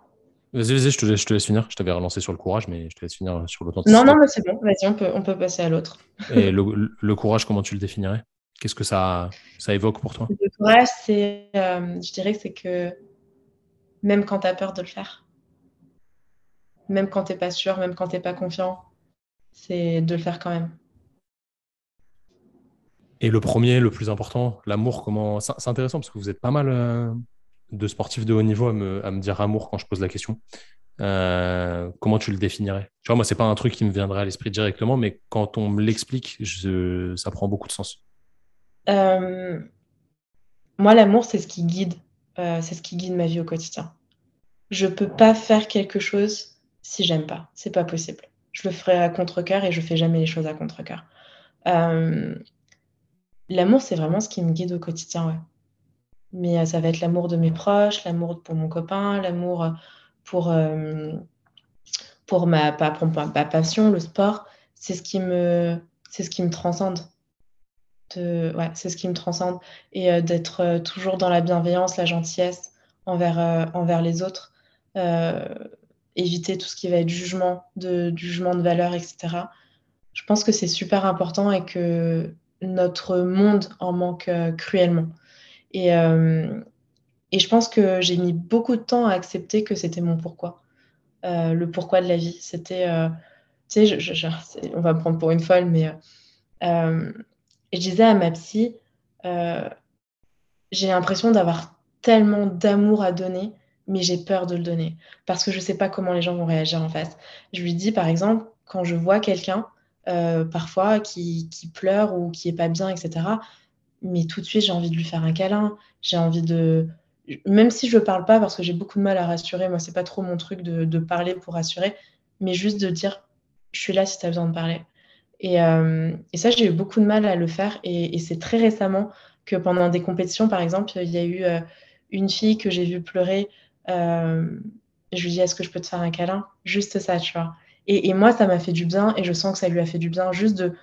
[SPEAKER 1] Vas-y, vas-y, je te, laisse, je te laisse finir. Je t'avais relancé sur le courage, mais je te laisse finir sur l'authenticité.
[SPEAKER 2] Non, non, mais c'est bon. Vas-y, on peut, on peut passer à l'autre.
[SPEAKER 1] Et le, courage, comment tu le définirais? Qu'est-ce que ça, ça évoque pour toi?
[SPEAKER 2] Le courage, c'est, euh, je dirais que c'est que même quand tu as peur de le faire, même quand tu n'es pas sûr, même quand tu n'es pas confiant, c'est de le faire quand même.
[SPEAKER 1] Et le premier, le plus important, l'amour, comment C'est intéressant parce que vous êtes pas mal. Euh, de sportif de haut niveau à me, dire amour quand je pose la question. Euh, comment tu le définirais? Tu vois, moi, c'est pas un truc qui me viendrait à l'esprit directement, mais quand on me l'explique, ça prend beaucoup de sens.
[SPEAKER 2] Euh, moi, l'amour, c'est ce qui guide, euh, c'est ce qui guide ma vie au quotidien. Je peux pas faire quelque chose si j'aime pas. C'est pas possible. Je le ferai à contre cœur et je fais jamais les choses à contre cœur. l'amour, c'est vraiment ce qui me guide au quotidien. Ouais. Mais ça va être l'amour de mes proches, l'amour pour mon copain, l'amour pour, pour, ma, pour ma passion, le sport. C'est ce qui me, c'est ce qui me transcende. c'est ce qui me transcende. Et d'être toujours dans la bienveillance, la gentillesse envers, envers les autres. éviter tout ce qui va être jugement, de, jugement de valeur, etc. Je pense que c'est super important et que notre monde en manque cruellement. Et, euh, et je pense que j'ai mis beaucoup de temps à accepter que c'était mon pourquoi. Euh, le pourquoi de la vie. C'était, euh, tu sais, on va me prendre pour une folle, mais je disais à ma psy, j'ai l'impression d'avoir tellement d'amour à donner, mais j'ai peur de le donner parce que je ne sais pas comment les gens vont réagir en face. Je lui dis, par exemple, quand je vois quelqu'un, parfois, qui, qui, pleure ou qui est pas bien, etc., mais tout de suite, j'ai envie de lui faire un câlin. J'ai envie de. Même si je ne parle pas, parce que j'ai beaucoup de mal à rassurer, moi, c'est pas trop mon truc de, parler pour rassurer, mais juste de dire je suis là si tu as besoin de parler. Et, euh, ça, j'ai eu beaucoup de mal à le faire. Et, c'est très récemment que pendant des compétitions, par exemple, il y a eu euh, une fille que j'ai vue pleurer. Euh, je lui dis est-ce que je peux te faire un câlin? Juste ça, tu vois. Et moi, ça m'a fait du bien et je sens que ça lui a fait du bien juste de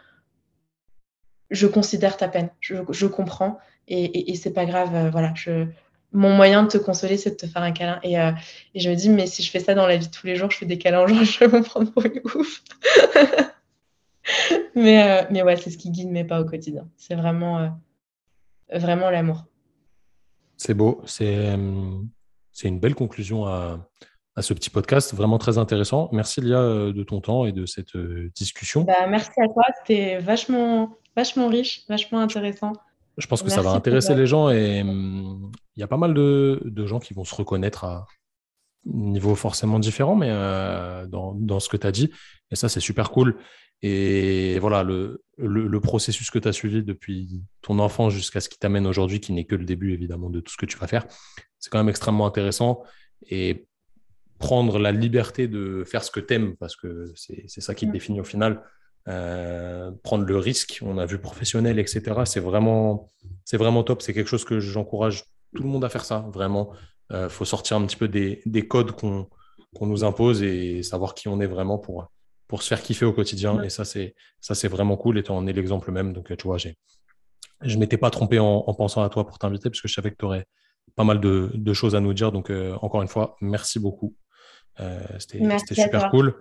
[SPEAKER 2] je considère ta peine, je, comprends et, et, c'est pas grave. Euh, voilà, je, mon moyen de te consoler, c'est de te faire un câlin. Et, euh, et, je me dis, mais si je fais ça dans la vie de tous les jours, je fais des câlins aux gens, je vais me prendre pour une ouf. mais, euh, mais ouais, c'est ce qui guide mes pas au quotidien. C'est vraiment, vraiment l'amour.
[SPEAKER 1] C'est beau. C'est, c'est une belle conclusion à, à ce petit podcast, vraiment très intéressant. Merci Lia de ton temps et de cette discussion.
[SPEAKER 2] Bah, merci à toi, c'était vachement, vachement riche, vachement intéressant.
[SPEAKER 1] Je pense que ça va intéresser les gens et hum, il y a pas mal de, gens qui vont se reconnaître à niveau forcément différent, mais euh, dans, ce que tu as dit. Et ça, c'est super cool. Et voilà, le, le, processus que tu as suivi depuis ton enfant jusqu'à ce qui t'amène aujourd'hui, qui n'est que le début évidemment de tout ce que tu vas faire, c'est quand même extrêmement intéressant. Et prendre la liberté de faire ce que tu aimes, parce que c'est ça qui te définit au final, euh, prendre le risque, on a vu professionnel, etc. C'est vraiment, c'est vraiment top. C'est quelque chose que j'encourage tout le monde à faire ça, vraiment. Il euh, faut sortir un petit peu des, des codes qu'on nous impose et savoir qui on est vraiment pour, pour se faire kiffer au quotidien. Et ça, c'est ça c'est vraiment cool. Et tu en es l'exemple même. Donc, tu vois, je m'étais pas trompé en, pensant à toi pour t'inviter parce que je savais que tu aurais pas mal de, de, choses à nous dire. Donc, euh, encore une fois, merci beaucoup. C'était super cool.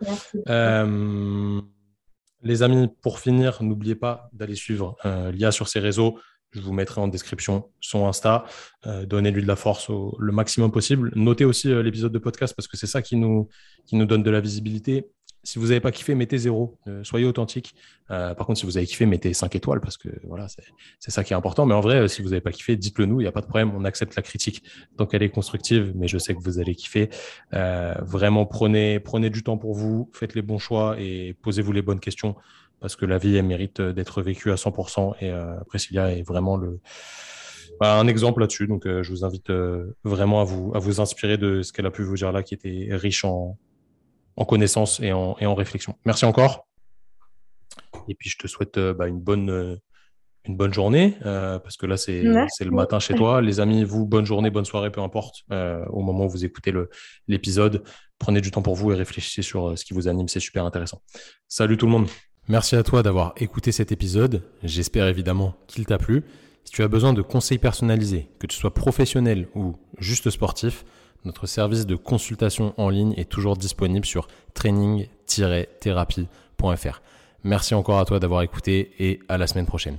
[SPEAKER 1] Les amis, pour finir, n'oubliez pas d'aller suivre euh, Lia sur ses réseaux. Je vous mettrai en description son Insta. Euh, Donnez-lui de la force au, le maximum possible. Notez aussi euh, l'épisode de podcast parce que c'est ça qui nous, qui nous donne de la visibilité si vous n'avez pas kiffé, mettez zéro. Euh, soyez authentique. Euh, par contre, si vous avez kiffé, mettez 5 étoiles parce que voilà, c'est ça qui est important. Mais en vrai, euh, si vous n'avez pas kiffé, dites-le nous. Il n'y a pas de problème. On accepte la critique tant qu'elle est constructive. Mais je sais que vous allez kiffer. vraiment, prenez, prenez du temps pour vous. Faites les bons choix et posez-vous les bonnes questions parce que la vie, elle mérite d'être vécue à 100%. Et Priscilla est vraiment le, bah, un exemple là-dessus. Donc, je vous invite vraiment à vous, à vous inspirer de ce qu'elle a pu vous dire là, qui était riche en, en connaissance et en, et en réflexion. Merci encore. Et puis, je te souhaite euh, bah, une, bonne, euh, une bonne journée, euh, parce que là, c'est le matin chez toi. Les amis, vous, bonne journée, bonne soirée, peu importe, au moment où vous écoutez l'épisode. Prenez du temps pour vous et réfléchissez sur ce qui vous anime. C'est super intéressant. Salut tout le monde. Merci à toi d'avoir écouté cet épisode. J'espère évidemment qu'il t'a plu. Si tu as besoin de conseils personnalisés, que tu sois professionnel ou juste sportif, notre service de consultation en ligne est toujours disponible sur training-thérapie.fr. Merci encore à toi d'avoir écouté et à la semaine prochaine.